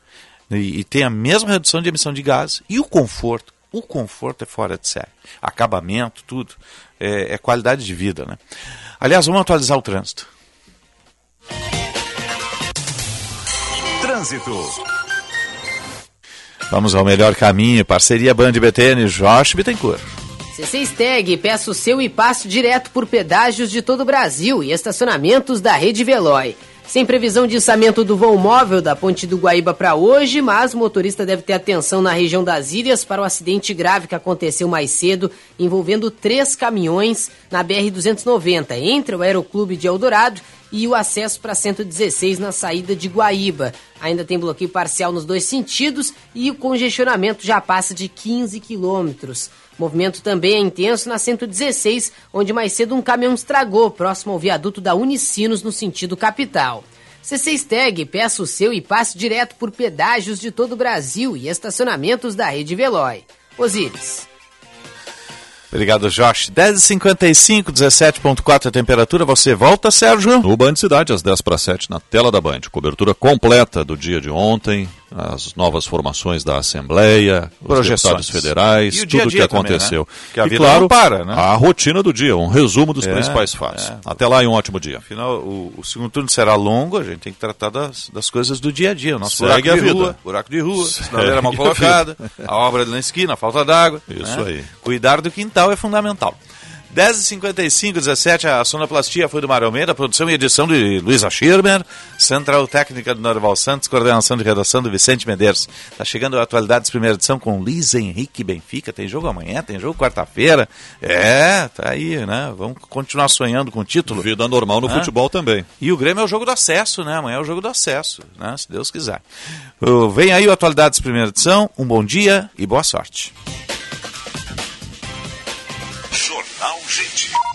[SPEAKER 3] E, e tem a mesma redução de emissão de gases. E o conforto. O conforto é fora de série. Acabamento, tudo. É, é qualidade de vida, né? Aliás, vamos atualizar o trânsito.
[SPEAKER 2] Trânsito.
[SPEAKER 3] Vamos ao melhor caminho. Parceria Band BTN, Josh Bittencourt.
[SPEAKER 6] CC Steg, peça o seu e passe direto por pedágios de todo o Brasil e estacionamentos da Rede Veloy. Sem previsão de içamento do voo móvel da Ponte do Guaíba para hoje, mas o motorista deve ter atenção na região das ilhas para o acidente grave que aconteceu mais cedo, envolvendo três caminhões na BR-290, entre o Aeroclube de Eldorado e o acesso para 116 na saída de Guaíba. Ainda tem bloqueio parcial nos dois sentidos e o congestionamento já passa de 15 quilômetros. Movimento também é intenso na 116, onde mais cedo um caminhão estragou próximo ao viaduto da Unicinos no sentido capital. C6 Tag, peça o seu e passe direto por pedágios de todo o Brasil e estacionamentos da Rede Veloy. Osíris.
[SPEAKER 3] Obrigado, Josh. 10h55, 17.4 a temperatura. Você volta, Sérgio?
[SPEAKER 41] No Band Cidade, às 10 para 7, na tela da Band. Cobertura completa do dia de ontem, as novas formações da Assembleia, os
[SPEAKER 3] Projeções.
[SPEAKER 41] deputados federais, tudo
[SPEAKER 3] dia
[SPEAKER 41] o que
[SPEAKER 3] dia também,
[SPEAKER 41] aconteceu.
[SPEAKER 3] né? Que a
[SPEAKER 41] e
[SPEAKER 3] vida
[SPEAKER 41] claro,
[SPEAKER 3] não para, né?
[SPEAKER 41] a rotina do dia, um resumo dos
[SPEAKER 3] É,
[SPEAKER 41] principais fatos.
[SPEAKER 3] é.
[SPEAKER 41] Até lá e um ótimo dia.
[SPEAKER 3] Afinal, o, o segundo turno será longo, a gente tem que tratar das, das coisas do dia a dia. O nosso
[SPEAKER 41] Segue
[SPEAKER 3] buraco
[SPEAKER 41] a
[SPEAKER 3] de
[SPEAKER 41] vida.
[SPEAKER 3] rua, buraco de rua, sinaleira mal
[SPEAKER 41] a
[SPEAKER 3] colocada, a obra na esquina, a falta d'água.
[SPEAKER 41] Isso
[SPEAKER 3] né?
[SPEAKER 41] aí.
[SPEAKER 3] Cuidar do quintal é fundamental. 10h55, 17, a sonoplastia foi do Mário Almeida, produção e edição de Luísa Schirmer, Central Técnica do Norval Santos, coordenação de redação do Vicente Medeiros. Tá chegando a Atualidades, primeira edição com Luiz Henrique Benfica, tem jogo amanhã, tem jogo quarta-feira. É, tá aí, né? Vamos continuar sonhando com o título.
[SPEAKER 41] Vida normal no
[SPEAKER 3] Hã?
[SPEAKER 41] futebol também.
[SPEAKER 3] E o Grêmio é o jogo do acesso, né? Amanhã é o jogo do acesso, né? Se Deus quiser. Vem aí o Atualidades, primeira edição. Um bom dia e boa sorte.
[SPEAKER 35] Jornal Gente.